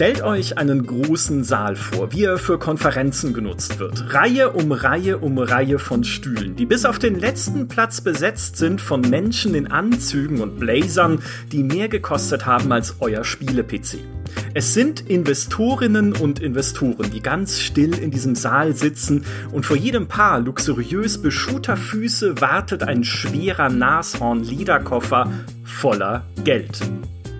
Stellt euch einen großen Saal vor, wie er für Konferenzen genutzt wird. Reihe um Reihe um Reihe von Stühlen, die bis auf den letzten Platz besetzt sind von Menschen in Anzügen und Blazern, die mehr gekostet haben als euer Spiele-PC. Es sind Investorinnen und Investoren, die ganz still in diesem Saal sitzen und vor jedem Paar luxuriös beschuhter Füße wartet ein schwerer Nashorn-Lederkoffer voller Geld.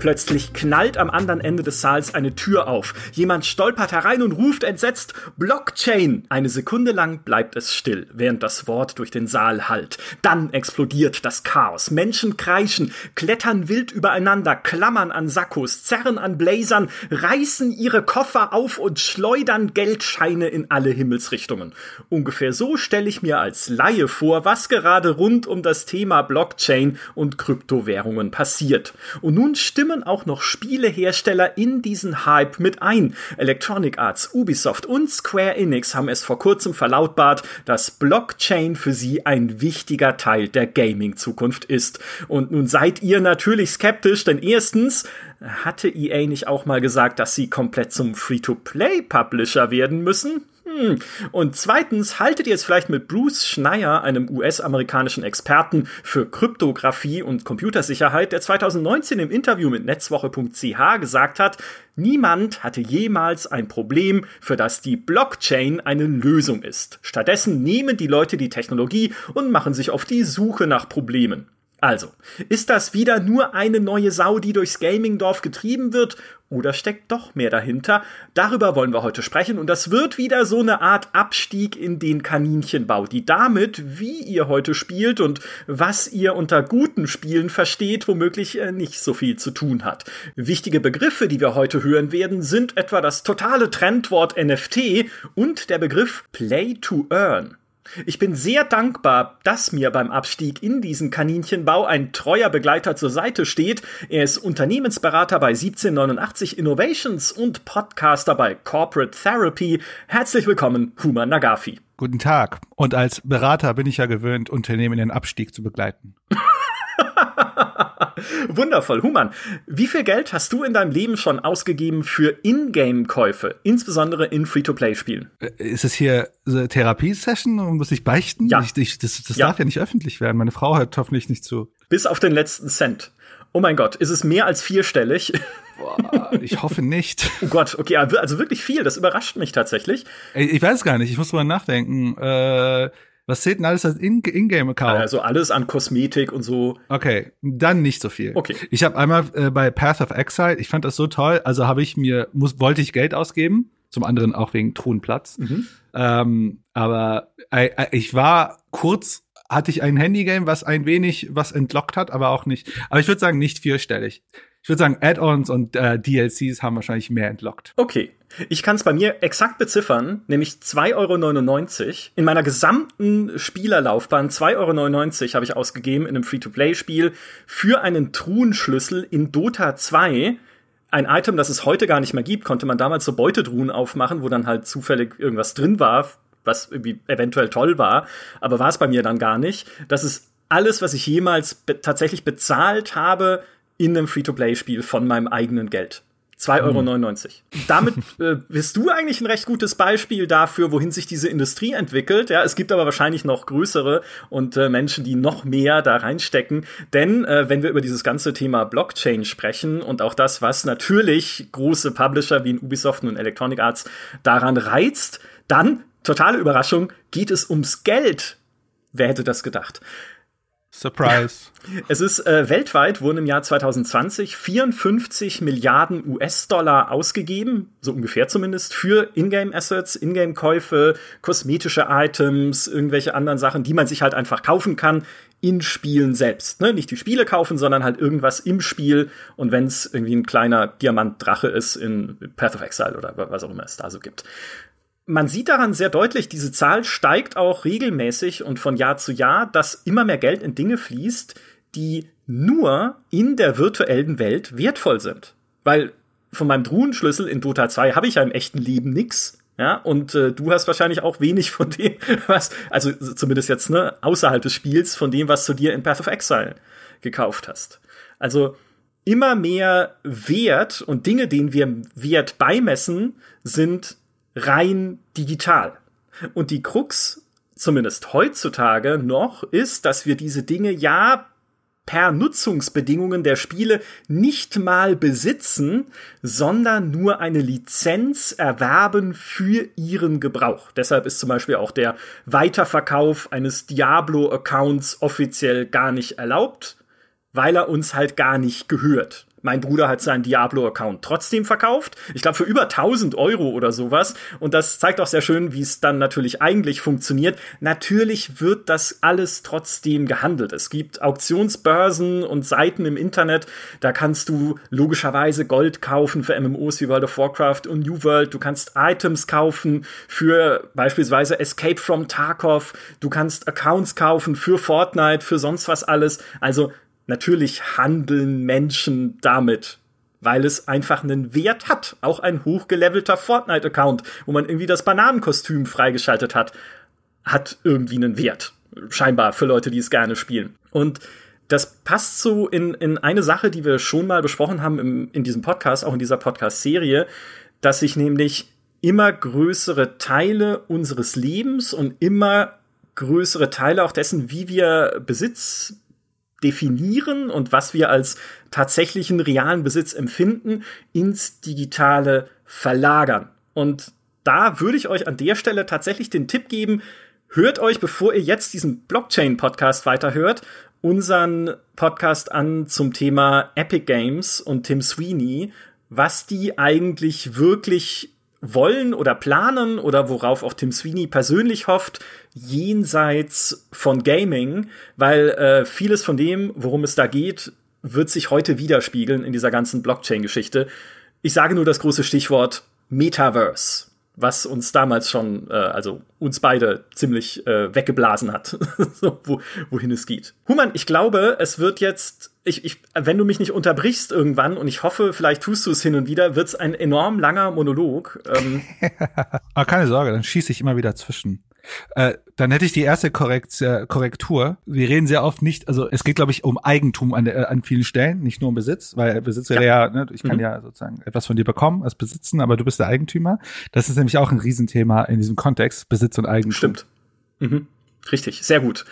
Plötzlich knallt am anderen Ende des Saals eine Tür auf. Jemand stolpert herein und ruft entsetzt Blockchain. Eine Sekunde lang bleibt es still, während das Wort durch den Saal hallt. Dann explodiert das Chaos. Menschen kreischen, klettern wild übereinander, klammern an Sakkos, zerren an Blazern, reißen ihre Koffer auf und schleudern Geldscheine in alle Himmelsrichtungen. Ungefähr so stelle ich mir als Laie vor, was gerade rund um das Thema Blockchain und Kryptowährungen passiert. Und nun stimmt stimmen auch noch Spielehersteller in diesen Hype mit ein. Electronic Arts, Ubisoft und Square Enix haben es vor kurzem verlautbart, dass Blockchain für sie ein wichtiger Teil der Gaming-Zukunft ist. Und nun seid ihr natürlich skeptisch, denn erstens hatte EA nicht auch mal gesagt, dass sie komplett zum Free-to-Play-Publisher werden müssen? Hm. Und zweitens, haltet ihr es vielleicht mit Bruce Schneier, einem US-amerikanischen Experten für Kryptographie und Computersicherheit, der 2019 im Interview mit netzwoche.ch gesagt hat, niemand hatte jemals ein Problem, für das die Blockchain eine Lösung ist. Stattdessen nehmen die Leute die Technologie und machen sich auf die Suche nach Problemen. Also, ist das wieder nur eine neue Sau, die durchs Gaming-Dorf getrieben wird, oder steckt doch mehr dahinter? Darüber wollen wir heute sprechen und das wird wieder so eine Art Abstieg in den Kaninchenbau, die damit, wie ihr heute spielt und was ihr unter guten Spielen versteht, womöglich äh, nicht so viel zu tun hat. Wichtige Begriffe, die wir heute hören werden, sind etwa das totale Trendwort NFT und der Begriff Play to Earn. Ich bin sehr dankbar, dass mir beim Abstieg in diesen Kaninchenbau ein treuer Begleiter zur Seite steht. Er ist Unternehmensberater bei 1789 Innovations und Podcaster bei Corporate Therapy. Herzlich willkommen, Human Nagafi. Guten Tag. Und als Berater bin ich ja gewöhnt, Unternehmen in den Abstieg zu begleiten. Wundervoll. Human, wie viel Geld hast du in deinem Leben schon ausgegeben für Ingame-Käufe, insbesondere in Free-to-Play-Spielen? Äh, ist es hier eine Therapiesession und muss ich beichten? Ja. Ich, ich, das das ja. darf ja nicht öffentlich werden. Meine Frau hört hoffentlich nicht zu. Bis auf den letzten Cent. Oh mein Gott, ist es mehr als vierstellig? Boah, ich hoffe nicht. Oh Gott, okay, also wirklich viel. Das überrascht mich tatsächlich. Ich weiß gar nicht. Ich muss mal nachdenken. Äh, was zählt denn alles als In-Game-Account? Also alles an Kosmetik und so. Okay, dann nicht so viel. Okay. Ich habe einmal äh, bei Path of Exile, ich fand das so toll, also habe ich mir, muss, wollte ich Geld ausgeben, zum anderen auch wegen Thronplatz. Mhm. Ähm, aber äh, ich war kurz, hatte ich ein Handygame, was ein wenig was entlockt hat, aber auch nicht. Aber ich würde sagen, nicht vierstellig. Ich würde sagen, Add-ons und äh, DLCs haben wahrscheinlich mehr entlockt. Okay. Ich kann es bei mir exakt beziffern, nämlich 2,99 Euro. In meiner gesamten Spielerlaufbahn 2,99 Euro habe ich ausgegeben in einem Free-to-Play-Spiel für einen Truhenschlüssel in Dota 2. Ein Item, das es heute gar nicht mehr gibt, konnte man damals so Beutetruhen aufmachen, wo dann halt zufällig irgendwas drin war, was irgendwie eventuell toll war, aber war es bei mir dann gar nicht. Das ist alles, was ich jemals be tatsächlich bezahlt habe in einem Free-to-Play-Spiel von meinem eigenen Geld. 2,99 Euro. Damit äh, bist du eigentlich ein recht gutes Beispiel dafür, wohin sich diese Industrie entwickelt. Ja, es gibt aber wahrscheinlich noch größere und äh, Menschen, die noch mehr da reinstecken. Denn äh, wenn wir über dieses ganze Thema Blockchain sprechen und auch das, was natürlich große Publisher wie in Ubisoft und Electronic Arts daran reizt, dann, totale Überraschung, geht es ums Geld. Wer hätte das gedacht? Surprise. Es ist äh, weltweit wurden im Jahr 2020 54 Milliarden US-Dollar ausgegeben, so ungefähr zumindest, für Ingame-Assets, Ingame-Käufe, kosmetische Items, irgendwelche anderen Sachen, die man sich halt einfach kaufen kann in Spielen selbst. Ne? Nicht die Spiele kaufen, sondern halt irgendwas im Spiel. Und wenn es irgendwie ein kleiner Diamantdrache ist in Path of Exile oder was auch immer es da so gibt man sieht daran sehr deutlich, diese Zahl steigt auch regelmäßig und von Jahr zu Jahr, dass immer mehr Geld in Dinge fließt, die nur in der virtuellen Welt wertvoll sind. Weil von meinem Truhenschlüssel in Dota 2 habe ich ja im echten Leben nix. Ja, und äh, du hast wahrscheinlich auch wenig von dem, was, also zumindest jetzt, ne, außerhalb des Spiels, von dem, was du dir in Path of Exile gekauft hast. Also, immer mehr Wert und Dinge, denen wir Wert beimessen, sind rein digital. Und die Krux, zumindest heutzutage noch, ist, dass wir diese Dinge ja per Nutzungsbedingungen der Spiele nicht mal besitzen, sondern nur eine Lizenz erwerben für ihren Gebrauch. Deshalb ist zum Beispiel auch der Weiterverkauf eines Diablo-Accounts offiziell gar nicht erlaubt, weil er uns halt gar nicht gehört. Mein Bruder hat seinen Diablo-Account trotzdem verkauft. Ich glaube, für über 1000 Euro oder sowas. Und das zeigt auch sehr schön, wie es dann natürlich eigentlich funktioniert. Natürlich wird das alles trotzdem gehandelt. Es gibt Auktionsbörsen und Seiten im Internet. Da kannst du logischerweise Gold kaufen für MMOs wie World of Warcraft und New World. Du kannst Items kaufen für beispielsweise Escape from Tarkov. Du kannst Accounts kaufen für Fortnite, für sonst was alles. Also Natürlich handeln Menschen damit, weil es einfach einen Wert hat. Auch ein hochgelevelter Fortnite-Account, wo man irgendwie das Bananenkostüm freigeschaltet hat, hat irgendwie einen Wert. Scheinbar für Leute, die es gerne spielen. Und das passt so in, in eine Sache, die wir schon mal besprochen haben im, in diesem Podcast, auch in dieser Podcast-Serie, dass sich nämlich immer größere Teile unseres Lebens und immer größere Teile auch dessen, wie wir Besitz definieren und was wir als tatsächlichen realen Besitz empfinden, ins Digitale verlagern. Und da würde ich euch an der Stelle tatsächlich den Tipp geben, hört euch, bevor ihr jetzt diesen Blockchain-Podcast weiterhört, unseren Podcast an zum Thema Epic Games und Tim Sweeney, was die eigentlich wirklich wollen oder planen oder worauf auch Tim Sweeney persönlich hofft, jenseits von Gaming, weil äh, vieles von dem, worum es da geht, wird sich heute widerspiegeln in dieser ganzen Blockchain-Geschichte. Ich sage nur das große Stichwort Metaverse was uns damals schon, äh, also uns beide ziemlich äh, weggeblasen hat, so, wo, wohin es geht. Human, ich glaube, es wird jetzt, ich, ich, wenn du mich nicht unterbrichst irgendwann, und ich hoffe, vielleicht tust du es hin und wieder, wird es ein enorm langer Monolog. Ähm. Aber keine Sorge, dann schieße ich immer wieder zwischen. Äh, dann hätte ich die erste Korrekt, äh, Korrektur. Wir reden sehr oft nicht, also es geht, glaube ich, um Eigentum an, äh, an vielen Stellen, nicht nur um Besitz, weil Besitz wäre ja, ja ne, ich kann mhm. ja sozusagen etwas von dir bekommen, als besitzen, aber du bist der Eigentümer. Das ist nämlich auch ein Riesenthema in diesem Kontext, Besitz und Eigentum. Stimmt. Mhm. Richtig, sehr gut.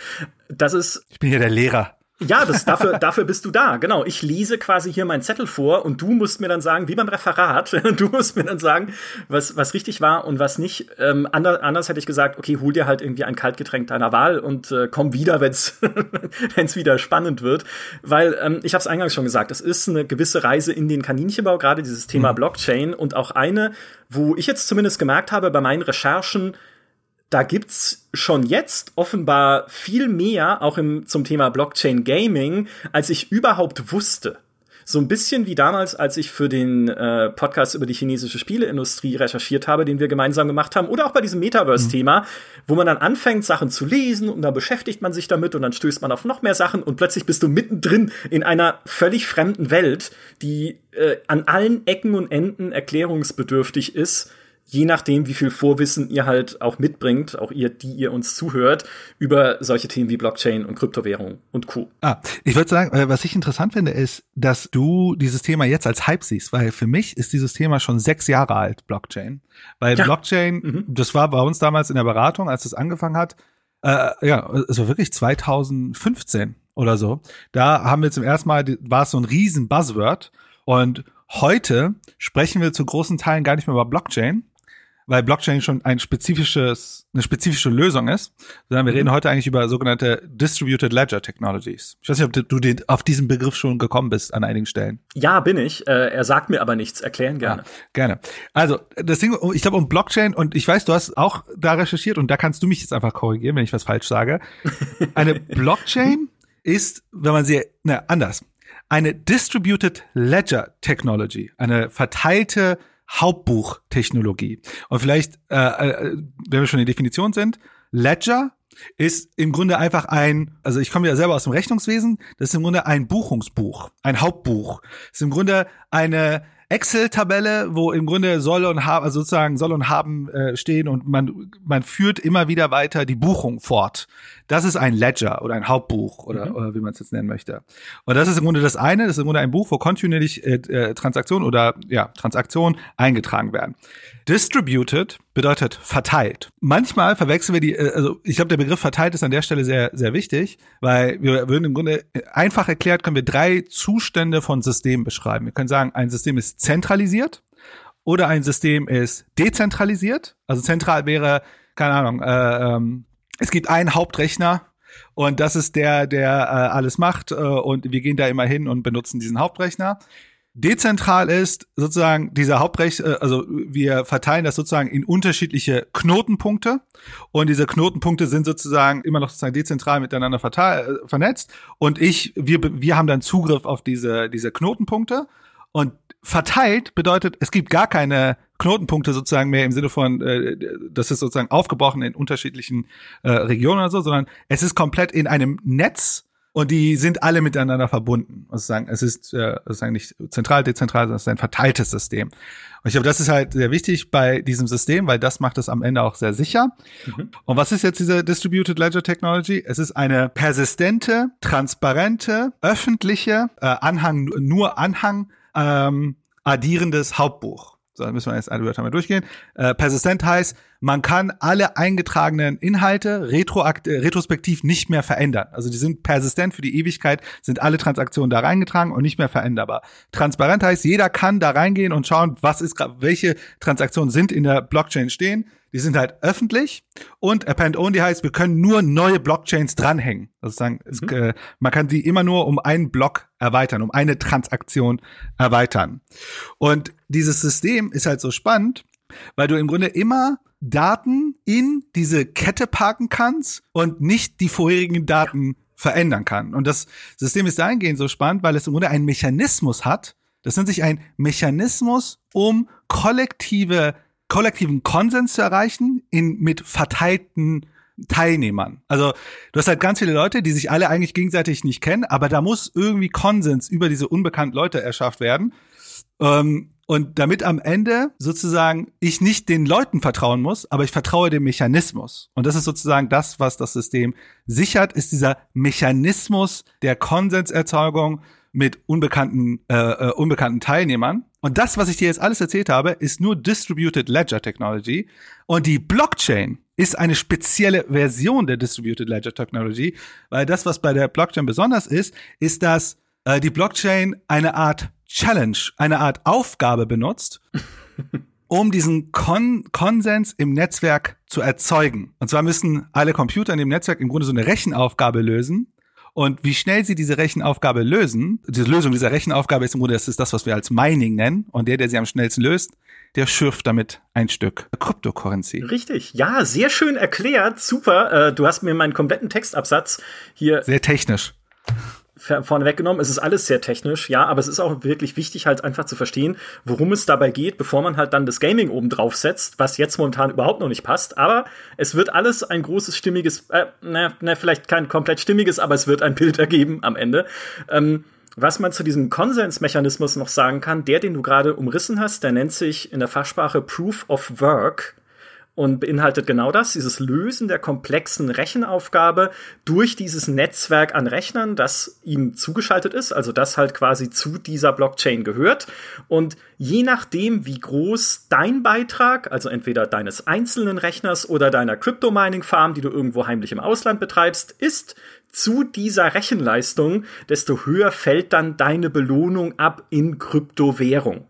Das ist. Ich bin hier der Lehrer. Ja, das, dafür, dafür bist du da, genau. Ich lese quasi hier meinen Zettel vor und du musst mir dann sagen, wie beim Referat, du musst mir dann sagen, was, was richtig war und was nicht. Ähm, anders, anders hätte ich gesagt, okay, hol dir halt irgendwie ein Kaltgetränk deiner Wahl und äh, komm wieder, wenn's wenn's wieder spannend wird. Weil, ähm, ich habe es eingangs schon gesagt, es ist eine gewisse Reise in den Kaninchenbau, gerade dieses Thema mhm. Blockchain und auch eine, wo ich jetzt zumindest gemerkt habe bei meinen Recherchen, da gibt's schon jetzt offenbar viel mehr, auch im, zum Thema Blockchain Gaming, als ich überhaupt wusste. So ein bisschen wie damals, als ich für den äh, Podcast über die chinesische Spieleindustrie recherchiert habe, den wir gemeinsam gemacht haben, oder auch bei diesem Metaverse-Thema, mhm. wo man dann anfängt, Sachen zu lesen und dann beschäftigt man sich damit und dann stößt man auf noch mehr Sachen und plötzlich bist du mittendrin in einer völlig fremden Welt, die äh, an allen Ecken und Enden erklärungsbedürftig ist je nachdem, wie viel Vorwissen ihr halt auch mitbringt, auch ihr, die ihr uns zuhört, über solche Themen wie Blockchain und Kryptowährung und Co. Ah, ich würde sagen, äh, was ich interessant finde, ist, dass du dieses Thema jetzt als Hype siehst, weil für mich ist dieses Thema schon sechs Jahre alt, Blockchain. Weil ja. Blockchain, mhm. das war bei uns damals in der Beratung, als es angefangen hat, äh, ja, es war wirklich 2015 oder so. Da haben wir zum ersten Mal, war es so ein riesen Buzzword und Heute sprechen wir zu großen Teilen gar nicht mehr über Blockchain, weil Blockchain schon ein spezifisches, eine spezifische Lösung ist, sondern wir mhm. reden heute eigentlich über sogenannte Distributed Ledger Technologies. Ich weiß nicht, ob du den, auf diesen Begriff schon gekommen bist an einigen Stellen. Ja, bin ich. Äh, er sagt mir aber nichts. Erklären gerne. Ja, gerne. Also, das Ding, ich glaube, um Blockchain, und ich weiß, du hast auch da recherchiert und da kannst du mich jetzt einfach korrigieren, wenn ich was falsch sage. Eine Blockchain ist, wenn man sie, na, anders. Eine Distributed Ledger Technology, eine verteilte Hauptbuchtechnologie. Und vielleicht, äh, äh, wenn wir schon in der Definition sind, Ledger ist im Grunde einfach ein, also ich komme ja selber aus dem Rechnungswesen, das ist im Grunde ein Buchungsbuch, ein Hauptbuch. Das ist im Grunde eine Excel-Tabelle, wo im Grunde soll und haben, also sozusagen soll und haben äh, stehen und man, man führt immer wieder weiter die Buchung fort. Das ist ein Ledger oder ein Hauptbuch oder, mhm. oder wie man es jetzt nennen möchte. Und das ist im Grunde das eine, das ist im Grunde ein Buch, wo kontinuierlich äh, äh, Transaktionen oder ja, Transaktionen eingetragen werden. Distributed bedeutet verteilt. Manchmal verwechseln wir die, äh, also ich glaube, der Begriff verteilt ist an der Stelle sehr, sehr wichtig, weil wir würden im Grunde äh, einfach erklärt, können wir drei Zustände von Systemen beschreiben. Wir können sagen, ein System ist zentralisiert oder ein System ist dezentralisiert. Also zentral wäre, keine Ahnung, äh, ähm, es gibt einen Hauptrechner und das ist der, der äh, alles macht äh, und wir gehen da immer hin und benutzen diesen Hauptrechner. Dezentral ist sozusagen dieser Hauptrecht, äh, also wir verteilen das sozusagen in unterschiedliche Knotenpunkte und diese Knotenpunkte sind sozusagen immer noch sozusagen dezentral miteinander äh, vernetzt und ich, wir, wir haben dann Zugriff auf diese, diese Knotenpunkte und verteilt bedeutet, es gibt gar keine Knotenpunkte sozusagen mehr im Sinne von, äh, das ist sozusagen aufgebrochen in unterschiedlichen äh, Regionen oder so, sondern es ist komplett in einem Netz und die sind alle miteinander verbunden. Also sagen, es ist äh, sozusagen nicht zentral, dezentral, sondern es ist ein verteiltes System. Und ich glaube, das ist halt sehr wichtig bei diesem System, weil das macht es am Ende auch sehr sicher. Mhm. Und was ist jetzt diese Distributed Ledger Technology? Es ist eine persistente, transparente, öffentliche äh, Anhang, nur Anhang ähm, addierendes Hauptbuch. So, dann müssen wir jetzt alle Wörter mal durchgehen. Äh, persistent heißt, man kann alle eingetragenen Inhalte retroakt äh, retrospektiv nicht mehr verändern. Also die sind persistent für die Ewigkeit, sind alle Transaktionen da reingetragen und nicht mehr veränderbar. Transparent heißt, jeder kann da reingehen und schauen, was ist welche Transaktionen sind in der Blockchain stehen die sind halt öffentlich und Append Only heißt, wir können nur neue Blockchains dranhängen. Also sagen, mhm. es, äh, man kann die immer nur um einen Block erweitern, um eine Transaktion erweitern. Und dieses System ist halt so spannend, weil du im Grunde immer Daten in diese Kette parken kannst und nicht die vorherigen Daten verändern kann. Und das System ist dahingehend so spannend, weil es im Grunde einen Mechanismus hat. Das nennt sich ein Mechanismus, um kollektive kollektiven Konsens zu erreichen in mit verteilten Teilnehmern. Also du hast halt ganz viele Leute, die sich alle eigentlich gegenseitig nicht kennen, aber da muss irgendwie Konsens über diese unbekannten Leute erschafft werden. Ähm, und damit am Ende sozusagen ich nicht den Leuten vertrauen muss, aber ich vertraue dem Mechanismus. Und das ist sozusagen das, was das System sichert, ist dieser Mechanismus der Konsenserzeugung mit unbekannten, äh, äh, unbekannten Teilnehmern. Und das, was ich dir jetzt alles erzählt habe, ist nur Distributed Ledger Technology. Und die Blockchain ist eine spezielle Version der Distributed Ledger Technology, weil das, was bei der Blockchain besonders ist, ist, dass äh, die Blockchain eine Art Challenge, eine Art Aufgabe benutzt, um diesen Kon Konsens im Netzwerk zu erzeugen. Und zwar müssen alle Computer in dem Netzwerk im Grunde so eine Rechenaufgabe lösen, und wie schnell sie diese Rechenaufgabe lösen, die Lösung dieser Rechenaufgabe ist im Grunde, das ist das, was wir als Mining nennen. Und der, der sie am schnellsten löst, der schürft damit ein Stück Cryptocurrency. Richtig, ja, sehr schön erklärt, super. Äh, du hast mir meinen kompletten Textabsatz hier. Sehr technisch vorne weggenommen. Es ist alles sehr technisch, ja, aber es ist auch wirklich wichtig, halt einfach zu verstehen, worum es dabei geht, bevor man halt dann das Gaming oben drauf setzt, was jetzt momentan überhaupt noch nicht passt. Aber es wird alles ein großes, stimmiges, äh, na, na, vielleicht kein komplett stimmiges, aber es wird ein Bild ergeben am Ende. Ähm, was man zu diesem Konsensmechanismus noch sagen kann, der, den du gerade umrissen hast, der nennt sich in der Fachsprache Proof of Work und beinhaltet genau das, dieses Lösen der komplexen Rechenaufgabe durch dieses Netzwerk an Rechnern, das ihm zugeschaltet ist, also das halt quasi zu dieser Blockchain gehört. Und je nachdem, wie groß dein Beitrag, also entweder deines einzelnen Rechners oder deiner Crypto-Mining-Farm, die du irgendwo heimlich im Ausland betreibst, ist zu dieser Rechenleistung, desto höher fällt dann deine Belohnung ab in Kryptowährung.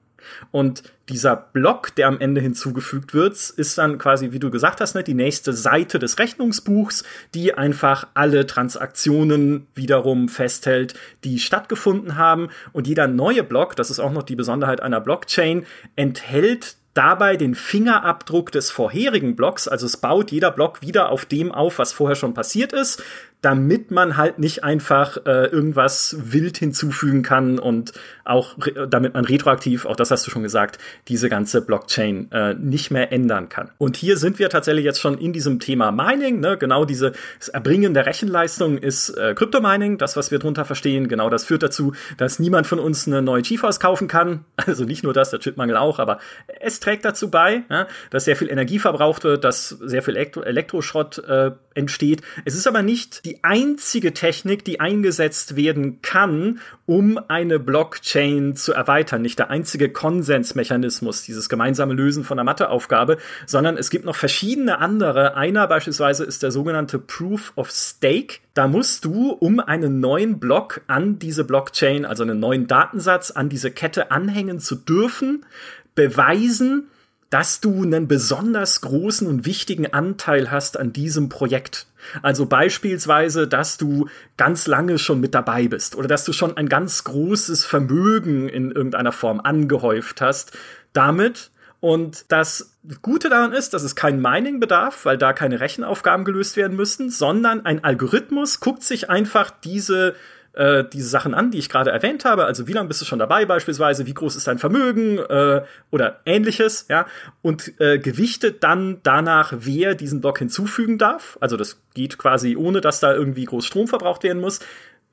Und dieser Block, der am Ende hinzugefügt wird, ist dann quasi, wie du gesagt hast, ne, die nächste Seite des Rechnungsbuchs, die einfach alle Transaktionen wiederum festhält, die stattgefunden haben. Und jeder neue Block, das ist auch noch die Besonderheit einer Blockchain, enthält dabei den Fingerabdruck des vorherigen Blocks. Also es baut jeder Block wieder auf dem auf, was vorher schon passiert ist damit man halt nicht einfach äh, irgendwas wild hinzufügen kann und auch damit man retroaktiv, auch das hast du schon gesagt, diese ganze Blockchain äh, nicht mehr ändern kann. Und hier sind wir tatsächlich jetzt schon in diesem Thema Mining, ne? genau dieses Erbringen der Rechenleistung ist äh, Crypto-Mining, das, was wir drunter verstehen, genau das führt dazu, dass niemand von uns eine neue GeForce kaufen kann, also nicht nur das, der Chipmangel auch, aber es trägt dazu bei, ja, dass sehr viel Energie verbraucht wird, dass sehr viel Elektro Elektroschrott äh, entsteht. Es ist aber nicht die einzige Technik, die eingesetzt werden kann, um eine Blockchain zu erweitern. Nicht der einzige Konsensmechanismus, dieses gemeinsame Lösen von einer Matheaufgabe, sondern es gibt noch verschiedene andere. Einer beispielsweise ist der sogenannte Proof of Stake. Da musst du, um einen neuen Block an diese Blockchain, also einen neuen Datensatz an diese Kette anhängen zu dürfen, beweisen, dass du einen besonders großen und wichtigen Anteil hast an diesem Projekt. Also beispielsweise, dass du ganz lange schon mit dabei bist oder dass du schon ein ganz großes Vermögen in irgendeiner Form angehäuft hast. Damit und das Gute daran ist, dass es kein Mining bedarf, weil da keine Rechenaufgaben gelöst werden müssen, sondern ein Algorithmus guckt sich einfach diese äh, diese Sachen an, die ich gerade erwähnt habe. Also wie lange bist du schon dabei beispielsweise, wie groß ist dein Vermögen äh, oder ähnliches, ja, und äh, gewichtet dann danach, wer diesen Block hinzufügen darf. Also das geht quasi ohne, dass da irgendwie groß Strom verbraucht werden muss.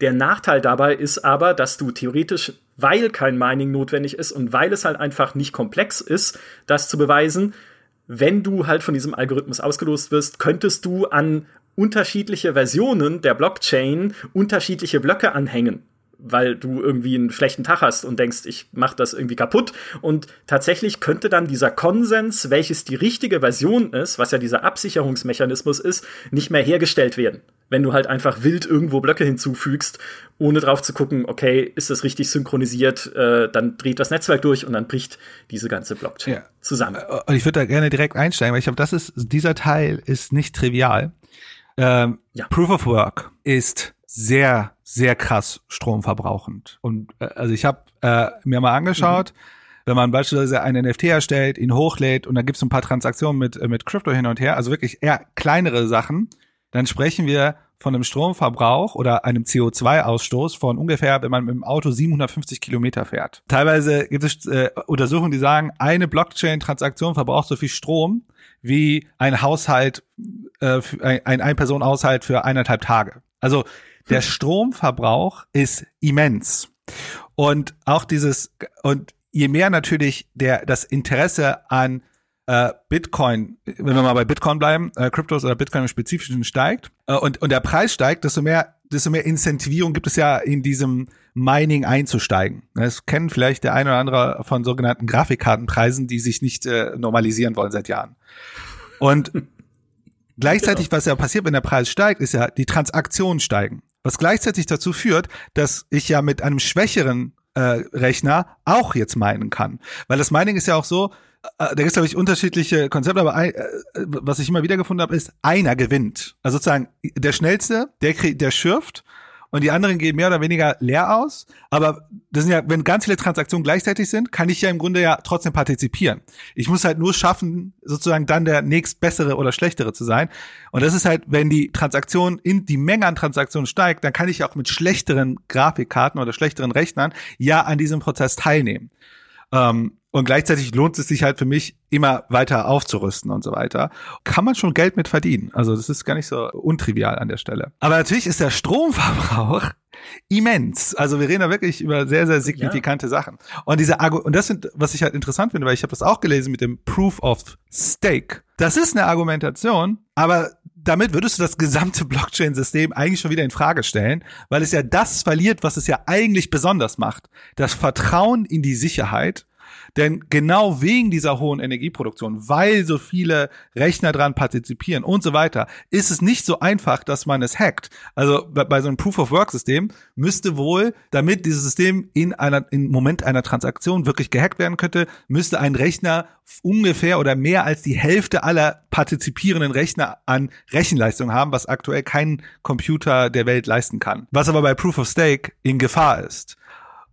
Der Nachteil dabei ist aber, dass du theoretisch, weil kein Mining notwendig ist und weil es halt einfach nicht komplex ist, das zu beweisen, wenn du halt von diesem Algorithmus ausgelost wirst, könntest du an unterschiedliche Versionen der Blockchain unterschiedliche Blöcke anhängen weil du irgendwie einen schlechten Tag hast und denkst, ich mache das irgendwie kaputt. Und tatsächlich könnte dann dieser Konsens, welches die richtige Version ist, was ja dieser Absicherungsmechanismus ist, nicht mehr hergestellt werden. Wenn du halt einfach wild irgendwo Blöcke hinzufügst, ohne drauf zu gucken, okay, ist das richtig synchronisiert, äh, dann dreht das Netzwerk durch und dann bricht diese ganze Blockchain ja. zusammen. Und ich würde da gerne direkt einsteigen, weil ich glaube, das ist, dieser Teil ist nicht trivial. Ähm, ja. Proof of Work ist sehr, sehr krass stromverbrauchend. Und äh, also ich habe äh, mir mal angeschaut, mhm. wenn man beispielsweise einen NFT erstellt, ihn hochlädt und da gibt es ein paar Transaktionen mit, äh, mit Crypto hin und her, also wirklich eher kleinere Sachen, dann sprechen wir von einem Stromverbrauch oder einem CO2-Ausstoß von ungefähr, wenn man mit dem Auto 750 Kilometer fährt. Teilweise gibt es äh, Untersuchungen, die sagen, eine Blockchain-Transaktion verbraucht so viel Strom wie ein Haushalt, äh, ein Ein-Person-Haushalt für eineinhalb Tage. Also der Stromverbrauch ist immens. Und auch dieses, und je mehr natürlich der, das Interesse an äh, Bitcoin, wenn wir mal bei Bitcoin bleiben, äh, Kryptos oder Bitcoin im Spezifischen steigt äh, und, und der Preis steigt, desto mehr, desto mehr Incentivierung gibt es ja in diesem Mining einzusteigen. Das kennen vielleicht der eine oder andere von sogenannten Grafikkartenpreisen, die sich nicht äh, normalisieren wollen seit Jahren. Und gleichzeitig, genau. was ja passiert, wenn der Preis steigt, ist ja, die Transaktionen steigen. Was gleichzeitig dazu führt, dass ich ja mit einem schwächeren äh, Rechner auch jetzt meinen kann. Weil das Mining ist ja auch so, da gibt es, glaube ich, unterschiedliche Konzepte, aber ein, äh, was ich immer wieder gefunden habe, ist, einer gewinnt. Also sozusagen der Schnellste, der, der schürft und die anderen gehen mehr oder weniger leer aus. Aber das sind ja, wenn ganz viele Transaktionen gleichzeitig sind, kann ich ja im Grunde ja trotzdem partizipieren. Ich muss halt nur schaffen, sozusagen dann der nächstbessere oder schlechtere zu sein. Und das ist halt, wenn die Transaktion in die Menge an Transaktionen steigt, dann kann ich auch mit schlechteren Grafikkarten oder schlechteren Rechnern ja an diesem Prozess teilnehmen. Ähm, und gleichzeitig lohnt es sich halt für mich, immer weiter aufzurüsten und so weiter. Kann man schon Geld mit verdienen. Also das ist gar nicht so untrivial an der Stelle. Aber natürlich ist der Stromverbrauch immens. Also wir reden da wirklich über sehr, sehr signifikante ja. Sachen. Und diese Argu und das sind, was ich halt interessant finde, weil ich habe das auch gelesen mit dem Proof of Stake. Das ist eine Argumentation, aber damit würdest du das gesamte Blockchain-System eigentlich schon wieder in Frage stellen, weil es ja das verliert, was es ja eigentlich besonders macht. Das Vertrauen in die Sicherheit denn genau wegen dieser hohen Energieproduktion, weil so viele Rechner dran partizipieren und so weiter, ist es nicht so einfach, dass man es hackt. Also bei so einem Proof-of-Work-System müsste wohl, damit dieses System in einer, im Moment einer Transaktion wirklich gehackt werden könnte, müsste ein Rechner ungefähr oder mehr als die Hälfte aller partizipierenden Rechner an Rechenleistung haben, was aktuell kein Computer der Welt leisten kann. Was aber bei Proof of Stake in Gefahr ist.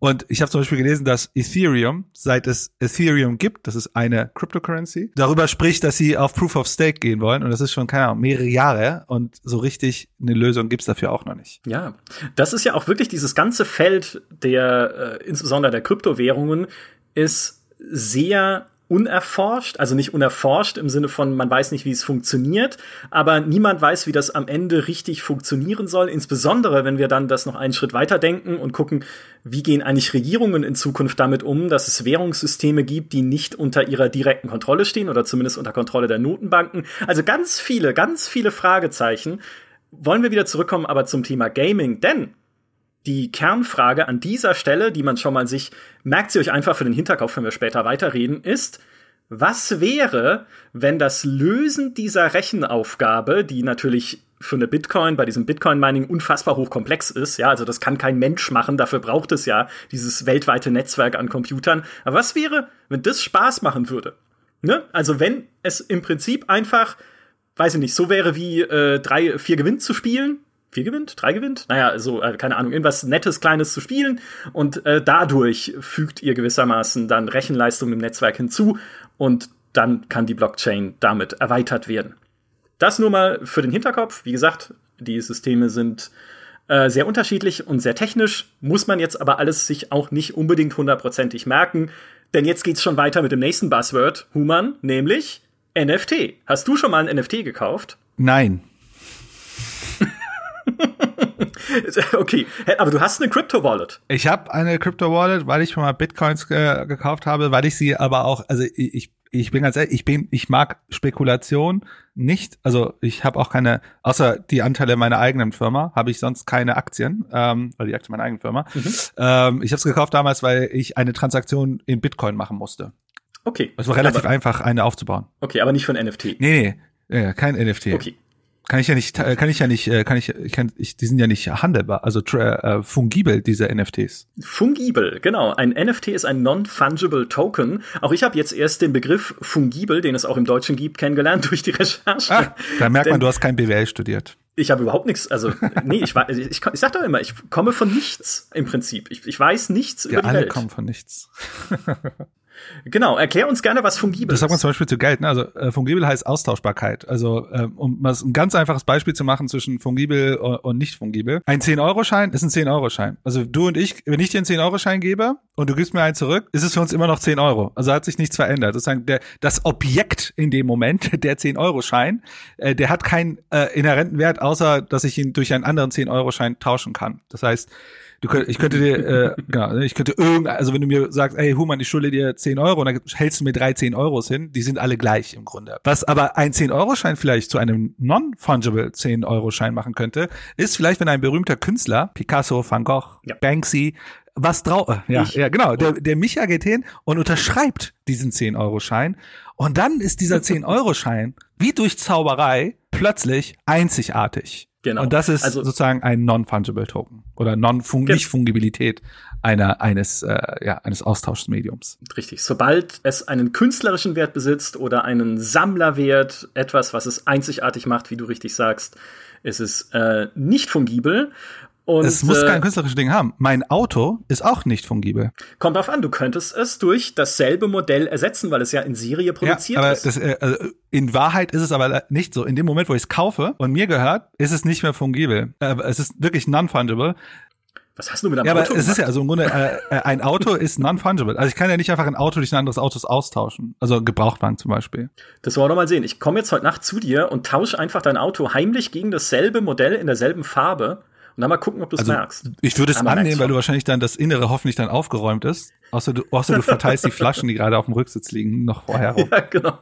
Und ich habe zum Beispiel gelesen, dass Ethereum, seit es Ethereum gibt, das ist eine Cryptocurrency, darüber spricht, dass sie auf Proof of Stake gehen wollen. Und das ist schon, keine Ahnung, mehrere Jahre. Und so richtig eine Lösung gibt's dafür auch noch nicht. Ja, das ist ja auch wirklich dieses ganze Feld der, äh, insbesondere der Kryptowährungen, ist sehr unerforscht, also nicht unerforscht im Sinne von, man weiß nicht, wie es funktioniert, aber niemand weiß, wie das am Ende richtig funktionieren soll, insbesondere wenn wir dann das noch einen Schritt weiter denken und gucken, wie gehen eigentlich Regierungen in Zukunft damit um, dass es Währungssysteme gibt, die nicht unter ihrer direkten Kontrolle stehen oder zumindest unter Kontrolle der Notenbanken. Also ganz viele, ganz viele Fragezeichen. Wollen wir wieder zurückkommen aber zum Thema Gaming, denn die Kernfrage an dieser Stelle, die man schon mal sich, merkt sie euch einfach für den Hinterkopf, wenn wir später weiterreden, ist, was wäre, wenn das Lösen dieser Rechenaufgabe, die natürlich für eine Bitcoin bei diesem Bitcoin-Mining unfassbar hochkomplex ist, ja, also das kann kein Mensch machen, dafür braucht es ja dieses weltweite Netzwerk an Computern. Aber was wäre, wenn das Spaß machen würde? Ne? Also wenn es im Prinzip einfach, weiß ich nicht, so wäre wie äh, drei, vier Gewinn zu spielen, vier gewinnt, drei gewinnt, naja, so, äh, keine Ahnung, irgendwas Nettes, Kleines zu spielen und äh, dadurch fügt ihr gewissermaßen dann Rechenleistung im Netzwerk hinzu und dann kann die Blockchain damit erweitert werden. Das nur mal für den Hinterkopf. Wie gesagt, die Systeme sind äh, sehr unterschiedlich und sehr technisch, muss man jetzt aber alles sich auch nicht unbedingt hundertprozentig merken, denn jetzt geht's schon weiter mit dem nächsten Buzzword, Human, nämlich NFT. Hast du schon mal ein NFT gekauft? Nein. okay, aber du hast eine Crypto Wallet. Ich habe eine Crypto Wallet, weil ich schon mal Bitcoins ge gekauft habe, weil ich sie aber auch, also ich, ich bin ganz ehrlich, ich bin, ich mag Spekulation nicht. Also ich habe auch keine, außer die Anteile meiner eigenen Firma, habe ich sonst keine Aktien, ähm, oder die Aktien meiner eigenen Firma. Mhm. Ähm, ich habe es gekauft damals, weil ich eine Transaktion in Bitcoin machen musste. Okay. Es war relativ aber, einfach, eine aufzubauen. Okay, aber nicht von NFT. Nee, nee, kein NFT. Okay kann ich ja nicht, äh, kann ich ja nicht, äh, kann ich, kann, ich, die sind ja nicht handelbar, also äh, fungibel diese NFTs. Fungibel, genau. Ein NFT ist ein non-fungible Token. Auch ich habe jetzt erst den Begriff fungibel, den es auch im Deutschen gibt, kennengelernt durch die Recherche. Ah, da merkt man, du hast kein BWL studiert. Ich habe überhaupt nichts, also nee, ich, ich, ich, ich sag doch immer, ich komme von nichts im Prinzip. Ich, ich weiß nichts Wir über die alle Welt. kommen von nichts. Genau, erklär uns gerne, was fungibel ist. Das sagt man zum Beispiel zu Geld. Ne? Also äh, fungibel heißt Austauschbarkeit. Also äh, um mal ein ganz einfaches Beispiel zu machen zwischen fungibel und nicht fungibel. Ein 10-Euro-Schein ist ein 10-Euro-Schein. Also du und ich, wenn ich dir einen 10-Euro-Schein gebe und du gibst mir einen zurück, ist es für uns immer noch 10 Euro. Also hat sich nichts verändert. Sozusagen der, das Objekt in dem Moment, der 10-Euro-Schein, äh, der hat keinen äh, inhärenten Wert, außer dass ich ihn durch einen anderen 10-Euro-Schein tauschen kann. Das heißt, Du könnt, ich könnte dir, äh, genau, ich könnte irgend, also wenn du mir sagst, ey Human, ich schulde dir 10 Euro und dann hältst du mir drei 10 Euros hin, die sind alle gleich im Grunde. Was aber ein 10-Euro-Schein vielleicht zu einem non-fungible 10-Euro-Schein machen könnte, ist vielleicht, wenn ein berühmter Künstler, Picasso, Van Gogh, ja. Banksy, was drauf, äh, ja, ich. ja, genau, der, der Micha geht hin und unterschreibt diesen 10-Euro-Schein und dann ist dieser 10-Euro-Schein wie durch Zauberei plötzlich einzigartig. Genau. Und das ist also, sozusagen ein non-fungible Token oder non-fung nicht Fungibilität einer eines äh, ja eines Austauschmediums. Richtig. Sobald es einen künstlerischen Wert besitzt oder einen Sammlerwert, etwas, was es einzigartig macht, wie du richtig sagst, ist es äh, nicht fungibel und, es muss äh, kein künstlerisches Ding haben. Mein Auto ist auch nicht fungibel. Kommt drauf an, du könntest es durch dasselbe Modell ersetzen, weil es ja in Serie produziert ja, aber ist. Das, äh, also in Wahrheit ist es aber nicht so. In dem Moment, wo ich es kaufe und mir gehört, ist es nicht mehr fungibel. Äh, es ist wirklich non-fungible. Was hast du mit einem ja, Auto? Ja, aber es ist ja also im Grunde äh, ein Auto ist non-fungible. Also ich kann ja nicht einfach ein Auto durch ein anderes Auto austauschen. Also Gebrauchtwagen zum Beispiel. Das wollen wir mal sehen. Ich komme jetzt heute Nacht zu dir und tausche einfach dein Auto heimlich gegen dasselbe Modell in derselben Farbe und dann mal gucken, ob du es also, merkst. Ich würde es annehmen, weil du wahrscheinlich dann das Innere hoffentlich dann aufgeräumt ist. Außer du, außer du verteilst die Flaschen, die gerade auf dem Rücksitz liegen, noch vorher rum. Ja, genau.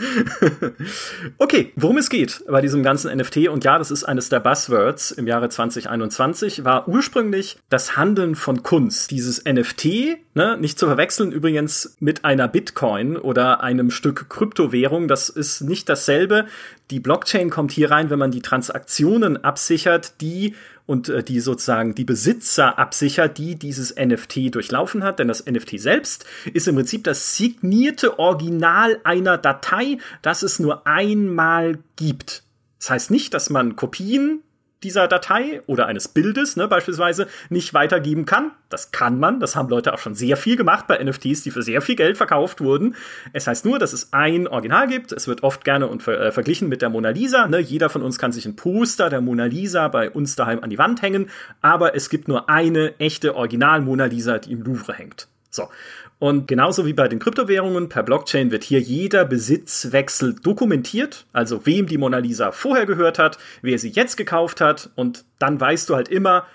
okay, worum es geht bei diesem ganzen NFT, und ja, das ist eines der Buzzwords im Jahre 2021, war ursprünglich das Handeln von Kunst. Dieses NFT, ne, nicht zu verwechseln übrigens mit einer Bitcoin oder einem Stück Kryptowährung, das ist nicht dasselbe. Die Blockchain kommt hier rein, wenn man die Transaktionen absichert, die und äh, die sozusagen die Besitzer absichert, die dieses NFT durchlaufen hat. Denn das NFT selbst ist im Prinzip das signierte Original einer Datei, das es nur einmal gibt. Das heißt nicht, dass man Kopien dieser Datei oder eines Bildes ne, beispielsweise nicht weitergeben kann. Das kann man. Das haben Leute auch schon sehr viel gemacht bei NFTs, die für sehr viel Geld verkauft wurden. Es heißt nur, dass es ein Original gibt. Es wird oft gerne und äh, verglichen mit der Mona Lisa. Ne? Jeder von uns kann sich ein Poster der Mona Lisa bei uns daheim an die Wand hängen. Aber es gibt nur eine echte Original Mona Lisa, die im Louvre hängt. So. Und genauso wie bei den Kryptowährungen per Blockchain wird hier jeder Besitzwechsel dokumentiert, also wem die Mona Lisa vorher gehört hat, wer sie jetzt gekauft hat und dann weißt du halt immer,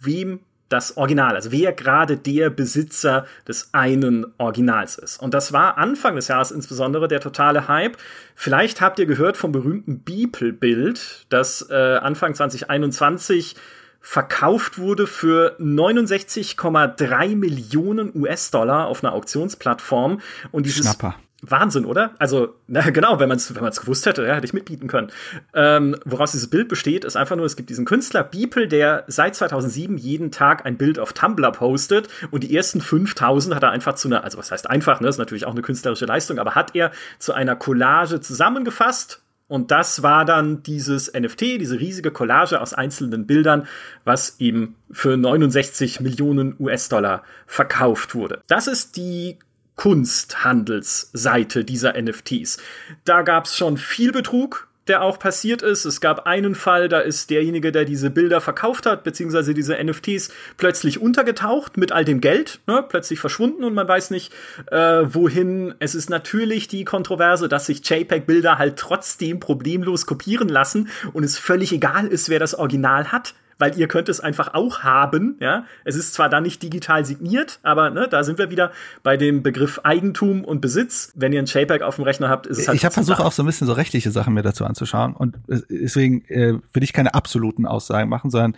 wem das Original, also wer gerade der Besitzer des einen Originals ist. Und das war Anfang des Jahres insbesondere der totale Hype. Vielleicht habt ihr gehört vom berühmten Beeple-Bild, das äh, Anfang 2021 verkauft wurde für 69,3 Millionen US-Dollar auf einer Auktionsplattform. Und dieses Schnapper. Wahnsinn, oder? Also, na genau, wenn man es wenn man's gewusst hätte, ja, hätte ich mitbieten können. Ähm, woraus dieses Bild besteht, ist einfach nur, es gibt diesen Künstler Beeple, der seit 2007 jeden Tag ein Bild auf Tumblr postet und die ersten 5000 hat er einfach zu einer, also was heißt einfach, ne, ist natürlich auch eine künstlerische Leistung, aber hat er zu einer Collage zusammengefasst und das war dann dieses NFT, diese riesige Collage aus einzelnen Bildern, was eben für 69 Millionen US-Dollar verkauft wurde. Das ist die Kunsthandelsseite dieser NFTs. Da gab es schon viel Betrug, der auch passiert ist. Es gab einen Fall, da ist derjenige, der diese Bilder verkauft hat, beziehungsweise diese NFTs, plötzlich untergetaucht mit all dem Geld, ne, plötzlich verschwunden und man weiß nicht, äh, wohin. Es ist natürlich die Kontroverse, dass sich JPEG-Bilder halt trotzdem problemlos kopieren lassen und es völlig egal ist, wer das Original hat weil ihr könnt es einfach auch haben. Ja, es ist zwar dann nicht digital signiert, aber ne, da sind wir wieder bei dem Begriff Eigentum und Besitz. Wenn ihr ein JPEG auf dem Rechner habt, ist es halt. Ich habe versucht auch so ein bisschen so rechtliche Sachen mir dazu anzuschauen und äh, deswegen äh, will ich keine absoluten Aussagen machen, sondern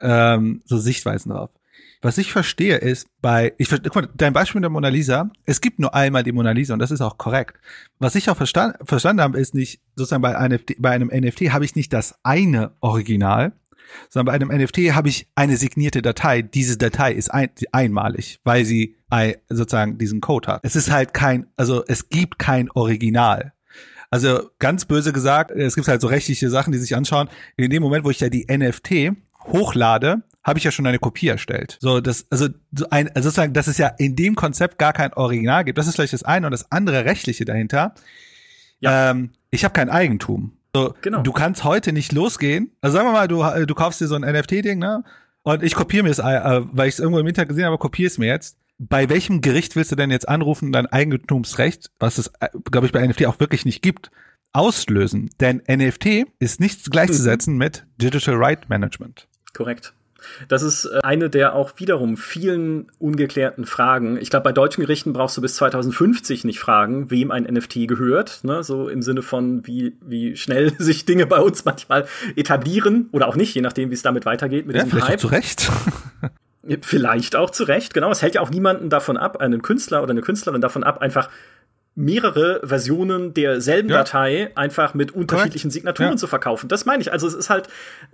ähm, so Sichtweisen drauf. Was ich verstehe ist, bei, ich guck mal, dein Beispiel mit der Mona Lisa, es gibt nur einmal die Mona Lisa und das ist auch korrekt. Was ich auch verstand, verstanden habe, ist nicht, sozusagen bei, einem, bei einem NFT habe ich nicht das eine Original, sondern bei einem NFT habe ich eine signierte Datei. Diese Datei ist ein, einmalig, weil sie sozusagen diesen Code hat. Es ist halt kein, also es gibt kein Original. Also ganz böse gesagt, es gibt halt so rechtliche Sachen, die sich anschauen. In dem Moment, wo ich ja die NFT hochlade, habe ich ja schon eine Kopie erstellt. So, das, also so ein, also sozusagen, dass es ja in dem Konzept gar kein Original gibt. Das ist vielleicht das eine und das andere rechtliche dahinter. Ja. Ähm, ich habe kein Eigentum. So, genau. Du kannst heute nicht losgehen. Also sagen wir mal, du, du kaufst dir so ein NFT-Ding, ne? Und ich kopiere mir es, äh, weil ich es irgendwo im Internet gesehen habe, kopiere es mir jetzt. Bei welchem Gericht willst du denn jetzt anrufen, dein Eigentumsrecht, was es, äh, glaube ich, bei NFT auch wirklich nicht gibt, auslösen? Denn NFT ist nichts gleichzusetzen mhm. mit Digital Right Management. Korrekt. Das ist äh, eine der auch wiederum vielen ungeklärten Fragen. Ich glaube, bei deutschen Gerichten brauchst du bis 2050 nicht fragen, wem ein NFT gehört. Ne? So im Sinne von, wie, wie schnell sich Dinge bei uns manchmal etablieren oder auch nicht, je nachdem, wie es damit weitergeht mit ja, diesem Hype. Zu Recht. Vielleicht auch zu Recht, genau. Es hält ja auch niemanden davon ab, einen Künstler oder eine Künstlerin davon ab, einfach mehrere Versionen derselben ja. Datei einfach mit unterschiedlichen Correct. Signaturen ja. zu verkaufen. Das meine ich. Also es ist halt,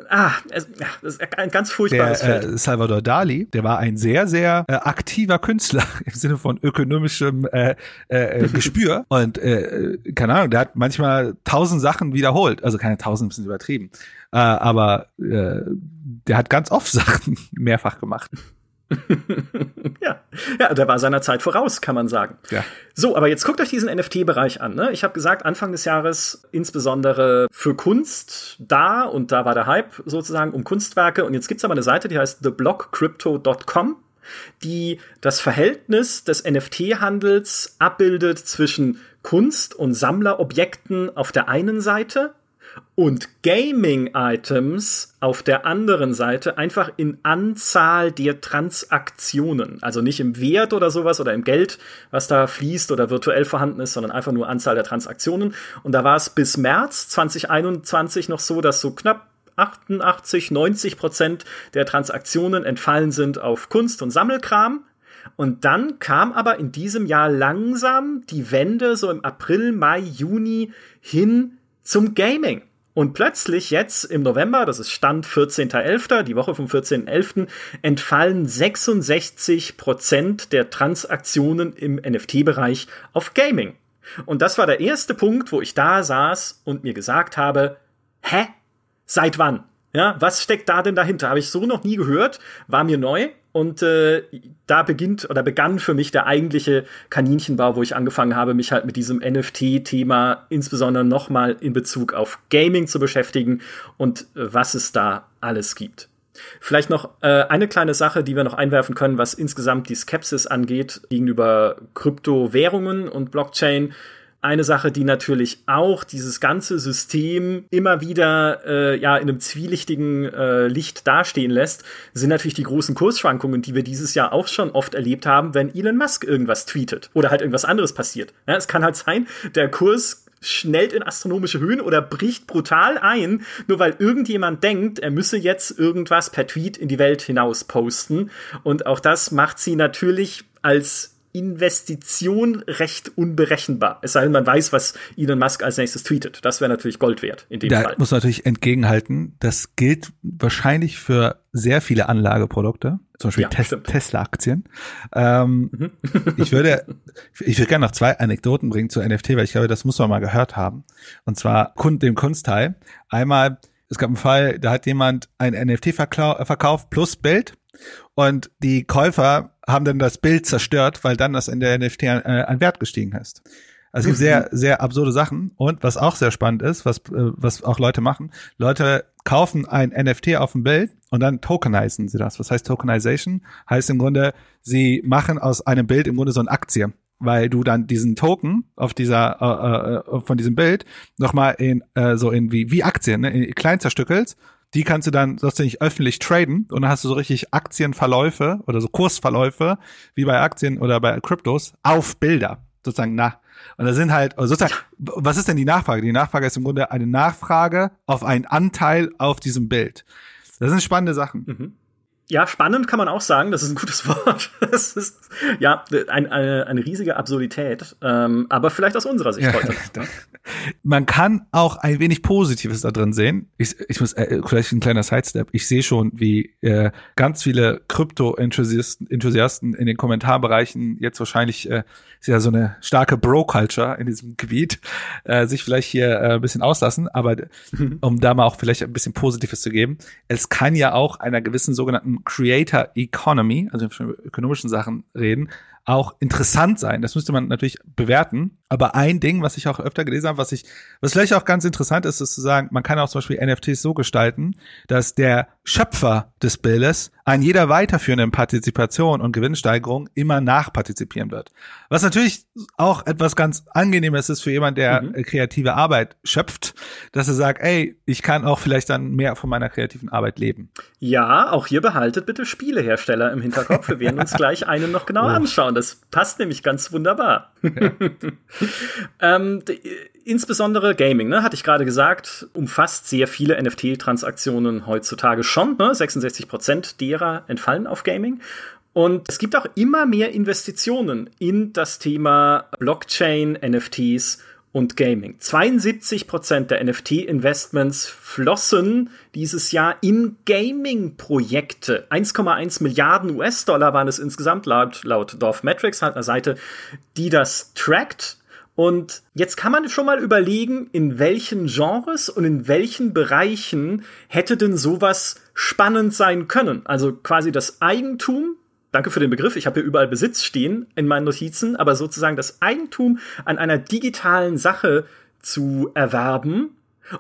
ah, es, ist ein ganz furchtbares der, Feld. Äh, Salvador Dali, der war ein sehr, sehr äh, aktiver Künstler im Sinne von ökonomischem äh, äh, Gespür. Und äh, keine Ahnung, der hat manchmal tausend Sachen wiederholt. Also keine tausend, ein bisschen übertrieben. Äh, aber äh, der hat ganz oft Sachen mehrfach gemacht. ja. ja, der war seiner Zeit voraus, kann man sagen. Ja. So, aber jetzt guckt euch diesen NFT-Bereich an. Ne? Ich habe gesagt, Anfang des Jahres insbesondere für Kunst da und da war der Hype sozusagen um Kunstwerke. Und jetzt gibt's aber eine Seite, die heißt theblockcrypto.com die das Verhältnis des NFT-Handels abbildet zwischen Kunst und Sammlerobjekten auf der einen Seite und Gaming-Items auf der anderen Seite einfach in Anzahl der Transaktionen. Also nicht im Wert oder sowas oder im Geld, was da fließt oder virtuell vorhanden ist, sondern einfach nur Anzahl der Transaktionen. Und da war es bis März 2021 noch so, dass so knapp 88, 90 Prozent der Transaktionen entfallen sind auf Kunst und Sammelkram. Und dann kam aber in diesem Jahr langsam die Wende so im April, Mai, Juni hin zum Gaming. Und plötzlich jetzt im November, das ist Stand 14.11., die Woche vom 14.11., entfallen 66 Prozent der Transaktionen im NFT-Bereich auf Gaming. Und das war der erste Punkt, wo ich da saß und mir gesagt habe, hä? Seit wann? Ja, was steckt da denn dahinter? Habe ich so noch nie gehört, war mir neu und äh, da beginnt oder begann für mich der eigentliche Kaninchenbau, wo ich angefangen habe, mich halt mit diesem NFT-Thema insbesondere nochmal in Bezug auf Gaming zu beschäftigen und äh, was es da alles gibt. Vielleicht noch äh, eine kleine Sache, die wir noch einwerfen können, was insgesamt die Skepsis angeht gegenüber Kryptowährungen und Blockchain. Eine Sache, die natürlich auch dieses ganze System immer wieder äh, ja in einem zwielichtigen äh, Licht dastehen lässt, sind natürlich die großen Kursschwankungen, die wir dieses Jahr auch schon oft erlebt haben, wenn Elon Musk irgendwas tweetet oder halt irgendwas anderes passiert. Ja, es kann halt sein, der Kurs schnellt in astronomische Höhen oder bricht brutal ein, nur weil irgendjemand denkt, er müsse jetzt irgendwas per Tweet in die Welt hinaus posten. Und auch das macht sie natürlich als Investition recht unberechenbar. Es sei denn, man weiß, was Elon Musk als nächstes tweetet. Das wäre natürlich Gold wert in dem da Fall. muss man natürlich entgegenhalten, das gilt wahrscheinlich für sehr viele Anlageprodukte, zum Beispiel Ja, Tes. Tesla-Aktien. Ähm, Mhm. ich würde, ich würde gerne noch zwei Anekdoten bringen zu NFT, weil ich glaube, das muss man mal gehört haben. Und zwar dem Kunstteil. Einmal, es gab einen Fall, da hat jemand ein NFT verkauft plus Bild und die Käufer haben dann das Bild zerstört, weil dann das in der NFT an, äh, an Wert gestiegen ist. Also gibt sehr, sehr absurde Sachen. Und was auch sehr spannend ist, was, äh, was auch Leute machen, Leute kaufen ein NFT auf ein Bild und dann tokenisen sie das. Was heißt Tokenization? Heißt im Grunde, sie machen aus einem Bild im Grunde so eine Aktie. Weil du dann diesen Token auf dieser, äh, äh, von diesem Bild nochmal in, äh, so in wie, wie Aktien, ne, in klein zerstückelst die kannst du dann sozusagen öffentlich traden und dann hast du so richtig Aktienverläufe oder so Kursverläufe wie bei Aktien oder bei Kryptos auf Bilder sozusagen nach. Und da sind halt also sozusagen, was ist denn die Nachfrage? Die Nachfrage ist im Grunde eine Nachfrage auf einen Anteil auf diesem Bild. Das sind spannende Sachen. Ja, spannend kann man auch sagen, das ist ein gutes Wort. Das ist ja ein, eine, eine riesige Absurdität, ähm, aber vielleicht aus unserer Sicht heute. Man kann auch ein wenig Positives da drin sehen. Ich, ich muss äh, vielleicht ein kleiner Sidestep. Ich sehe schon, wie äh, ganz viele Krypto-Enthusiasten Enthusiasten in den Kommentarbereichen jetzt wahrscheinlich äh, ist ja so eine starke Bro-Culture in diesem Gebiet, äh, sich vielleicht hier äh, ein bisschen auslassen. Aber um da mal auch vielleicht ein bisschen Positives zu geben, es kann ja auch einer gewissen sogenannten Creator Economy, also ökonomischen Sachen reden, auch interessant sein. Das müsste man natürlich bewerten. Aber ein Ding, was ich auch öfter gelesen habe, was ich, was vielleicht auch ganz interessant ist, ist zu sagen, man kann auch zum Beispiel NFTs so gestalten, dass der Schöpfer des Bildes an jeder weiterführenden Partizipation und Gewinnsteigerung immer nachpartizipieren wird. Was natürlich auch etwas ganz Angenehmes ist für jemand, der Mhm. äh, kreative Arbeit schöpft, dass er sagt, ey, ich kann auch vielleicht dann mehr von meiner kreativen Arbeit leben. Ja, auch hier behaltet bitte Spielehersteller im Hinterkopf. Wir werden uns gleich einen noch genauer anschauen. Das passt nämlich ganz wunderbar. ähm, insbesondere Gaming, ne, hatte ich gerade gesagt, umfasst sehr viele NFT-Transaktionen heutzutage schon. Ne? 66 Prozent derer entfallen auf Gaming. Und es gibt auch immer mehr Investitionen in das Thema Blockchain, NFTs und Gaming. 72 Prozent der NFT-Investments flossen dieses Jahr in Gaming-Projekte. 1,1 Milliarden US-Dollar waren es insgesamt laut, laut Dorf Metrics, halt einer Seite, die das trackt. Und jetzt kann man schon mal überlegen, in welchen Genres und in welchen Bereichen hätte denn sowas spannend sein können. Also quasi das Eigentum Danke für den Begriff. Ich habe hier überall Besitz stehen in meinen Notizen, aber sozusagen das Eigentum an einer digitalen Sache zu erwerben.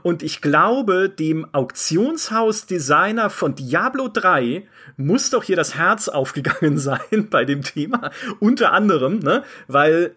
Und ich glaube, dem Auktionshaus-Designer von Diablo 3 muss doch hier das Herz aufgegangen sein bei dem Thema. Unter anderem, ne? Weil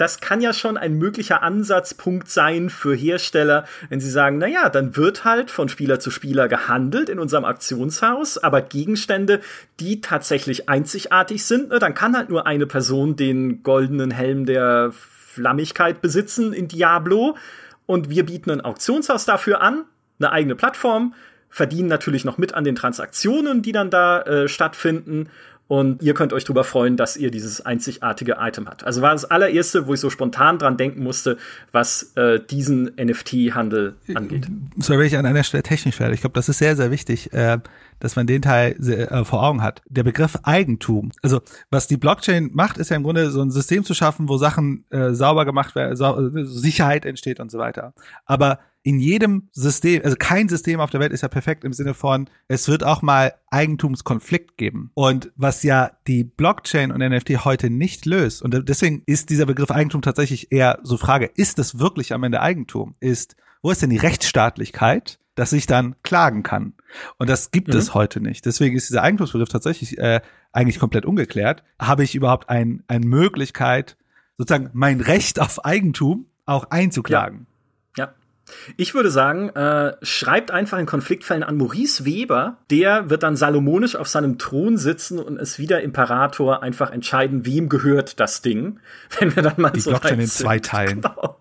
das kann ja schon ein möglicher Ansatzpunkt sein für Hersteller, wenn sie sagen, na ja, dann wird halt von Spieler zu Spieler gehandelt in unserem Aktionshaus, aber Gegenstände, die tatsächlich einzigartig sind, ne, dann kann halt nur eine Person den goldenen Helm der Flammigkeit besitzen in Diablo. Und wir bieten ein Auktionshaus dafür an, eine eigene Plattform, verdienen natürlich noch mit an den Transaktionen, die dann da äh, stattfinden und ihr könnt euch darüber freuen, dass ihr dieses einzigartige Item habt. Also war das allererste, wo ich so spontan dran denken musste, was äh, diesen NFT-Handel angeht. So werde ich an einer Stelle technisch werde. Ich glaube, das ist sehr, sehr wichtig, äh, dass man den Teil sehr, äh, vor Augen hat. Der Begriff Eigentum. Also was die Blockchain macht, ist ja im Grunde so ein System zu schaffen, wo Sachen äh, sauber gemacht werden, äh, Sicherheit entsteht und so weiter. Aber in jedem System, also kein System auf der Welt ist ja perfekt im Sinne von, es wird auch mal Eigentumskonflikt geben. Und was ja die Blockchain und NFT heute nicht löst, und deswegen ist dieser Begriff Eigentum tatsächlich eher so Frage, ist es wirklich am Ende Eigentum? Ist, wo ist denn die Rechtsstaatlichkeit? dass ich dann klagen kann. Und das gibt mhm. es heute nicht. Deswegen ist dieser Eigentumsbegriff tatsächlich äh, eigentlich komplett ungeklärt. Habe ich überhaupt ein, eine Möglichkeit, sozusagen mein Recht auf Eigentum auch einzuklagen? Ja. Ich würde sagen, äh, schreibt einfach in Konfliktfällen an Maurice Weber. Der wird dann salomonisch auf seinem Thron sitzen und es wieder Imperator einfach entscheiden, wem gehört das Ding. Wenn wir dann mal Die so Blockchain in zwei Teilen. Genau.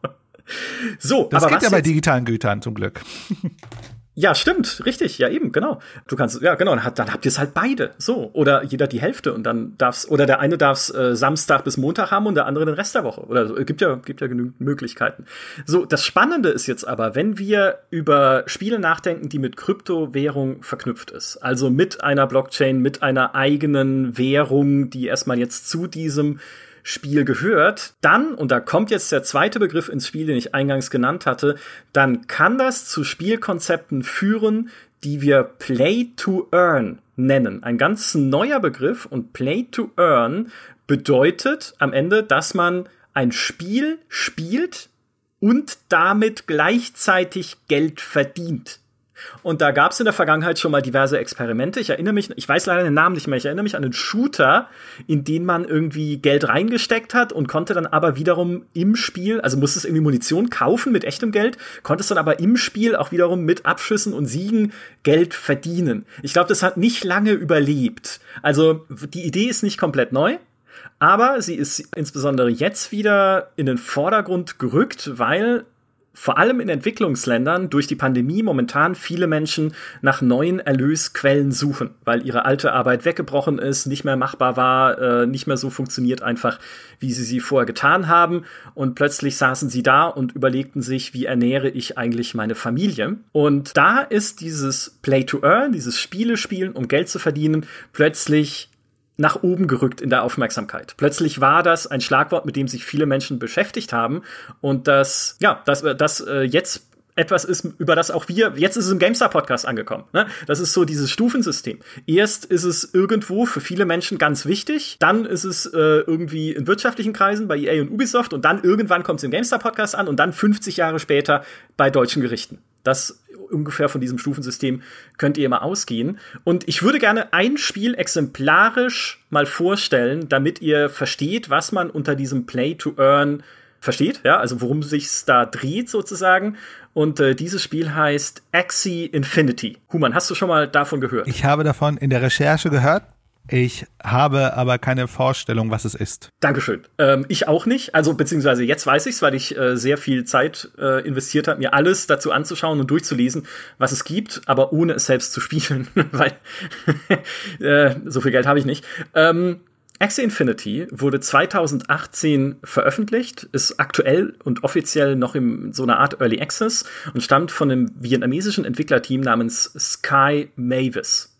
So, das aber geht ja bei digitalen Gütern zum Glück. Ja, stimmt, richtig, ja eben, genau. Du kannst, ja genau, dann, habt ihr es halt beide, so. Oder jeder die Hälfte. Und dann darf's oder der eine darf's äh, Samstag bis Montag haben und der andere den Rest der Woche. Oder so. gibt ja gibt ja genügend Möglichkeiten. So, das Spannende ist jetzt aber, wenn wir über Spiele nachdenken, die mit Kryptowährung verknüpft ist, also mit einer Blockchain, mit einer eigenen Währung, die erstmal jetzt zu diesem Spiel gehört, dann, und da kommt jetzt der zweite Begriff ins Spiel, den ich eingangs genannt hatte, dann kann das zu Spielkonzepten führen, die wir Play to Earn nennen. Ein ganz neuer Begriff und Play to Earn bedeutet am Ende, dass man ein Spiel spielt und damit gleichzeitig Geld verdient. Und da gab es in der Vergangenheit schon mal diverse Experimente. Ich erinnere mich, ich weiß leider den Namen nicht mehr, ich erinnere mich an einen Shooter, in den man irgendwie Geld reingesteckt hat und konnte dann aber wiederum im Spiel, also musste es irgendwie Munition kaufen mit echtem Geld, konnte es dann aber im Spiel auch wiederum mit Abschüssen und Siegen Geld verdienen. Ich glaube, das hat nicht lange überlebt. Also die Idee ist nicht komplett neu. Aber sie ist insbesondere jetzt wieder in den Vordergrund gerückt, weil vor allem in Entwicklungsländern durch die Pandemie momentan viele Menschen nach neuen Erlösquellen suchen, weil ihre alte Arbeit weggebrochen ist, nicht mehr machbar war, äh, nicht mehr so funktioniert einfach, wie sie sie vorher getan haben. Und plötzlich saßen sie da und überlegten sich, wie ernähre ich eigentlich meine Familie? Und da ist dieses Play to Earn, dieses Spiele spielen, um Geld zu verdienen, plötzlich nach oben gerückt in der Aufmerksamkeit. Plötzlich war das ein Schlagwort, mit dem sich viele Menschen beschäftigt haben und das, ja, das, das äh, jetzt etwas ist, über das auch wir, jetzt ist es im GameStar-Podcast angekommen. Ne? Das ist so dieses Stufensystem. Erst ist es irgendwo für viele Menschen ganz wichtig, dann ist es äh, irgendwie in wirtschaftlichen Kreisen bei EA und Ubisoft und dann irgendwann kommt es im GameStar-Podcast an und dann 50 Jahre später bei deutschen Gerichten. Das ungefähr von diesem Stufensystem könnt ihr immer ausgehen. Und ich würde gerne ein Spiel exemplarisch mal vorstellen, damit ihr versteht, was man unter diesem Play to Earn versteht, ja, also worum sich's da dreht sozusagen. Und äh, dieses Spiel heißt Axie Infinity. Human, hast du schon mal davon gehört? Ich habe davon in der Recherche gehört. Ich habe aber keine Vorstellung, was es ist. Dankeschön. Ähm, ich auch nicht. Also beziehungsweise jetzt weiß ich's, weil ich äh, sehr viel Zeit äh, investiert habe, mir alles dazu anzuschauen und durchzulesen, was es gibt, aber ohne es selbst zu spielen, weil äh, so viel Geld habe ich nicht. Ähm, Axie Infinity wurde 2018 veröffentlicht, ist aktuell und offiziell noch in so einer Art Early Access und stammt von einem vietnamesischen Entwicklerteam namens Sky Mavis.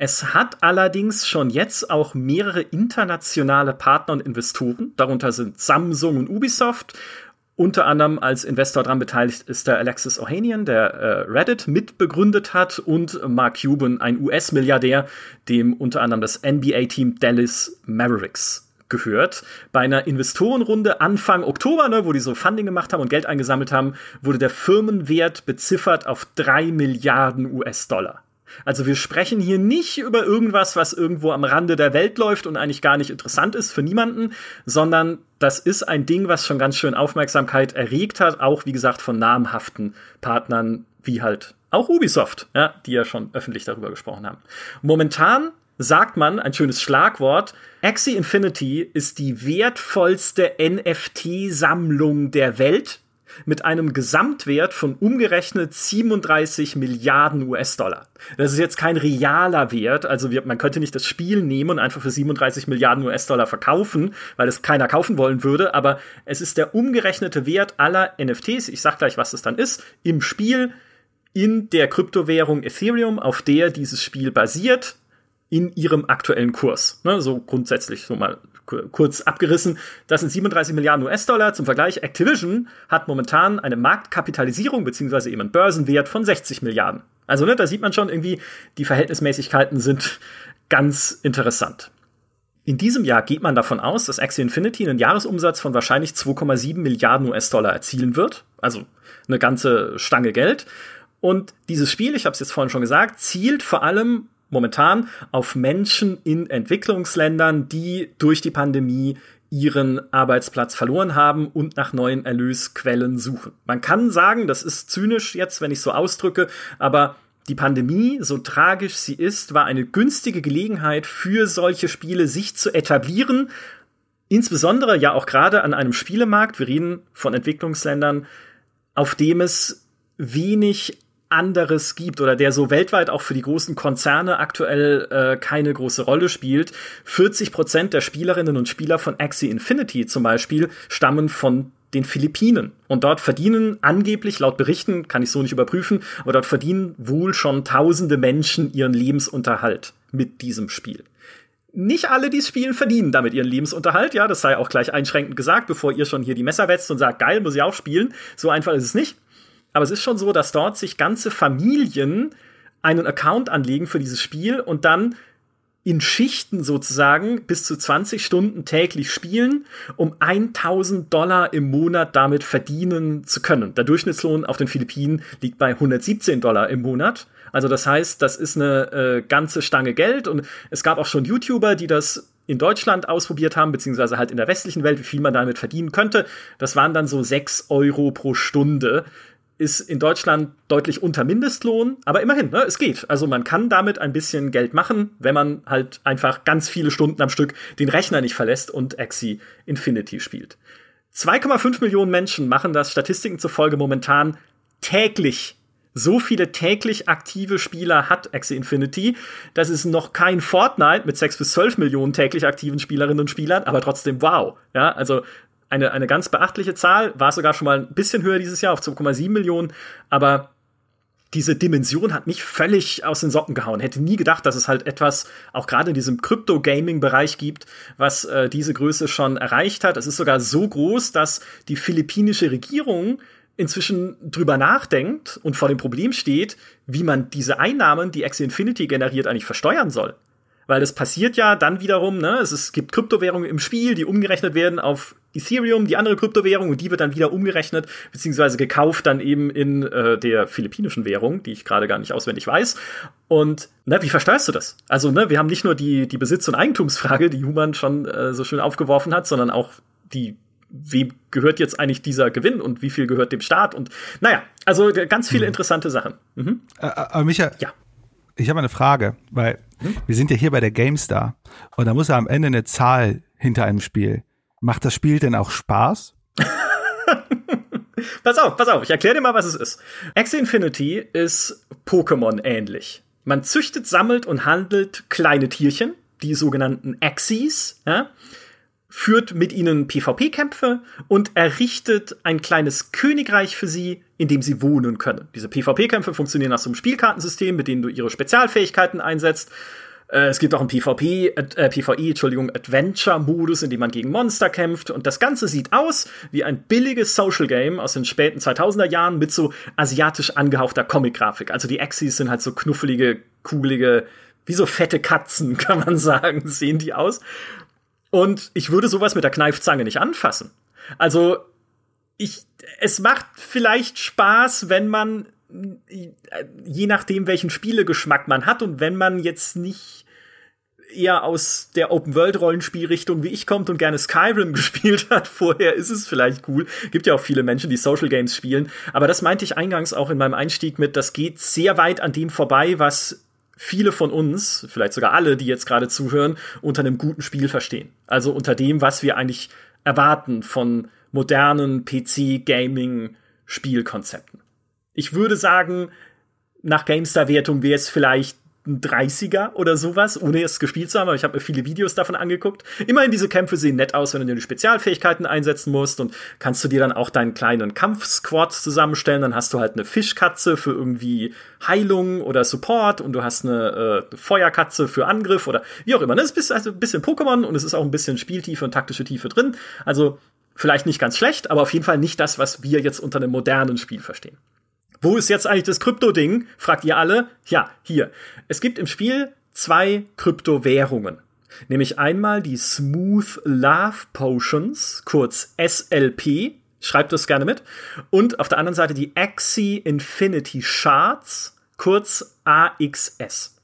Es hat allerdings schon jetzt auch mehrere internationale Partner und Investoren. Darunter sind Samsung und Ubisoft. Unter anderem als Investor daran beteiligt ist der Alexis Ohanian, der äh, Reddit mitbegründet hat, und Mark Cuban, ein US-Milliardär, dem unter anderem das NBA-Team Dallas Mavericks gehört. Bei einer Investorenrunde Anfang Oktober, ne, wo die so Funding gemacht haben und Geld eingesammelt haben, wurde der Firmenwert beziffert auf drei Milliarden US-Dollar. Also wir sprechen hier nicht über irgendwas, was irgendwo am Rande der Welt läuft und eigentlich gar nicht interessant ist für niemanden, sondern das ist ein Ding, was schon ganz schön Aufmerksamkeit erregt hat, auch wie gesagt von namhaften Partnern wie halt auch Ubisoft, ja, die ja schon öffentlich darüber gesprochen haben. Momentan sagt man, ein schönes Schlagwort, Axie Infinity ist die wertvollste NFT-Sammlung der Welt mit einem Gesamtwert von umgerechnet 37 Milliarden US-Dollar. Das ist jetzt kein realer Wert, also wir, man könnte nicht das Spiel nehmen und einfach für 37 Milliarden US-Dollar verkaufen, weil es keiner kaufen wollen würde, aber es ist der umgerechnete Wert aller NFTs, ich sag gleich, was es dann ist, im Spiel in der Kryptowährung Ethereum, auf der dieses Spiel basiert, in ihrem aktuellen Kurs. Ne, so grundsätzlich so mal kurz abgerissen. Das sind 37 Milliarden US-Dollar. Zum Vergleich, Activision hat momentan eine Marktkapitalisierung beziehungsweise eben einen Börsenwert von 60 Milliarden. Also ne, da sieht man schon irgendwie, die Verhältnismäßigkeiten sind ganz interessant. In diesem Jahr geht man davon aus, dass Axie Infinity einen Jahresumsatz von wahrscheinlich 2,7 Milliarden US-Dollar erzielen wird. Also eine ganze Stange Geld. Und dieses Spiel, ich habe es jetzt vorhin schon gesagt, zielt vor allem momentan auf Menschen in Entwicklungsländern, die durch die Pandemie ihren Arbeitsplatz verloren haben und nach neuen Erlösquellen suchen. Man kann sagen, das ist zynisch jetzt, wenn ich so ausdrücke, aber die Pandemie, so tragisch sie ist, war eine günstige Gelegenheit für solche Spiele, sich zu etablieren. Insbesondere ja auch gerade an einem Spielemarkt, wir reden von Entwicklungsländern, auf dem es wenig anderes gibt oder der so weltweit auch für die großen Konzerne aktuell äh, keine große Rolle spielt. 40 Prozent der Spielerinnen und Spieler von Axie Infinity zum Beispiel stammen von den Philippinen. Und dort verdienen angeblich, laut Berichten, kann ich so nicht überprüfen, aber dort verdienen wohl schon tausende Menschen ihren Lebensunterhalt mit diesem Spiel. Nicht alle, die es spielen, verdienen damit ihren Lebensunterhalt. Ja, das sei auch gleich einschränkend gesagt, bevor ihr schon hier die Messer wetzt und sagt, geil, muss ich auch spielen. So einfach ist es nicht. Aber es ist schon so, dass dort sich ganze Familien einen Account anlegen für dieses Spiel und dann in Schichten sozusagen bis zu 20 Stunden täglich spielen, um 1000 Dollar im Monat damit verdienen zu können. Der Durchschnittslohn auf den Philippinen liegt bei 117 Dollar im Monat. Also das heißt, das ist eine äh, ganze Stange Geld und es gab auch schon YouTuber, die das in Deutschland ausprobiert haben, beziehungsweise halt in der westlichen Welt, wie viel man damit verdienen könnte. Das waren dann so 6 Euro pro Stunde ist in Deutschland deutlich unter Mindestlohn, aber immerhin, ne, es geht. Also man kann damit ein bisschen Geld machen, wenn man halt einfach ganz viele Stunden am Stück den Rechner nicht verlässt und Axie Infinity spielt. 2,5 Millionen Menschen machen das Statistiken zufolge momentan täglich. So viele täglich aktive Spieler hat Axie Infinity. Das ist noch kein Fortnite mit 6 bis 12 Millionen täglich aktiven Spielerinnen und Spielern, aber trotzdem wow. Ja, also eine, eine ganz beachtliche Zahl, war sogar schon mal ein bisschen höher dieses Jahr auf 2,7 Millionen, aber diese Dimension hat mich völlig aus den Socken gehauen. Hätte nie gedacht, dass es halt etwas auch gerade in diesem Crypto-Gaming-Bereich gibt, was äh, diese Größe schon erreicht hat. Es ist sogar so groß, dass die philippinische Regierung inzwischen drüber nachdenkt und vor dem Problem steht, wie man diese Einnahmen, die Axie Infinity generiert, eigentlich versteuern soll weil das passiert ja dann wiederum, ne? Es, es gibt Kryptowährungen im Spiel, die umgerechnet werden auf Ethereum, die andere Kryptowährung, und die wird dann wieder umgerechnet, beziehungsweise gekauft dann eben in äh, der philippinischen Währung, die ich gerade gar nicht auswendig weiß. Und ne, wie versteuerst du das? Also, ne, wir haben nicht nur die, die Besitz- und Eigentumsfrage, die Human schon äh, so schön aufgeworfen hat, sondern auch die wem gehört jetzt eigentlich dieser Gewinn und wie viel gehört dem Staat und naja, also ganz viele mhm. interessante Sachen. Mhm. Äh, äh aber Micha, ja. ich habe eine Frage, weil Wir sind ja hier bei der GameStar und da muss ja am Ende eine Zahl hinter einem Spiel. Macht das Spiel denn auch Spaß? pass auf, pass auf, ich erkläre dir mal, was es ist. Axie Infinity ist Pokémon ähnlich. Man züchtet, sammelt und handelt kleine Tierchen, die sogenannten Axies, ja? Führt mit ihnen PvP-Kämpfe und errichtet ein kleines Königreich für sie, in dem sie wohnen können. Diese PvP-Kämpfe funktionieren nach so einem Spielkartensystem, mit dem du ihre Spezialfähigkeiten einsetzt. Äh, es gibt auch einen PvP, äh, PvE, Entschuldigung, Adventure-Modus, in dem man gegen Monster kämpft. Und das Ganze sieht aus wie ein billiges Social Game aus den späten 2000er Jahren mit so asiatisch angehauchter Comic-Grafik. Also die Axis sind halt so knuffelige, kugelige, wie so fette Katzen, kann man sagen, sehen die aus. Und ich würde sowas mit der Kneifzange nicht anfassen. Also, ich, es macht vielleicht Spaß, wenn man, je nachdem, welchen Spielegeschmack man hat und wenn man jetzt nicht eher aus der Open-World-Rollenspielrichtung wie ich kommt und gerne Skyrim gespielt hat vorher, ist es vielleicht cool. Gibt ja auch viele Menschen, die Social Games spielen. Aber das meinte ich eingangs auch in meinem Einstieg mit, das geht sehr weit an dem vorbei, was viele von uns, vielleicht sogar alle, die jetzt gerade zuhören, unter einem guten Spiel verstehen. Also unter dem, was wir eigentlich erwarten von modernen PC-Gaming-Spielkonzepten. Ich würde sagen, nach GameStar-Wertung wäre es vielleicht ein 30er oder sowas, ohne es gespielt zu haben, aber ich habe mir viele Videos davon angeguckt. Immerhin, diese Kämpfe sehen nett aus, wenn du die Spezialfähigkeiten einsetzen musst und kannst du dir dann auch deinen kleinen Kampfsquad zusammenstellen. Dann hast du halt eine Fischkatze für irgendwie Heilung oder Support und du hast eine äh, Feuerkatze für Angriff oder wie auch immer. Das ist also ein bisschen Pokémon und es ist auch ein bisschen Spieltiefe und taktische Tiefe drin. Also vielleicht nicht ganz schlecht, aber auf jeden Fall nicht das, was wir jetzt unter einem modernen Spiel verstehen. Wo ist jetzt eigentlich das Krypto-Ding? Fragt ihr alle. Ja, hier. Es gibt im Spiel zwei Kryptowährungen. Nämlich einmal die Smooth Love Potions, kurz SLP. Schreibt das gerne mit. Und auf der anderen Seite die Axie Infinity Shards, kurz AXS.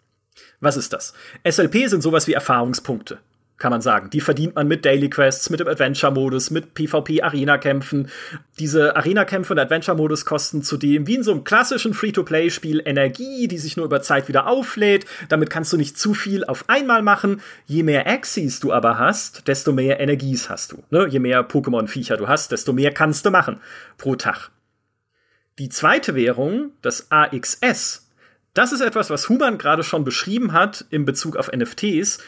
Was ist das? SLP sind sowas wie Erfahrungspunkte kann man sagen. Die verdient man mit Daily Quests, mit dem Adventure-Modus, mit PvP-Arena-Kämpfen. Diese Arena-Kämpfe und Adventure-Modus kosten zudem, wie in so einem klassischen Free-to-Play-Spiel, Energie, die sich nur über Zeit wieder auflädt. Damit kannst du nicht zu viel auf einmal machen. Je mehr Axis du aber hast, desto mehr Energies hast du. Ne? Je mehr Pokémon-Viecher du hast, desto mehr kannst du machen pro Tag. Die zweite Währung, das AXS, das ist etwas, was Human gerade schon beschrieben hat in Bezug auf NFTs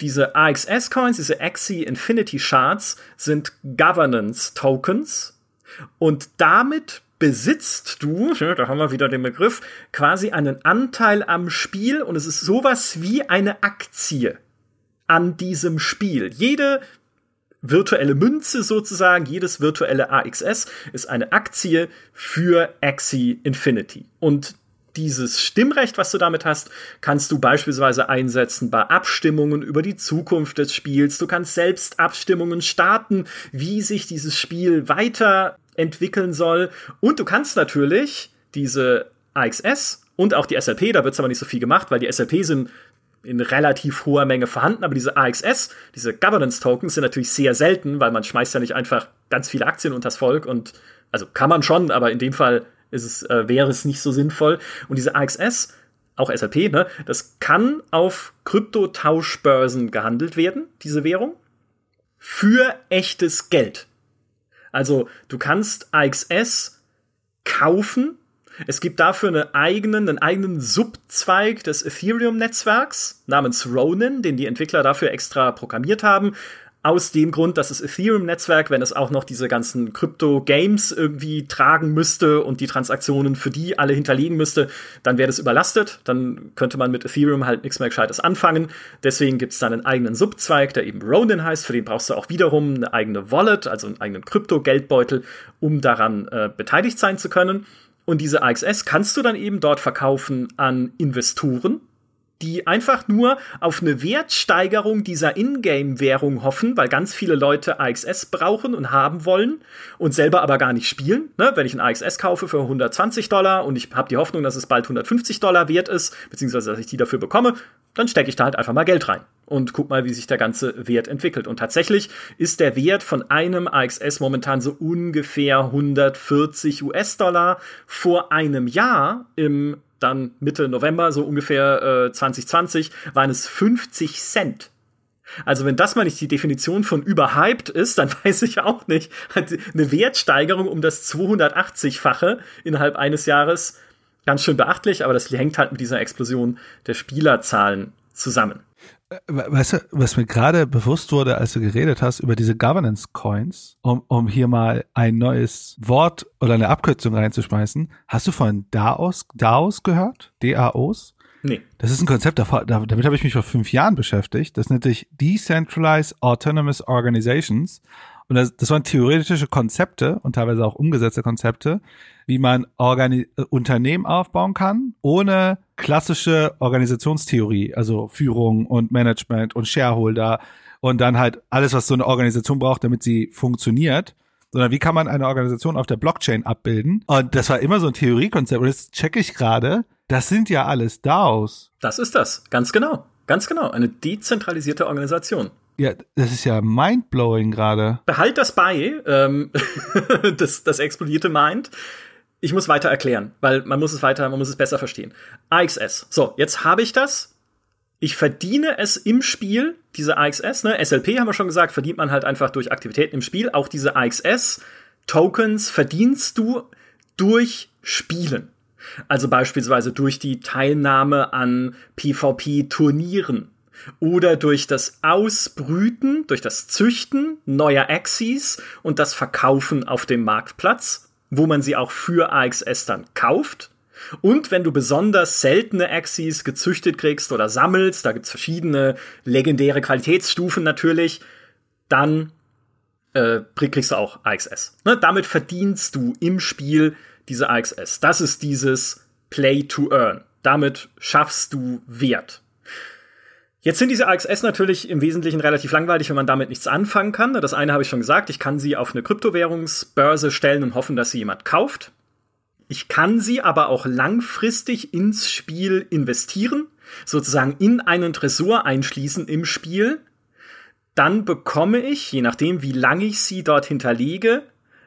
diese AXS-Coins, diese Axie Infinity Shards, sind Governance-Tokens und damit besitzt du, da haben wir wieder den Begriff, quasi einen Anteil am Spiel und es ist sowas wie eine Aktie an diesem Spiel. Jede virtuelle Münze sozusagen, jedes virtuelle AXS ist eine Aktie für Axie Infinity. Und dieses Stimmrecht, was du damit hast, kannst du beispielsweise einsetzen bei Abstimmungen über die Zukunft des Spiels. Du kannst selbst Abstimmungen starten, wie sich dieses Spiel weiterentwickeln soll. Und du kannst natürlich diese AXS und auch die SLP, da wird es aber nicht so viel gemacht, weil die SLP sind in relativ hoher Menge vorhanden, aber diese AXS, diese Governance Tokens sind natürlich sehr selten, weil man schmeißt ja nicht einfach ganz viele Aktien unters Volk und also kann man schon, aber in dem Fall ist es, äh, wäre es nicht so sinnvoll. Und diese AXS, auch SLP, ne, das kann auf Kryptotauschbörsen gehandelt werden, diese Währung, für echtes Geld. Also du kannst AXS kaufen. Es gibt dafür eine eigenen, einen eigenen Subzweig des Ethereum-Netzwerks namens Ronin, den die Entwickler dafür extra programmiert haben aus dem Grund, dass das Ethereum-Netzwerk, wenn es auch noch diese ganzen Krypto-Games irgendwie tragen müsste und die Transaktionen für die alle hinterlegen müsste, dann wäre das überlastet. Dann könnte man mit Ethereum halt nichts mehr Gescheites anfangen. Deswegen gibt es dann einen eigenen Subzweig, der eben Ronin heißt. Für den brauchst du auch wiederum eine eigene Wallet, also einen eigenen Krypto-Geldbeutel, um daran äh, beteiligt sein zu können. Und diese AXS kannst du dann eben dort verkaufen an Investoren, die einfach nur auf eine Wertsteigerung dieser Ingame-Währung hoffen, weil ganz viele Leute AXS brauchen und haben wollen und selber aber gar nicht spielen. Ne? Wenn ich ein AXS kaufe für 120 Dollar und ich habe die Hoffnung, dass es bald 150 Dollar wert ist, beziehungsweise dass ich die dafür bekomme, dann stecke ich da halt einfach mal Geld rein und guck mal, wie sich der ganze Wert entwickelt. Und tatsächlich ist der Wert von einem AXS momentan so ungefähr 140 US-Dollar. Vor einem Jahr im dann Mitte November, so ungefähr äh, 2020, waren es 50 Cent. Also wenn das mal nicht die Definition von überhyped ist, dann weiß ich auch nicht. Eine Wertsteigerung um das 280-fache innerhalb eines Jahres ganz schön beachtlich, aber das hängt halt mit dieser Explosion der Spielerzahlen zusammen. Äh, weißt du, was mir gerade bewusst wurde, als du geredet hast über diese Governance Coins, um, um hier mal ein neues Wort oder eine Abkürzung reinzuschmeißen, hast du von DAOs, DAOs gehört? DAOs? Nee. Das ist ein Konzept, damit habe ich mich vor fünf Jahren beschäftigt. Das nennt sich Decentralized Autonomous Organizations. Und das, das waren theoretische Konzepte und teilweise auch umgesetzte Konzepte, wie man Organi Unternehmen aufbauen kann, ohne klassische Organisationstheorie, also Führung und Management und Shareholder und dann halt alles, was so eine Organisation braucht, damit sie funktioniert, sondern wie kann man eine Organisation auf der Blockchain abbilden? Und das war immer so ein Theoriekonzept. Und jetzt checke ich gerade, das sind ja alles DAOs. Das ist das, ganz genau. Ganz genau, eine dezentralisierte Organisation. Ja, das ist ja mindblowing gerade. Behalt das bei, ähm, das, das explodierte Mind. Ich muss weiter erklären, weil man muss es weiter, man muss es besser verstehen. AXS. So, jetzt habe ich das. Ich verdiene es im Spiel, diese AXS, ne? SLP haben wir schon gesagt, verdient man halt einfach durch Aktivitäten im Spiel. Auch diese AXS Tokens verdienst du durch Spielen. Also beispielsweise durch die Teilnahme an PvP-Turnieren oder durch das Ausbrüten, durch das Züchten neuer Axis und das Verkaufen auf dem Marktplatz, wo man sie auch für AXS dann kauft. Und wenn du besonders seltene Axis gezüchtet kriegst oder sammelst, da gibt's verschiedene legendäre Qualitätsstufen natürlich, dann äh, kriegst du auch AXS. Ne? Damit verdienst du im Spiel diese AXS. Das ist dieses Play to Earn. Damit schaffst du Wert. Jetzt sind diese AXS natürlich im Wesentlichen relativ langweilig, wenn man damit nichts anfangen kann. Das eine habe ich schon gesagt, ich kann sie auf eine Kryptowährungsbörse stellen und hoffen, dass sie jemand kauft. Ich kann sie aber auch langfristig ins Spiel investieren, sozusagen in einen Tresor einschließen im Spiel. Dann bekomme ich, je nachdem, wie lange ich sie dort hinterlege,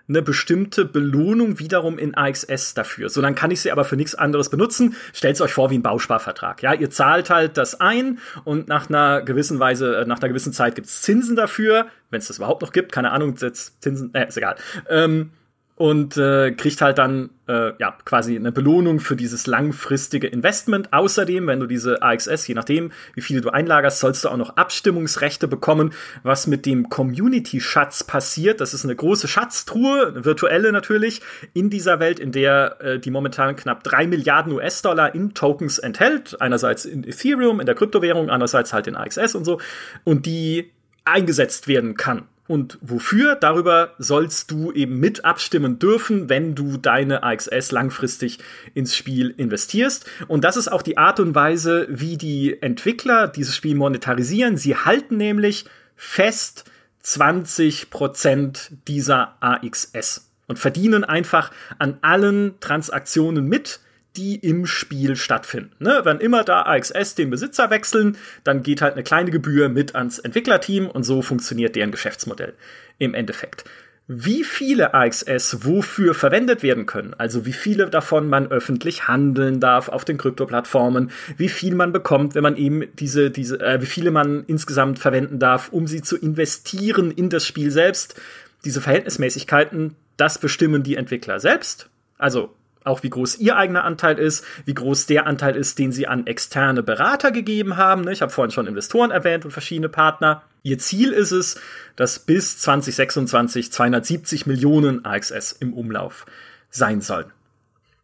eine bestimmte Belohnung wiederum in AXS dafür. So, dann kann ich sie aber für nichts anderes benutzen. Stellt euch vor wie ein Bausparvertrag. Ja, ihr zahlt halt das ein und nach einer gewissen Weise, äh, nach einer gewissen Zeit gibt's Zinsen dafür, wenn es das überhaupt noch gibt. Keine Ahnung, jetzt Zinsen, äh, ist egal. Ähm, und äh, kriegt halt dann äh, ja quasi eine Belohnung für dieses langfristige Investment. Außerdem, wenn du diese AXS, je nachdem, wie viele du einlagerst, sollst du auch noch Abstimmungsrechte bekommen, was mit dem Community-Schatz passiert. Das ist eine große Schatztruhe, eine virtuelle natürlich, in dieser Welt, in der äh, die momentan knapp drei Milliarden US-Dollar in Tokens enthält. Einerseits in Ethereum, in der Kryptowährung, andererseits halt in AXS und so. Und die eingesetzt werden kann und wofür. Darüber sollst du eben mit abstimmen dürfen, wenn du deine AXS langfristig ins Spiel investierst. Und das ist auch die Art und Weise, wie die Entwickler dieses Spiel monetarisieren. Sie halten nämlich fest 20% dieser AXS und verdienen einfach an allen Transaktionen mit, die im Spiel stattfinden. Ne? Wenn immer da AXS den Besitzer wechseln, dann geht halt eine kleine Gebühr mit ans Entwicklerteam und so funktioniert deren Geschäftsmodell im Endeffekt. Wie viele AXS wofür verwendet werden können, also wie viele davon man öffentlich handeln darf auf den Krypto-Plattformen, wie viel man bekommt, wenn man eben diese, diese, äh, wie viele man insgesamt verwenden darf, um sie zu investieren in das Spiel selbst, diese Verhältnismäßigkeiten, das bestimmen die Entwickler selbst. Also auch wie groß ihr eigener Anteil ist, wie groß der Anteil ist, den sie an externe Berater gegeben haben. Ich habe vorhin schon Investoren erwähnt und verschiedene Partner. Ihr Ziel ist es, dass bis 2026 270 Millionen AXS im Umlauf sein sollen.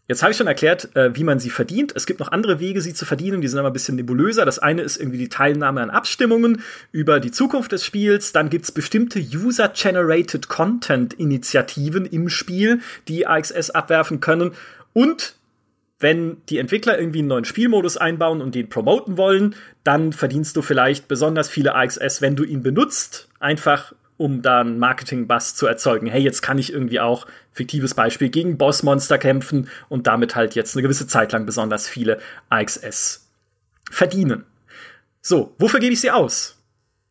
Jetzt habe ich schon erklärt, äh, wie man sie verdient. Es gibt noch andere Wege, sie zu verdienen, die sind aber ein bisschen nebulöser. Das eine ist irgendwie die Teilnahme an Abstimmungen über die Zukunft des Spiels. Dann gibt's bestimmte User-Generated Content-Initiativen im Spiel, die AXS abwerfen können. Und wenn die Entwickler irgendwie einen neuen Spielmodus einbauen und den promoten wollen, dann verdienst du vielleicht besonders viele AXS, wenn du ihn benutzt. Einfach um da einen Marketing-Buzz zu erzeugen. Hey, jetzt kann ich irgendwie auch, fiktives Beispiel, gegen Bossmonster kämpfen und damit halt jetzt eine gewisse Zeit lang besonders viele AXS verdienen. So, wofür gebe ich sie aus?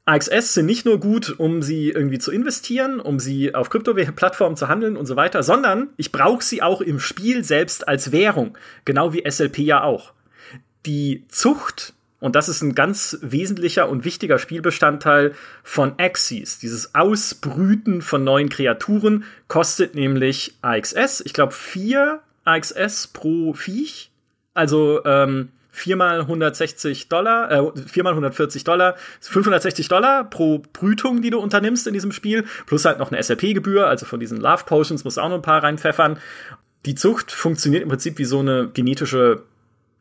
AXS sind nicht nur gut, um sie irgendwie zu investieren, um sie auf Krypto-Plattformen zu handeln und so weiter, sondern ich brauche sie auch im Spiel selbst als Währung, genau wie SLP ja auch. Die Zucht und das ist ein ganz wesentlicher und wichtiger Spielbestandteil von Axis. Dieses Ausbrüten von neuen Kreaturen kostet nämlich AXS. Ich glaube, vier AXS pro Viech. Also ähm, viermal 160 Dollar, äh, viermal 140 Dollar, 560 Dollar pro Brütung, die du unternimmst in diesem Spiel, plus halt noch eine SLP-Gebühr, also von diesen Love Potions musst du auch noch ein paar reinpfeffern. Die Zucht funktioniert im Prinzip wie so eine genetische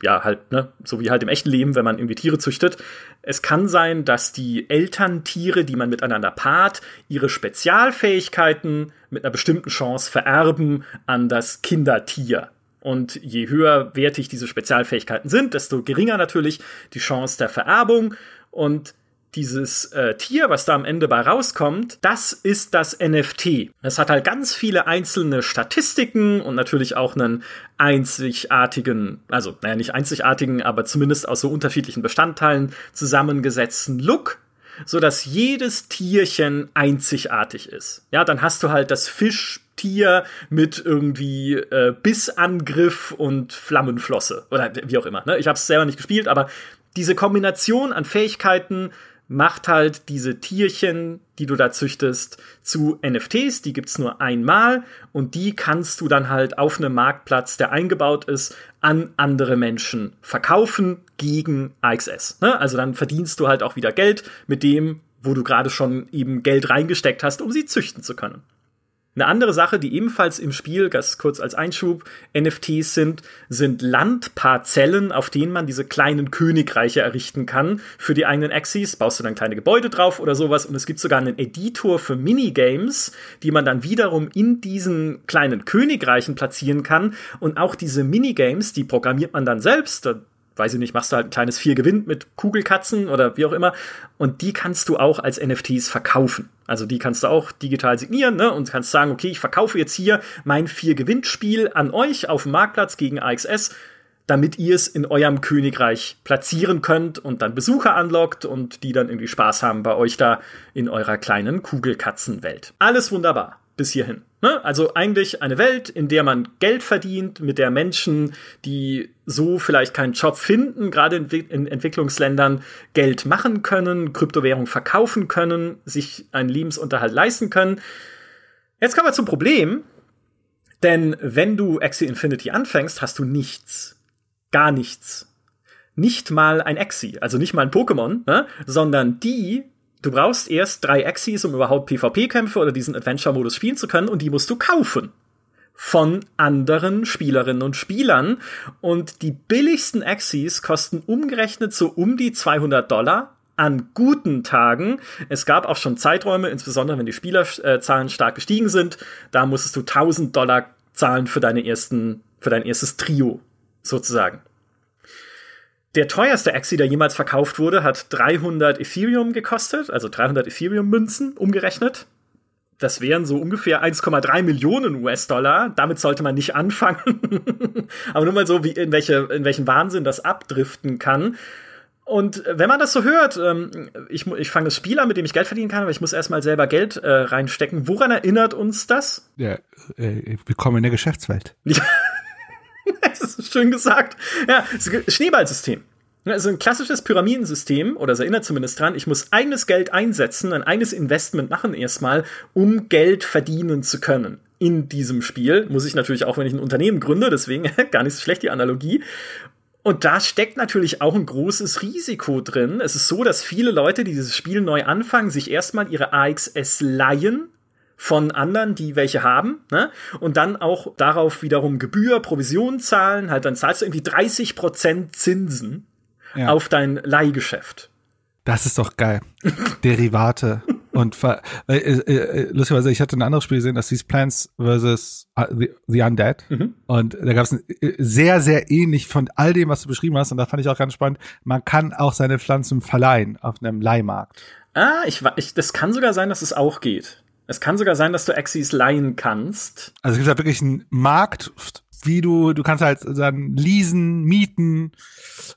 ja, halt, ne, so wie halt im echten Leben, wenn man irgendwie Tiere züchtet. Es kann sein, dass die Elterntiere, die man miteinander paart, ihre Spezialfähigkeiten mit einer bestimmten Chance vererben an das Kindertier. Und je höher wertig diese Spezialfähigkeiten sind, desto geringer natürlich die Chance der Vererbung. Und dieses äh, Tier, was da am Ende bei rauskommt, das ist das NFT. Es hat halt ganz viele einzelne Statistiken und natürlich auch einen einzigartigen, also naja, nicht einzigartigen, aber zumindest aus so unterschiedlichen Bestandteilen zusammengesetzten Look, so dass jedes Tierchen einzigartig ist. Ja, dann hast du halt das Fischtier mit irgendwie äh, Bissangriff und Flammenflosse oder wie auch immer. Ne? Ich habe es selber nicht gespielt, aber diese Kombination an Fähigkeiten macht halt diese Tierchen, die du da züchtest, zu NFTs. Die gibt's nur einmal und die kannst du dann halt auf einem Marktplatz, der eingebaut ist, an andere Menschen verkaufen gegen AXS. Ne? Also dann verdienst du halt auch wieder Geld mit dem, wo du gerade schon eben Geld reingesteckt hast, um sie züchten zu können. Eine andere Sache, die ebenfalls im Spiel, ganz kurz als Einschub, NFTs sind, sind Landparzellen, auf denen man diese kleinen Königreiche errichten kann für die eigenen Axis. Baust du dann kleine Gebäude drauf oder sowas und es gibt sogar einen Editor für Minigames, die man dann wiederum in diesen kleinen Königreichen platzieren kann. Und auch diese Minigames, die programmiert man dann selbst. Da weiß ich nicht, machst du halt ein kleines Vier gewinnt mit Kugelkatzen oder wie auch immer. Und die kannst du auch als NFTs verkaufen. Also die kannst du auch digital signieren ne? und kannst sagen, okay, ich verkaufe jetzt hier mein Vier gewinnt Spiel an euch auf dem Marktplatz gegen AXS damit ihr es in eurem Königreich platzieren könnt und dann Besucher anlockt und die dann irgendwie Spaß haben bei euch da in eurer kleinen Kugelkatzenwelt. Alles wunderbar bis hierhin. Ne? Also eigentlich eine Welt, in der man Geld verdient, mit der Menschen, die so vielleicht keinen Job finden, gerade in, in Entwicklungsländern Geld machen können, Kryptowährung verkaufen können, sich einen Lebensunterhalt leisten können. Jetzt kommen wir zum Problem, denn wenn du Axie Infinity anfängst, hast du nichts gar nichts. Nicht mal ein Exi, also nicht mal ein Pokémon, ne? sondern die, du brauchst erst drei Exis, um überhaupt PvP-Kämpfe oder diesen Adventure-Modus spielen zu können, und die musst du kaufen. Von anderen Spielerinnen und Spielern. Und die billigsten Exis kosten umgerechnet so um die 200 Dollar an guten Tagen. Es gab auch schon Zeiträume, insbesondere wenn die Spielerzahlen stark gestiegen sind. Da musstest du 1000 Dollar zahlen für deine ersten, für dein erstes Trio sozusagen. Der teuerste Axie, der jemals verkauft wurde, hat 300 Ethereum gekostet, also 300 Ethereum-Münzen umgerechnet. Das wären so ungefähr 1,3 Millionen US-Dollar. Damit sollte man nicht anfangen. Aber nur mal so, wie in, welche, in welchen Wahnsinn das abdriften kann. Und wenn man das so hört, ähm, ich, ich fange das Spiel an, mit dem ich Geld verdienen kann, aber ich muss erstmal selber Geld äh, reinstecken. Woran erinnert uns das? Ja, äh, willkommen in der Geschäftswelt. das ist schön gesagt. Ja, Schneeballsystem. Also ein klassisches Pyramidensystem, oder es erinnert zumindest dran, ich muss eigenes Geld einsetzen, ein eigenes Investment machen erstmal, um Geld verdienen zu können. In diesem Spiel muss ich natürlich auch, wenn ich ein Unternehmen gründe, deswegen gar nicht so schlecht die Analogie. Und da steckt natürlich auch ein großes Risiko drin. Es ist so, dass viele Leute, die dieses Spiel neu anfangen, sich erstmal ihre AXS leihen von anderen, die welche haben, ne? Und dann auch darauf wiederum Gebühr, Provision zahlen, halt dann zahlst du irgendwie 30 Prozent Zinsen ja. auf dein Leihgeschäft. Das ist doch geil. Derivate. Und äh, äh, lustigerweise, ich hatte ein anderes Spiel gesehen, das hieß Plants vs. Uh, the, the Undead. Mhm. Und da gab es äh, sehr, sehr ähnlich von all dem, was du beschrieben hast. Und da fand ich auch ganz spannend. Man kann auch seine Pflanzen verleihen auf einem Leihmarkt. Ah, ich, ich, das kann sogar sein, dass es auch geht. Es kann sogar sein, dass du Axis leihen kannst. Also es gibt halt wirklich einen Markt, wie du, du kannst halt dann leasen, mieten.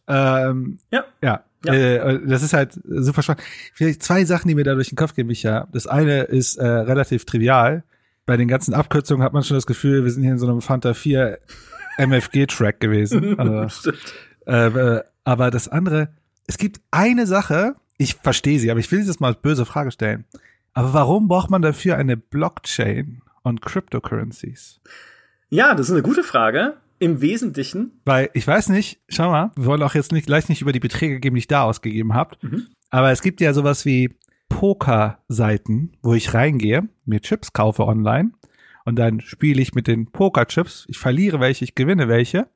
Ähm, ja. Ja. ja. Äh, das ist halt super spannend. Vielleicht zwei Sachen, die mir da durch den Kopf gehen, Micha. Das eine ist äh, relativ trivial. Bei den ganzen Abkürzungen hat man schon das Gefühl, wir sind hier in so einem Fanta 4 MFG-Track gewesen. also, äh, aber das andere, es gibt eine Sache, ich verstehe sie, aber ich will dieses mal als böse Frage stellen. Aber warum braucht man dafür eine Blockchain und Cryptocurrencies? Ja, das ist eine gute Frage. Im Wesentlichen. Weil ich weiß nicht, schau mal, wir wollen auch jetzt nicht gleich nicht über die Beträge geben, die ich da ausgegeben habt. Mhm. Aber es gibt ja sowas wie Poker-Seiten, wo ich reingehe, mir Chips kaufe online und dann spiele ich mit den Poker-Chips. Ich verliere welche, ich gewinne welche.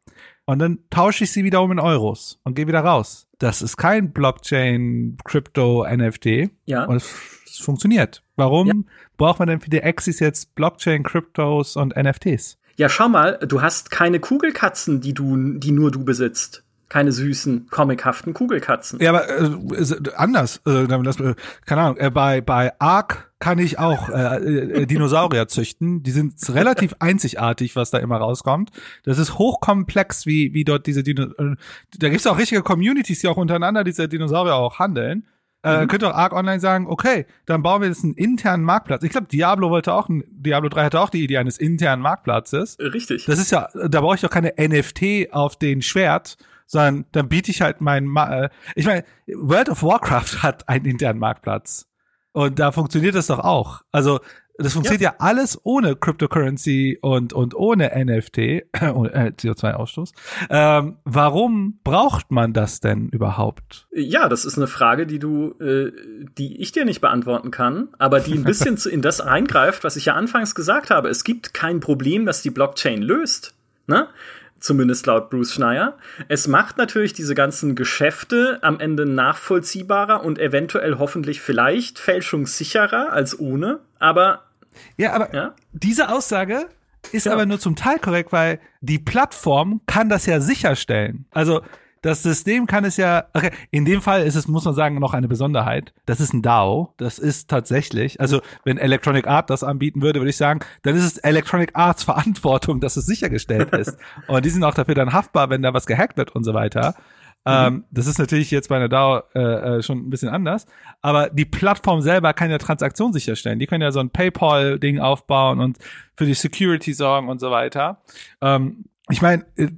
Und dann tausche ich sie wieder um in Euros und gehe wieder raus. Das ist kein Blockchain, Crypto, NFT. Ja. Und es funktioniert. Warum ja. braucht man denn für die Axis jetzt Blockchain, Kryptos und NFTs? Ja, schau mal, du hast keine Kugelkatzen, die du, die nur du besitzt keine süßen, comichaften Kugelkatzen. Ja, aber äh, anders. Äh, das, äh, keine Ahnung, äh, bei, bei Ark kann ich auch äh, äh, Dinosaurier züchten. Die sind relativ einzigartig, was da immer rauskommt. Das ist hochkomplex, wie, wie dort diese Dino äh, Da gibt's auch richtige Communities, die auch untereinander diese Dinosaurier auch handeln. Äh, mhm. Könnte auch Arc Online sagen, okay, dann bauen wir jetzt einen internen Marktplatz. Ich glaube, Diablo wollte auch, Diablo 3 hatte auch die Idee eines internen Marktplatzes. Richtig. Das ist ja, da brauche ich doch keine NFT auf den Schwert, sondern dann biete ich halt meinen, Ma äh, ich meine, World of Warcraft hat einen internen Marktplatz. Und da funktioniert das doch auch. Also das funktioniert ja. ja, alles ohne Cryptocurrency und, und ohne NFT, äh, CO2-Ausstoß. Ähm, warum braucht man das denn überhaupt? Ja, das ist eine Frage, die du, äh, die ich dir nicht beantworten kann, aber die ein bisschen in das eingreift, was ich ja anfangs gesagt habe. Es gibt kein Problem, das die Blockchain löst. Ne? Zumindest laut Bruce Schneier. Es macht natürlich diese ganzen Geschäfte am Ende nachvollziehbarer und eventuell hoffentlich vielleicht fälschungssicherer als ohne. Aber ja, aber ja? diese Aussage ist ja. aber nur zum Teil korrekt, weil die Plattform kann das ja sicherstellen. Also das System kann es ja, okay, in dem Fall ist es, muss man sagen, noch eine Besonderheit. Das ist ein DAO. Das ist tatsächlich, also wenn Electronic Art das anbieten würde, würde ich sagen, dann ist es Electronic Arts Verantwortung, dass es sichergestellt ist. und die sind auch dafür dann haftbar, wenn da was gehackt wird und so weiter. Mhm. Ähm, das ist natürlich jetzt bei einer DAO äh, äh, schon ein bisschen anders. Aber die Plattform selber kann ja Transaktionen sicherstellen. Die können ja so ein PayPal-Ding aufbauen und für die Security sorgen und so weiter. Ähm, ich meine, äh,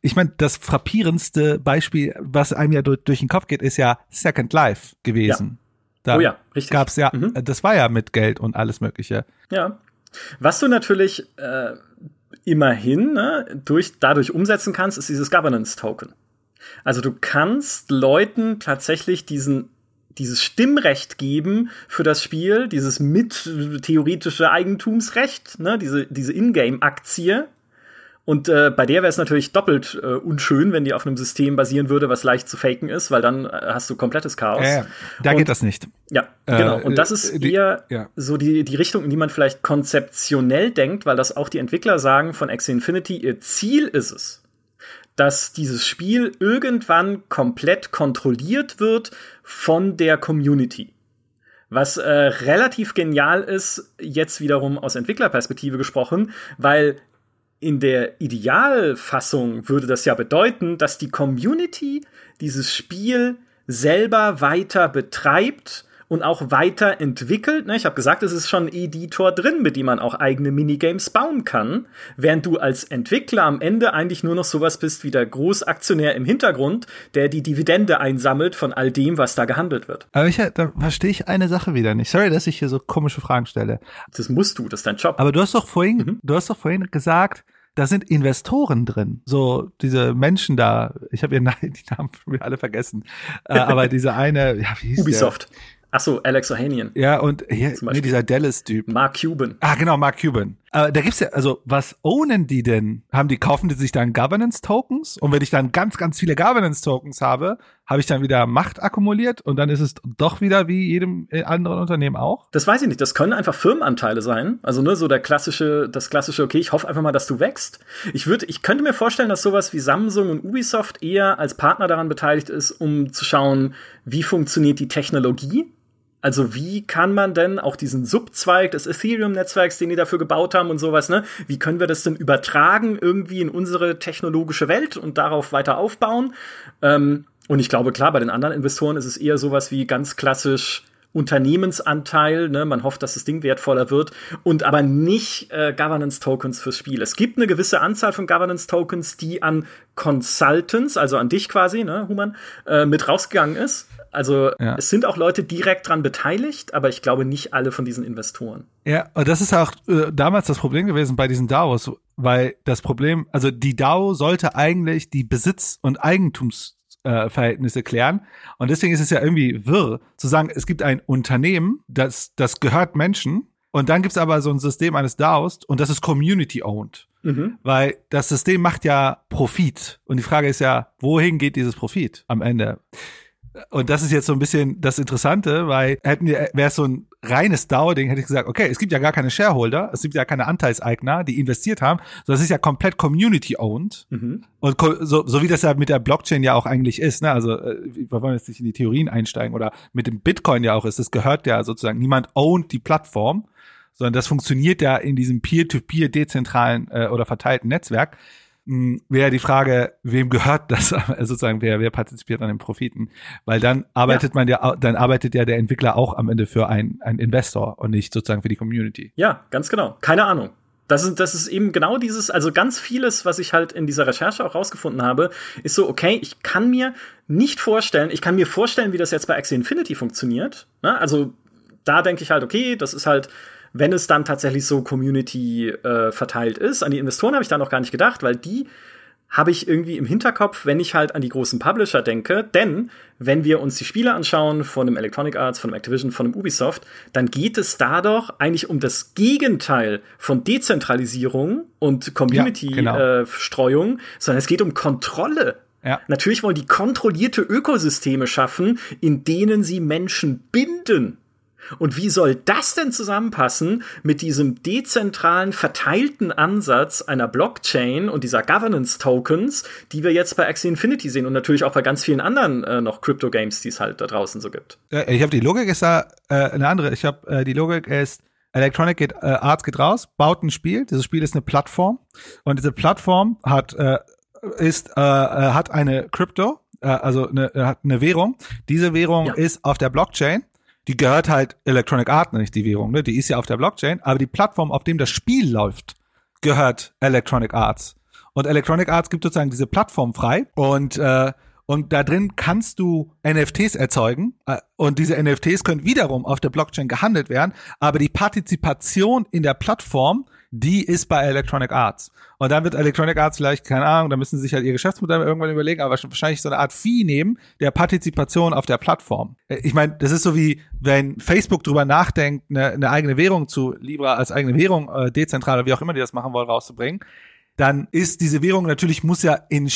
ich meine, das frappierendste Beispiel, was einem ja durch, durch den Kopf geht, ist ja Second Life gewesen. Ja. Da oh ja, richtig. Gab's ja, mhm. das war ja mit Geld und alles Mögliche. Ja. Was du natürlich äh, immerhin ne, durch, dadurch umsetzen kannst, ist dieses Governance Token. Also du kannst Leuten tatsächlich diesen dieses Stimmrecht geben für das Spiel, dieses mit theoretische Eigentumsrecht, ne, diese, diese Ingame-Aktie. Und äh, bei der wäre es natürlich doppelt äh, unschön, wenn die auf einem System basieren würde, was leicht zu faken ist, weil dann äh, hast du komplettes Chaos. Äh, da und, geht das nicht. Ja, genau. Und das ist die, eher ja. so die, die Richtung, in die man vielleicht konzeptionell denkt, weil das auch die Entwickler sagen von Axie Infinity, ihr Ziel ist es, dass dieses Spiel irgendwann komplett kontrolliert wird von der Community. Was äh, relativ genial ist, jetzt wiederum aus Entwicklerperspektive gesprochen, weil in der Idealfassung würde das ja bedeuten, dass die Community dieses Spiel selber weiter betreibt und auch weiterentwickelt. Ne? Ich habe gesagt, es ist schon ein Editor drin, mit dem man auch eigene Minigames bauen kann, während du als Entwickler am Ende eigentlich nur noch sowas bist wie der Großaktionär im Hintergrund, der die Dividende einsammelt von all dem, was da gehandelt wird. Aber ich, da verstehe ich eine Sache wieder nicht. Sorry, dass ich hier so komische Fragen stelle. Das musst du, das ist dein Job. Aber du hast doch vorhin, mhm. du hast doch vorhin gesagt, da sind Investoren drin. So diese Menschen da, ich habe ihren die Namen alle vergessen. Äh, aber diese eine, ja, wie hieß Ubisoft. Der? Ach so, Alex Ohanian. Ja, und hier, nee, dieser Dallas-Typ. Mark Cuban. Ah, genau, Mark Cuban. Aber da gibt's ja, also, was ownen die denn? Haben die, kaufen die sich dann Governance-Tokens? Und wenn ich dann ganz, ganz viele Governance-Tokens habe, habe ich dann wieder Macht akkumuliert und dann ist es doch wieder wie jedem äh, anderen Unternehmen auch? Das weiß ich nicht. Das können einfach Firmenanteile sein. Also, ne, so der klassische, das klassische, okay, ich hoffe einfach mal, dass du wächst. Ich würde, ich könnte mir vorstellen, dass sowas wie Samsung und Ubisoft eher als Partner daran beteiligt ist, um zu schauen, wie funktioniert die Technologie also wie kann man denn auch diesen Subzweig des Ethereum-Netzwerks, den die dafür gebaut haben und sowas, ne, wie können wir das denn übertragen irgendwie in unsere technologische Welt und darauf weiter aufbauen? Ähm, und ich glaube, klar, bei den anderen Investoren ist es eher sowas wie ganz klassisch Unternehmensanteil, ne? man hofft, dass das Ding wertvoller wird und aber nicht äh, Governance Tokens fürs Spiel. Es gibt eine gewisse Anzahl von Governance Tokens, die an Consultants, also an dich quasi, ne, Human, äh, mit rausgegangen ist. Also ja. es sind auch Leute direkt dran beteiligt, aber ich glaube nicht alle von diesen Investoren. Ja, und das ist auch äh, damals das Problem gewesen bei diesen DAOs, weil das Problem, also die DAO sollte eigentlich die Besitz- und Eigentumsverhältnisse äh, klären. Und deswegen ist es ja irgendwie wirr, zu sagen, es gibt ein Unternehmen, das, das gehört Menschen. Und dann gibt es aber so ein System eines DAOs und das ist community-owned. Mhm. Weil das System macht ja Profit. Und die Frage ist ja, wohin geht dieses Profit am Ende? Und das ist jetzt so ein bisschen das Interessante, weil hätten wir, wäre es so ein reines DAO-Ding, hätte ich gesagt, okay, es gibt ja gar keine Shareholder, es gibt ja keine Anteilseigner, die investiert haben, sondern es ist ja komplett community-owned. Mhm. Und so, so wie das ja mit der Blockchain ja auch eigentlich ist, ne? Also äh, wir wollen jetzt nicht in die Theorien einsteigen oder mit dem Bitcoin ja auch ist, das gehört ja sozusagen, niemand ownt die Plattform, sondern das funktioniert ja in diesem Peer-to-Peer dezentralen äh, oder verteilten Netzwerk wäre die Frage, wem gehört das sozusagen, wer, wer partizipiert an den Profiten? Weil dann arbeitet ja. man ja, dann arbeitet ja der Entwickler auch am Ende für einen, einen Investor und nicht sozusagen für die Community. Ja, ganz genau. Keine Ahnung. Das ist, das ist eben genau dieses, also ganz vieles, was ich halt in dieser Recherche auch rausgefunden habe, ist so, okay, ich kann mir nicht vorstellen, ich kann mir vorstellen, wie das jetzt bei Axie Infinity funktioniert. Ne? Also da denke ich halt, okay, das ist halt wenn es dann tatsächlich so Community äh, verteilt ist. An die Investoren habe ich da noch gar nicht gedacht, weil die habe ich irgendwie im Hinterkopf, wenn ich halt an die großen Publisher denke. Denn wenn wir uns die Spiele anschauen von dem Electronic Arts, von dem Activision, von dem Ubisoft, dann geht es da doch eigentlich um das Gegenteil von Dezentralisierung und Community-Streuung, ja, genau. äh, sondern es geht um Kontrolle. Ja. Natürlich wollen die kontrollierte Ökosysteme schaffen, in denen sie Menschen binden Und wie soll das denn zusammenpassen mit diesem dezentralen, verteilten Ansatz einer Blockchain und dieser Governance-Tokens, die wir jetzt bei Axie Infinity sehen und natürlich auch bei ganz vielen anderen äh, noch Crypto-Games, die es halt da draußen so gibt? Ich habe die Logik ist da äh, eine andere. Ich habe äh, die Logik ist Electronic geht, äh, Arts geht raus, baut ein Spiel. Dieses Spiel ist eine Plattform und diese Plattform hat äh, ist äh, äh hat eine Crypto, äh, also eine, hat eine Währung. Diese Währung ja. ist auf der Blockchain die gehört halt Electronic Art, nicht die Währung, ne? Die ist ja auf der Blockchain, aber die Plattform, auf dem das Spiel läuft, gehört Electronic Arts. Und Electronic Arts gibt sozusagen diese Plattform frei und äh, und da drin kannst du NFTs erzeugen äh, und diese NFTs können wiederum auf der Blockchain gehandelt werden, aber die Partizipation in der Plattform die ist bei Electronic Arts. Und dann wird Electronic Arts vielleicht, keine Ahnung, da müssen sie sich halt ihr Geschäftsmodell irgendwann überlegen, aber wahrscheinlich so eine Art Fee nehmen der Partizipation auf der Plattform. Äh, ich meine, das ist so wie, wenn Facebook drüber nachdenkt, eine, eine eigene Währung zu Libra als eigene Währung, äh, dezentral oder wie auch immer die das machen wollen, rauszubringen dann ist diese Währung natürlich muss ja in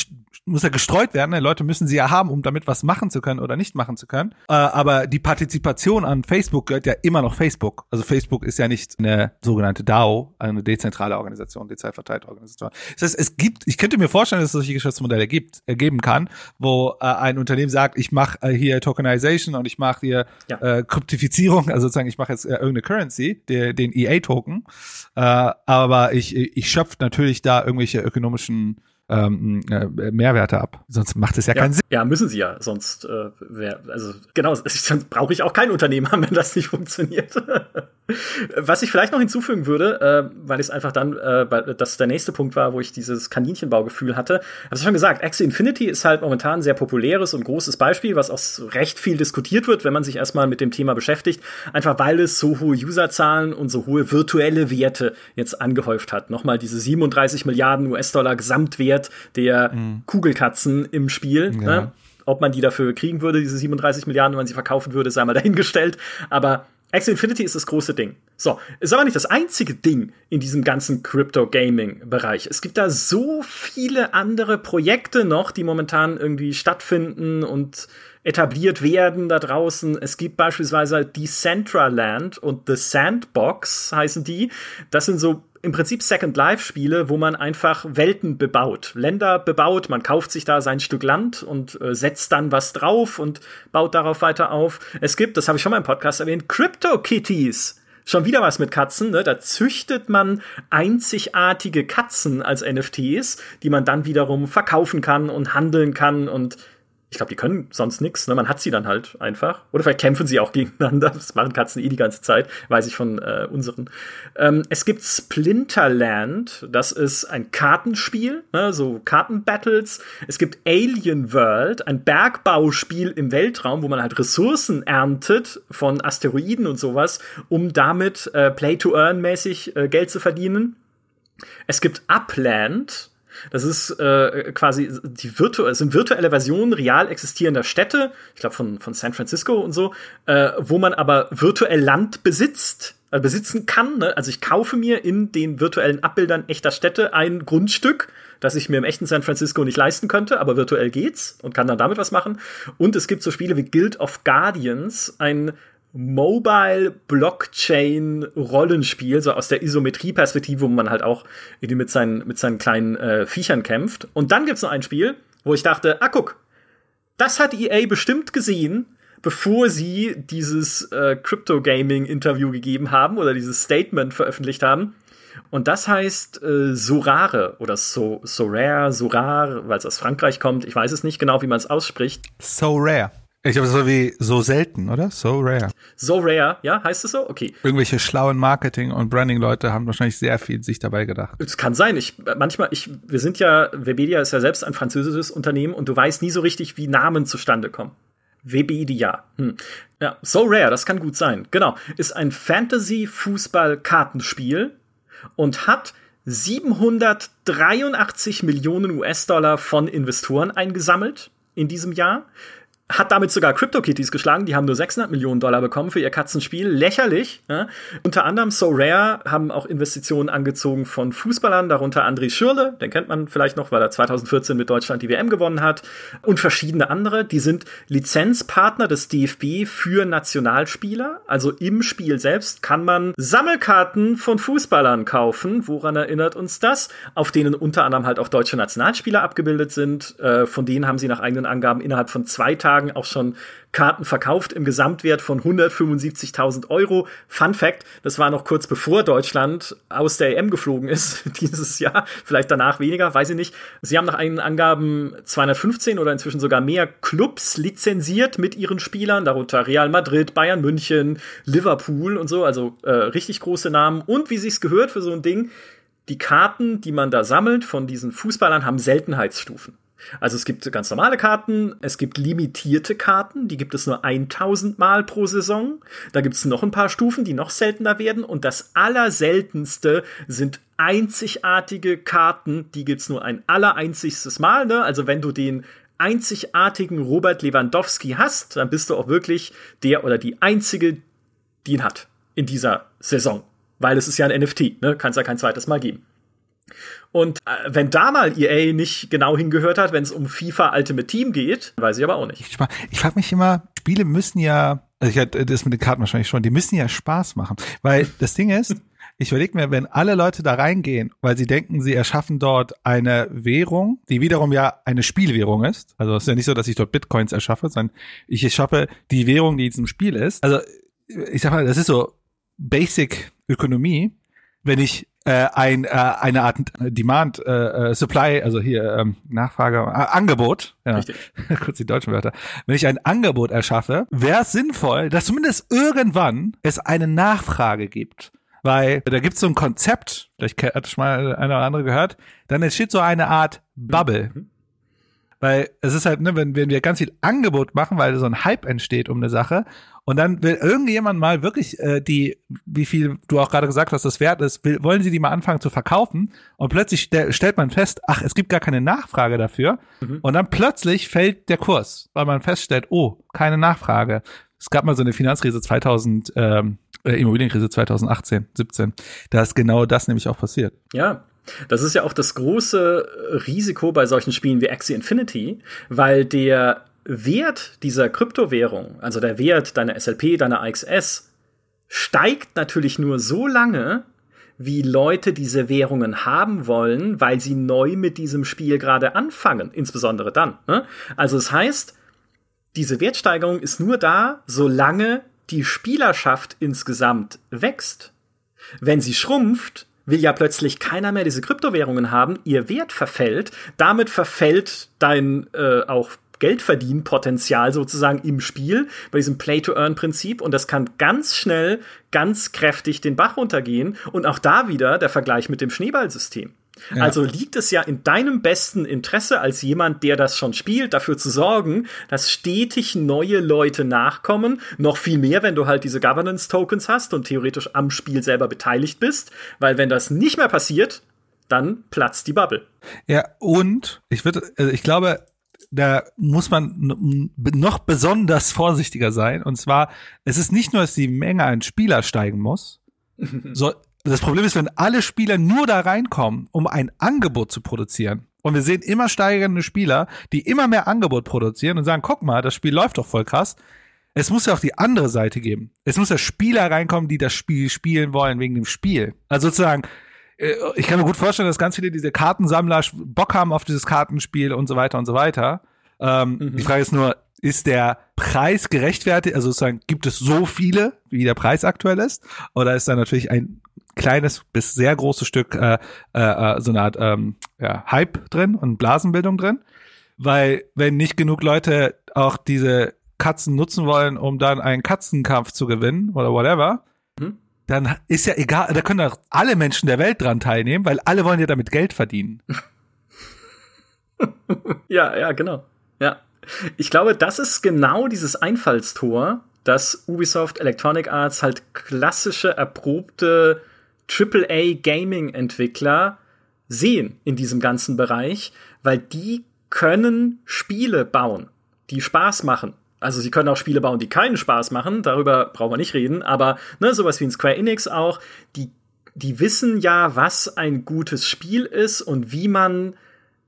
muss ja gestreut werden. Ne? Leute müssen sie ja haben, um damit was machen zu können oder nicht machen zu können. Äh, aber die Partizipation an Facebook gehört ja immer noch Facebook. Also Facebook ist ja nicht eine sogenannte DAO, eine dezentrale Organisation, dezentral verteilte Organisation. Das heißt, es gibt, ich könnte mir vorstellen, dass es solche Geschäftsmodelle gibt, äh, geben kann, wo äh, ein Unternehmen sagt, ich mache äh, hier Tokenization und ich mache hier ja. äh, Kryptifizierung, also sozusagen ich mache jetzt äh, irgendeine Currency, der, den EA-Token, aber ich, ich schöpfe natürlich da irgendwelche ökonomischen ähm, äh, Mehrwerte ab. Sonst macht es ja, ja, keinen Sinn. Ja, müssen sie ja. Sonst äh, wär, also genau, sonst brauche ich auch kein Unternehmen haben, wenn das nicht funktioniert. Was ich vielleicht noch hinzufügen würde, äh, weil es einfach dann, äh, weil das der nächste Punkt war, wo ich dieses Kaninchenbaugefühl hatte, habe ich schon gesagt, Axie Infinity ist halt momentan ein sehr populäres und großes Beispiel, was auch recht viel diskutiert wird, wenn man sich erstmal mit dem Thema beschäftigt, einfach weil es so hohe Userzahlen und so hohe virtuelle Werte jetzt angehäuft hat. Nochmal diese 37 Milliarden US-Dollar Gesamtwert Wert der mhm. Kugelkatzen im Spiel. Ja. Ne? Ob man die dafür kriegen würde, diese 37 Milliarden, wenn man sie verkaufen würde, sei mal dahingestellt. Aber Axie Infinity ist das große Ding. So, ist aber nicht das einzige Ding in diesem ganzen Crypto-Gaming-Bereich. Es gibt da so viele andere Projekte noch, die momentan irgendwie stattfinden und etabliert werden da draußen. Es gibt beispielsweise Decentraland und The Sandbox heißen die. Das sind so im Prinzip Second Life Spiele, wo man einfach Welten bebaut, Länder bebaut, man kauft sich da sein Stück Land und äh, setzt dann was drauf und baut darauf weiter auf. Es gibt, das habe ich schon mal im Podcast erwähnt, Crypto Kitties. Schon wieder was mit Katzen, ne? Da züchtet man einzigartige Katzen als NFTs, die man dann wiederum verkaufen kann und handeln kann und ich glaube, die können sonst nichts. Ne? Man hat sie dann halt einfach. Oder vielleicht kämpfen sie auch gegeneinander. Das machen Katzen eh die ganze Zeit, weiß ich von äh, unseren. Ähm, es gibt Splinterland. Das ist ein Kartenspiel, ne? so Kartenbattles. Es gibt Alien World, ein Bergbauspiel im Weltraum, wo man halt Ressourcen erntet von Asteroiden und sowas, um damit äh, Play-to-Earn-mäßig äh, Geld zu verdienen. Es gibt Upland das ist äh, quasi die virtu sind virtuelle Versionen real existierender Städte, ich glaube von, von San Francisco und so, äh, wo man aber virtuell Land besitzt, äh, besitzen kann. Ne? Also ich kaufe mir in den virtuellen Abbildern echter Städte ein Grundstück, das ich mir im echten San Francisco nicht leisten könnte, aber virtuell geht's und kann dann damit was machen. Und es gibt so Spiele wie Guild of Guardians, ein Mobile Blockchain Rollenspiel, so aus der Isometrie-Perspektive, wo man halt auch mit seinen, mit seinen kleinen äh, Viechern kämpft. Und dann gibt's noch ein Spiel, wo ich dachte, ah, guck, das hat EA bestimmt gesehen, bevor sie dieses äh, Crypto Gaming Interview gegeben haben oder dieses Statement veröffentlicht haben. Und das heißt äh, Sorare oder so, Sorare, Sorar, weil es aus Frankreich kommt. Ich weiß es nicht genau, wie man es ausspricht. So rare. Ich glaube, so wie so selten, oder? So rare. So rare, ja, heißt es so? Okay. Irgendwelche schlauen Marketing- und Branding-Leute haben wahrscheinlich sehr viel sich dabei gedacht. Es kann sein. Ich, manchmal, ich, wir sind ja, Webedia ist ja selbst ein französisches Unternehmen und du weißt nie so richtig, wie Namen zustande kommen. Webedia. Hm. Ja, So Rare, das kann gut sein. Genau. Ist ein Fantasy-Fußball-Kartenspiel und hat 783 Millionen US-Dollar von Investoren eingesammelt in diesem Jahr hat damit sogar CryptoKitties geschlagen. Die haben nur 600 Millionen Dollar bekommen für ihr Katzenspiel. Lächerlich. Ja? Unter anderem So Rare haben auch Investitionen angezogen von Fußballern, darunter André Schürle, den kennt man vielleicht noch, weil er 2014 mit Deutschland die WM gewonnen hat, und verschiedene andere. Die sind Lizenzpartner des DFB für Nationalspieler. Also im Spiel selbst kann man Sammelkarten von Fußballern kaufen. Woran erinnert uns das? Auf denen unter anderem halt auch deutsche Nationalspieler abgebildet sind. Äh, von denen haben sie nach eigenen Angaben innerhalb von zwei Tagen Tagen auch schon Karten verkauft im Gesamtwert von 175.000 Euro. Fun Fact, das war noch kurz bevor Deutschland aus der EM geflogen ist dieses Jahr. Vielleicht danach weniger, weiß ich nicht. Sie haben nach eigenen Angaben 215 oder inzwischen sogar mehr Clubs lizenziert mit ihren Spielern, darunter Real Madrid, Bayern München, Liverpool und so, also äh, richtig große Namen. Und wie sich's gehört für so ein Ding, die Karten, die man da sammelt von diesen Fußballern, haben Seltenheitsstufen. Also es gibt ganz normale Karten, es gibt limitierte Karten, die gibt es nur 1000 Mal pro Saison. Da gibt es noch ein paar Stufen, die noch seltener werden. Und das Allerseltenste sind einzigartige Karten, die gibt es nur ein allereinzigstes Mal. Ne? Also wenn du den einzigartigen Robert Lewandowski hast, dann bist du auch wirklich der oder die Einzige, die ihn hat in dieser Saison. Weil es ist ja ein NFT, ne? kann es ja kein zweites Mal geben. Und äh, wenn da mal EA nicht genau hingehört hat, wenn es um FIFA Ultimate Team geht, weiß ich aber auch nicht. Ich, ich frage mich immer, Spiele müssen ja, also ich hatte das mit den Karten wahrscheinlich schon, die müssen ja Spaß machen. Weil das Ding ist, ich überlege mir, wenn alle Leute da reingehen, weil sie denken, sie erschaffen dort eine Währung, die wiederum ja eine Spielwährung ist. Also es ist ja nicht so, dass ich dort Bitcoins erschaffe, sondern ich erschaffe die Währung, die in diesem Spiel ist. Also ich sag mal, das ist so Basic Ökonomie. Wenn ich äh, ein, äh, eine Art Demand äh, äh, Supply, also hier ähm, Nachfrage, äh, Angebot, ja, kurz die deutschen Wörter. Wenn ich ein Angebot erschaffe, wäre es sinnvoll, dass zumindest irgendwann es eine Nachfrage gibt. Weil da gibt es so ein Konzept, vielleicht hat schon mal einer oder andere gehört, dann entsteht so eine Art Bubble. Mhm. Weil es ist halt, ne, wenn, wenn wir ganz viel Angebot machen, weil so ein Hype entsteht um eine Sache und dann will irgendjemand mal wirklich äh, die, wie viel du auch gerade gesagt hast, das wert ist, will, wollen sie die mal anfangen zu verkaufen und plötzlich stell, stellt man fest, ach, es gibt gar keine Nachfrage dafür mhm. und dann plötzlich fällt der Kurs, weil man feststellt, oh, keine Nachfrage. Es gab mal so eine Finanzkrise 2000, ähm, äh, Immobilienkrise 2018, 17. Da ist genau das nämlich auch passiert. Ja, das ist ja auch das große Risiko bei solchen Spielen wie Axie Infinity, weil der Wert dieser Kryptowährung, also der Wert deiner SLP, deiner AXS, steigt natürlich nur so lange, wie Leute diese Währungen haben wollen, weil sie neu mit diesem Spiel gerade anfangen, insbesondere dann. Ne? Also es das heißt, diese Wertsteigerung ist nur da, solange die Spielerschaft insgesamt wächst. Wenn sie schrumpft, will ja plötzlich keiner mehr diese Kryptowährungen haben, ihr Wert verfällt, damit verfällt dein äh, auch Geldverdienpotenzial sozusagen im Spiel, bei diesem Play-to-Earn-Prinzip. Und das kann ganz schnell, ganz kräftig den Bach runtergehen. Und auch da wieder der Vergleich mit dem Schneeballsystem. Ja. Also liegt es ja in deinem besten Interesse als jemand, der das schon spielt, dafür zu sorgen, dass stetig neue Leute nachkommen. Noch viel mehr, wenn du halt diese Governance-Tokens hast und theoretisch am Spiel selber beteiligt bist. Weil wenn das nicht mehr passiert, dann platzt die Bubble. Ja, und ich würde, also ich glaube, da muss man noch besonders vorsichtiger sein. Und zwar, es ist nicht nur, dass die Menge an Spieler steigen muss. so, das Problem ist, wenn alle Spieler nur da reinkommen, um ein Angebot zu produzieren. Und wir sehen immer steigende Spieler, die immer mehr Angebot produzieren und sagen, guck mal, das Spiel läuft doch voll krass. Es muss ja auch die andere Seite geben. Es muss ja Spieler reinkommen, die das Spiel spielen wollen wegen dem Spiel. Also sozusagen, ich kann mir gut vorstellen, dass ganz viele diese Kartensammler Bock haben auf dieses Kartenspiel und so weiter und so weiter. Ähm, mhm. Die Frage ist nur, ist der Preis gerechtfertigt? Also sozusagen, gibt es so viele, wie der Preis aktuell ist? Oder ist da natürlich ein kleines bis sehr großes Stück äh, äh, äh, so eine Art ähm, ja, Hype drin und Blasenbildung drin? Weil wenn nicht genug Leute auch diese Katzen nutzen wollen, um dann einen Katzenkampf zu gewinnen oder whatever, dann ist ja egal, da können doch alle Menschen der Welt dran teilnehmen, weil alle wollen ja damit Geld verdienen. ja, ja, genau. Ja. Ich glaube, das ist genau dieses Einfallstor, dass Ubisoft Electronic Arts halt klassische, erprobte AAA Gaming Entwickler sehen in diesem ganzen Bereich, weil die können Spiele bauen. die Spaß machen. Also sie können auch Spiele bauen, die keinen Spaß machen, darüber brauchen wir nicht reden, aber ne, sowas wie ein Square Enix auch, die, die wissen ja, was ein gutes Spiel ist und wie man,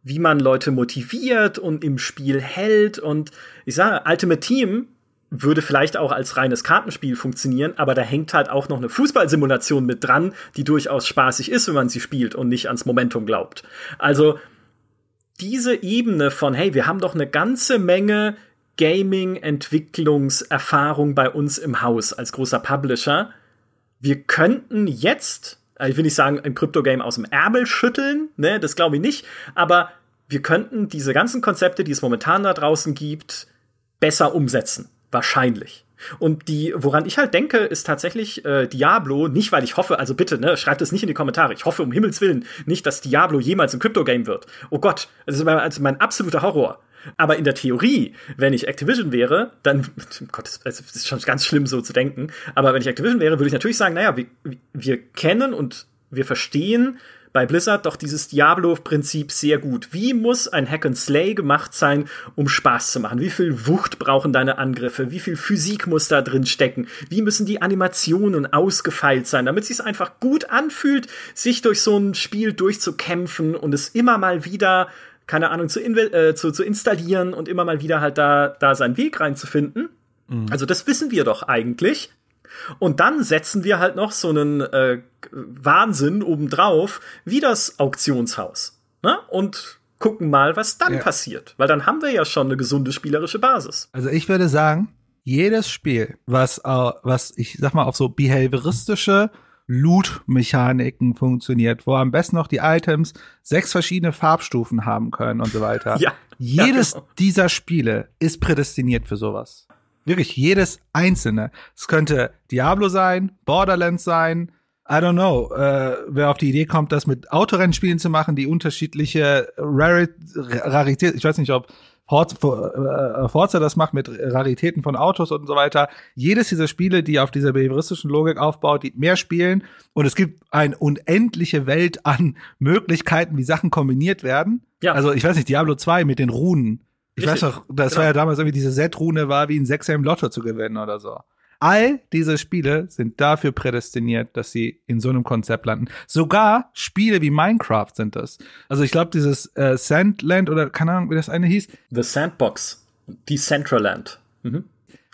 wie man Leute motiviert und im Spiel hält. Und ich sage, Ultimate Team würde vielleicht auch als reines Kartenspiel funktionieren, aber da hängt halt auch noch eine Fußballsimulation mit dran, die durchaus spaßig ist, wenn man sie spielt und nicht ans Momentum glaubt. Also diese Ebene von, hey, wir haben doch eine ganze Menge Gaming-Entwicklungserfahrung bei uns im Haus als großer Publisher. Wir könnten jetzt, also ich will nicht sagen, ein Krypto-Game aus dem Ärmel schütteln, ne, das glaube ich nicht, aber wir könnten diese ganzen Konzepte, die es momentan da draußen gibt, besser umsetzen. Wahrscheinlich. Und die, woran ich halt denke, ist tatsächlich äh, Diablo, nicht weil ich hoffe, also bitte, ne, schreibt es nicht in die Kommentare. Ich hoffe um Himmels Willen nicht, dass Diablo jemals ein Crypto-Game wird. Oh Gott, das ist mein, also mein absoluter Horror. Aber in der Theorie, wenn ich Activision wäre, dann, Gott, das ist schon ganz schlimm so zu denken, aber wenn ich Activision wäre, würde ich natürlich sagen, naja, wir, wir kennen und wir verstehen bei Blizzard doch dieses Diablo-Prinzip sehr gut. Wie muss ein Hack and Slay gemacht sein, um Spaß zu machen? Wie viel Wucht brauchen deine Angriffe? Wie viel Physik muss da drin stecken? Wie müssen die Animationen ausgefeilt sein, damit es sich einfach gut anfühlt, sich durch so ein Spiel durchzukämpfen und es immer mal wieder keine Ahnung, zu, äh, zu, zu installieren und immer mal wieder halt da, da seinen Weg reinzufinden. Mhm. Also das wissen wir doch eigentlich. Und dann setzen wir halt noch so einen äh, Wahnsinn obendrauf, wie das Auktionshaus. Ne? Und gucken mal, was dann ja. passiert. Weil dann haben wir ja schon eine gesunde spielerische Basis. Also ich würde sagen, jedes Spiel, was, äh, was ich sag mal auf so behavioristische Loot-Mechaniken funktioniert, wo am besten noch die Items sechs verschiedene Farbstufen haben können und so weiter. Ja, Jedes ja, genau. dieser Spiele ist prädestiniert für sowas. Wirklich jedes einzelne. Es könnte Diablo sein, Borderlands sein, I don't know, äh, wer auf die Idee kommt, das mit Autorennspielen zu machen, die unterschiedliche Rarität, ich weiß nicht, ob Forza das macht mit Raritäten von Autos und so weiter. Jedes dieser Spiele, die auf dieser behavioristischen Logik aufbaut, die mehr spielen und es gibt eine unendliche Welt an Möglichkeiten, wie Sachen kombiniert werden. Ja. Also ich weiß nicht, Diablo 2 mit den Runen. Ich Richtig. weiß noch, das genau. war ja damals irgendwie diese Z-Rune war wie ein Sechser im Lotto zu gewinnen oder so. All diese Spiele sind dafür prädestiniert, dass sie in so einem Konzept landen. Sogar Spiele wie Minecraft sind das. Also ich glaube, dieses äh, Sandland oder keine Ahnung, wie das eine hieß. The Sandbox. Decentraland. Mhm.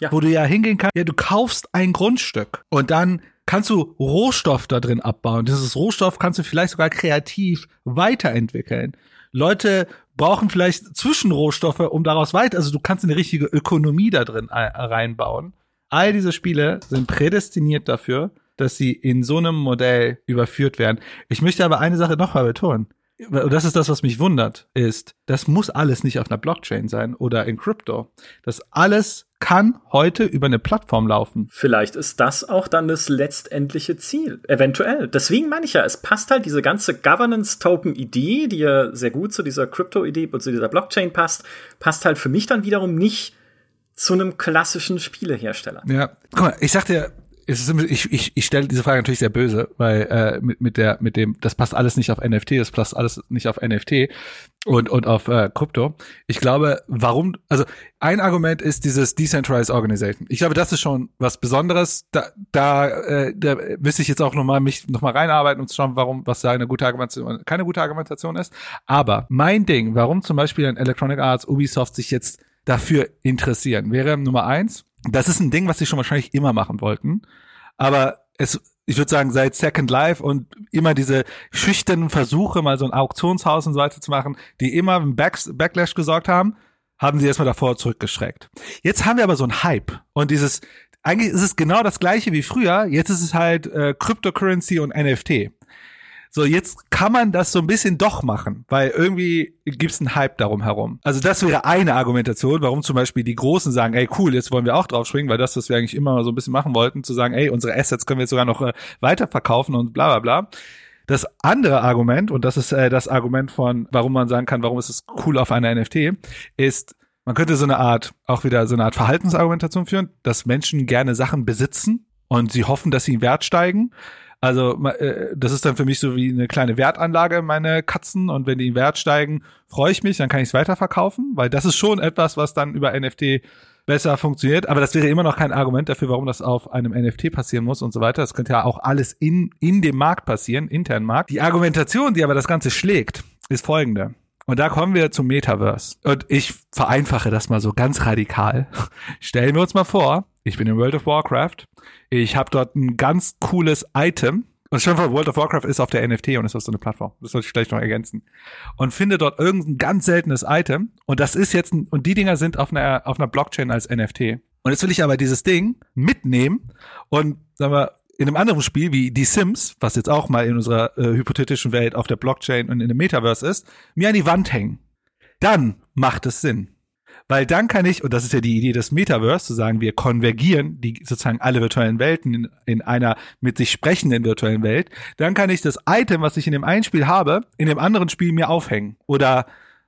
Ja. Wo du ja hingehen kannst, ja, du kaufst ein Grundstück und dann kannst du Rohstoff da drin abbauen. Dieses Rohstoff kannst du vielleicht sogar kreativ weiterentwickeln. Leute brauchen vielleicht Zwischenrohstoffe, um daraus weiter, also du kannst eine richtige Ökonomie da drin äh, reinbauen. All diese Spiele sind prädestiniert dafür, dass sie in so einem Modell überführt werden. Ich möchte aber eine Sache nochmal betonen. Und das ist das, was mich wundert, ist, das muss alles nicht auf einer Blockchain sein oder in Krypto. Das alles kann heute über eine Plattform laufen. Vielleicht ist das auch dann das letztendliche Ziel. Eventuell. Deswegen meine ich ja, es passt halt diese ganze Governance-Token-Idee, die ja sehr gut zu dieser Krypto-Idee und zu dieser Blockchain passt, passt halt für mich dann wiederum nicht zu einem klassischen Spielehersteller. Ja, guck mal, ich es ist, ich, ich, ich stelle diese Frage natürlich sehr böse, weil äh, mit, mit der mit dem das passt alles nicht auf NFT, das passt alles nicht auf NFT und und auf äh, Krypto. Ich glaube, warum also ein Argument ist dieses decentralized organization. Ich glaube, das ist schon was Besonderes. Da da, äh, da müsste ich jetzt auch noch mal mich noch mal reinarbeiten und schauen, warum was da eine gute Argumentation keine gute Argumentation ist. Aber mein Ding, warum zum Beispiel ein Electronic Arts Ubisoft sich jetzt dafür interessieren. Wäre Nummer eins, das ist ein Ding, was sie schon wahrscheinlich immer machen wollten. Aber es, ich würde sagen, seit Second Life und immer diese schüchternen Versuche, mal so ein Auktionshaus und so weiter zu machen, die immer im Back Backlash gesorgt haben, haben sie erstmal davor zurückgeschreckt. Jetzt haben wir aber so ein Hype und dieses, eigentlich ist es genau das gleiche wie früher, jetzt ist es halt äh, Cryptocurrency und NFT. So, jetzt kann man das so ein bisschen doch machen, weil irgendwie gibt's einen Hype darum herum. Also das wäre eine Argumentation, warum zum Beispiel die Großen sagen, ey cool, jetzt wollen wir auch drauf springen, weil das, was wir eigentlich immer so ein bisschen machen wollten, zu sagen, ey, unsere Assets können wir jetzt sogar noch äh, weiterverkaufen und bla bla bla. Das andere Argument, und das ist äh, das Argument von, warum man sagen kann, warum ist es cool auf einer NFT, ist, man könnte so eine Art, auch wieder so eine Art Verhaltensargumentation führen, dass Menschen gerne Sachen besitzen und sie hoffen, dass sie in Wert steigen Also äh, das ist dann für mich so wie eine kleine Wertanlage, meine Katzen. Und wenn die in Wert steigen, freue ich mich, dann kann ich es weiterverkaufen, weil das ist schon etwas, was dann über NFT besser funktioniert. Aber das wäre immer noch kein Argument dafür, warum das auf einem NFT passieren muss und so weiter. Das könnte ja auch alles in, in dem Markt passieren, internen Markt. Die Argumentation, die aber das Ganze schlägt, ist folgende. Und da kommen wir zum Metaverse. Und ich vereinfache das mal so ganz radikal. Stellen wir uns mal vor, ich bin in World of Warcraft. Ich habe dort ein ganz cooles Item. Und schon vor, World of Warcraft ist auf der NFT und ist auf so eine Plattform. Das sollte ich gleich noch ergänzen. Und finde dort irgendein ganz seltenes Item. Und das ist jetzt, ein, und die Dinger sind auf einer, auf einer Blockchain als NFT. Und jetzt will ich aber dieses Ding mitnehmen und, sagen wir, in einem anderen Spiel wie Die Sims, was jetzt auch mal in unserer äh, hypothetischen Welt auf der Blockchain und in dem Metaverse ist, mir an die Wand hängen. Dann macht es Sinn. Weil dann kann ich, und das ist ja die Idee des Metaverse, zu sagen, wir konvergieren die sozusagen alle virtuellen Welten in, in einer mit sich sprechenden virtuellen Welt, dann kann ich das Item, was ich in dem einen Spiel habe, in dem anderen Spiel mir aufhängen. Oder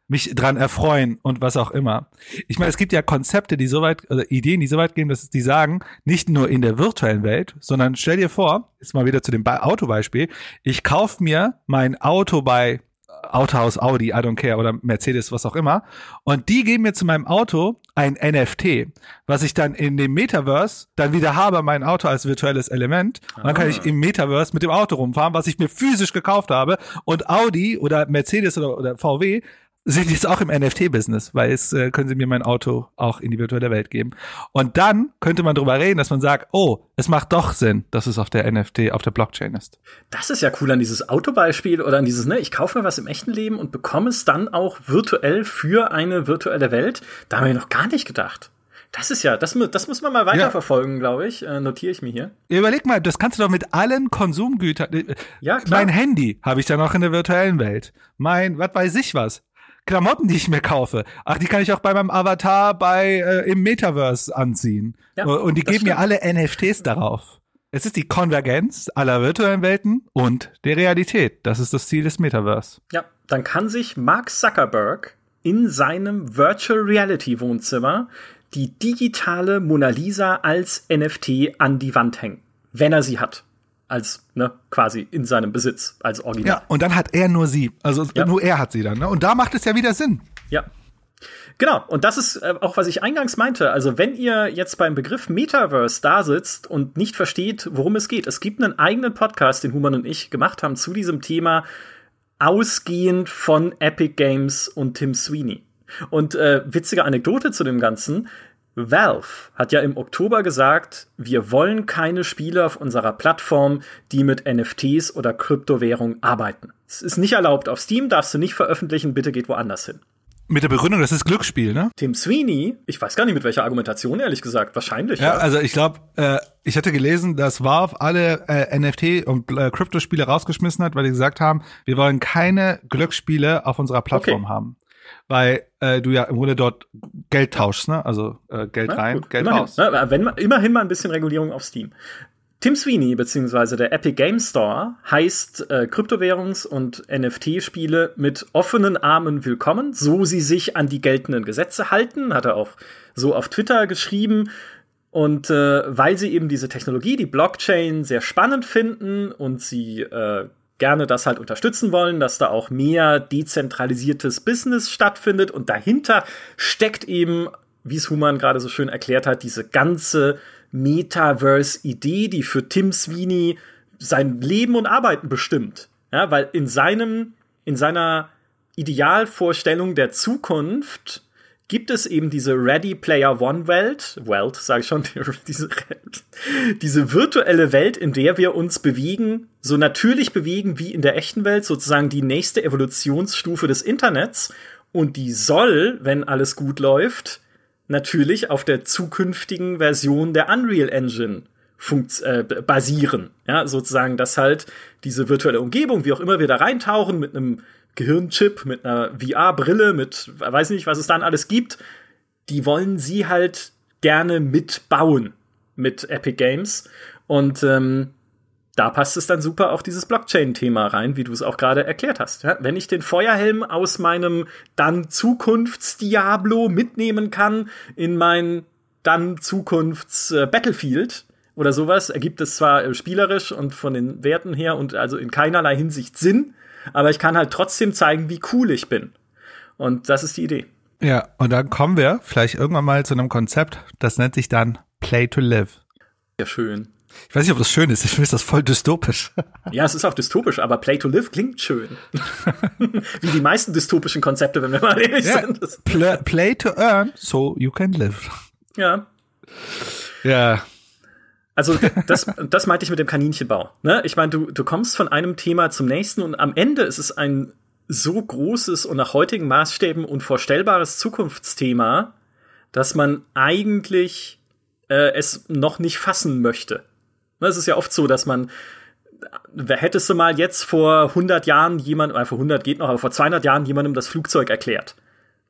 mich dran erfreuen und was auch immer. Ich meine, es gibt ja Konzepte, die so weit, oder Ideen, die so weit gehen, dass die sagen, nicht nur in der virtuellen Welt, sondern stell dir vor, jetzt mal wieder zu dem Autobeispiel, ich kauf mir mein Auto bei Autohaus Audi, I don't care, oder Mercedes, was auch immer, und die geben mir zu meinem Auto ein NFT, was ich dann in dem Metaverse dann wieder habe, mein Auto als virtuelles Element. Und dann kann ich ah. im Metaverse mit dem Auto rumfahren, was ich mir physisch gekauft habe. Und Audi oder Mercedes oder, oder VW sind jetzt auch im NFT-Business, weil es äh, können sie mir mein Auto auch in die virtuelle Welt geben. Und dann könnte man darüber reden, dass man sagt, oh, es macht doch Sinn, dass es auf der NFT, auf der Blockchain ist. Das ist ja cool an dieses Autobeispiel oder an dieses, ne, ich kaufe mir was im echten Leben und bekomme es dann auch virtuell für eine virtuelle Welt. Da haben wir noch gar nicht gedacht. Das ist ja, das, das muss man mal weiterverfolgen, ja. glaube ich. Äh, notiere ich mir hier. Überleg mal, das kannst du doch mit allen Konsumgütern. Äh, ja, klar. Mein Handy habe ich da noch in der virtuellen Welt. Mein, was weiß ich was. Klamotten, die ich mir kaufe. Ach, die kann ich auch bei meinem Avatar bei äh, im Metaverse anziehen. Ja, und die geben stimmt. mir alle NFTs darauf. Es ist die Konvergenz aller virtuellen Welten und der Realität. Das ist das Ziel des Metaverse. Ja, dann kann sich Mark Zuckerberg in seinem Virtual Reality Wohnzimmer die digitale Mona Lisa als NFT an die Wand hängen, wenn er sie hat als ne, quasi in seinem Besitz als Original. Ja, und dann hat er nur sie. Also ja. nur er hat sie dann. Ne? Und da macht es ja wieder Sinn. Ja. Genau, und das ist äh, auch, was ich eingangs meinte. Also, wenn ihr jetzt beim Begriff Metaverse da sitzt und nicht versteht, worum es geht, es gibt einen eigenen Podcast, den Human und ich gemacht haben zu diesem Thema, ausgehend von Epic Games und Tim Sweeney. Und äh, witzige Anekdote zu dem Ganzen. Valve hat ja im Oktober gesagt, wir wollen keine Spiele auf unserer Plattform, die mit NFTs oder Kryptowährung arbeiten. Es ist nicht erlaubt. Auf Steam darfst du nicht veröffentlichen, bitte geht woanders hin. Mit der Begründung, das ist Glücksspiel, ne? Tim Sweeney, ich weiß gar nicht mit welcher Argumentation, ehrlich gesagt, wahrscheinlich. Ja, ja. also ich glaube, äh, ich hatte gelesen, dass Valve alle äh, NFT und äh, Kryptospiele rausgeschmissen hat, weil die gesagt haben, wir wollen keine Glücksspiele auf unserer Plattform okay. haben weil äh, du ja im Grunde dort Geld tauschst, ne? Also äh, Geld Na, rein, gut, Geld immerhin, raus. Ne? Wenn, immerhin mal ein bisschen Regulierung auf Steam. Tim Sweeney beziehungsweise der Epic Game Store heißt äh, Kryptowährungs- und NFT-Spiele mit offenen Armen willkommen, so sie sich an die geltenden Gesetze halten, hat er auch so auf Twitter geschrieben. Und äh, weil sie eben diese Technologie, die Blockchain, sehr spannend finden und sie äh, gerne das halt unterstützen wollen, dass da auch mehr dezentralisiertes Business stattfindet und dahinter steckt eben, wie es Human gerade so schön erklärt hat, diese ganze Metaverse-Idee, die für Tim Sweeney sein Leben und Arbeiten bestimmt. Ja, weil in seinem, in seiner Idealvorstellung der Zukunft gibt es eben diese Ready Player One Welt, Welt, sage ich schon, diese, diese virtuelle Welt, in der wir uns bewegen, so natürlich bewegen wie in der echten Welt, sozusagen die nächste Evolutionsstufe des Internets. Und die soll, wenn alles gut läuft, natürlich auf der zukünftigen Version der Unreal Engine äh, basieren. Ja, sozusagen, dass halt diese virtuelle Umgebung, wie auch immer wir da reintauchen, mit einem Gehirnchip, mit einer VR-Brille, mit weiß nicht, was es dann alles gibt, die wollen sie halt gerne mitbauen mit Epic Games. Und ähm, da passt es dann super auf dieses Blockchain-Thema rein, wie du es auch gerade erklärt hast. Ja, wenn ich den Feuerhelm aus meinem dann Zukunfts-Diablo mitnehmen kann in mein dann Zukunfts-Battlefield, oder sowas ergibt es zwar äh, spielerisch und von den Werten her und also in keinerlei Hinsicht Sinn, aber ich kann halt trotzdem zeigen, wie cool ich bin. Und das ist die Idee. Ja, und dann kommen wir vielleicht irgendwann mal zu einem Konzept, das nennt sich dann Play to Live. Ja, schön. Ich weiß nicht, ob das schön ist. Ich finde das voll dystopisch. Ja, es ist auch dystopisch, aber Play to Live klingt schön. Wie die meisten dystopischen Konzepte, wenn wir mal ehrlich ja. sind. Play, play to earn, so you can live. Ja. Ja. Also das, das meinte ich mit dem Kaninchenbau. Ne? Ich meine, du, du kommst von einem Thema zum nächsten und am Ende ist es ein so großes und nach heutigen Maßstäben unvorstellbares Zukunftsthema, dass man eigentlich äh, es noch nicht fassen möchte. Ne, es ist ja oft so, dass man hättest du mal jetzt vor 100 Jahren jemand, äh, vor 100 geht noch, aber vor 200 Jahren jemandem das Flugzeug erklärt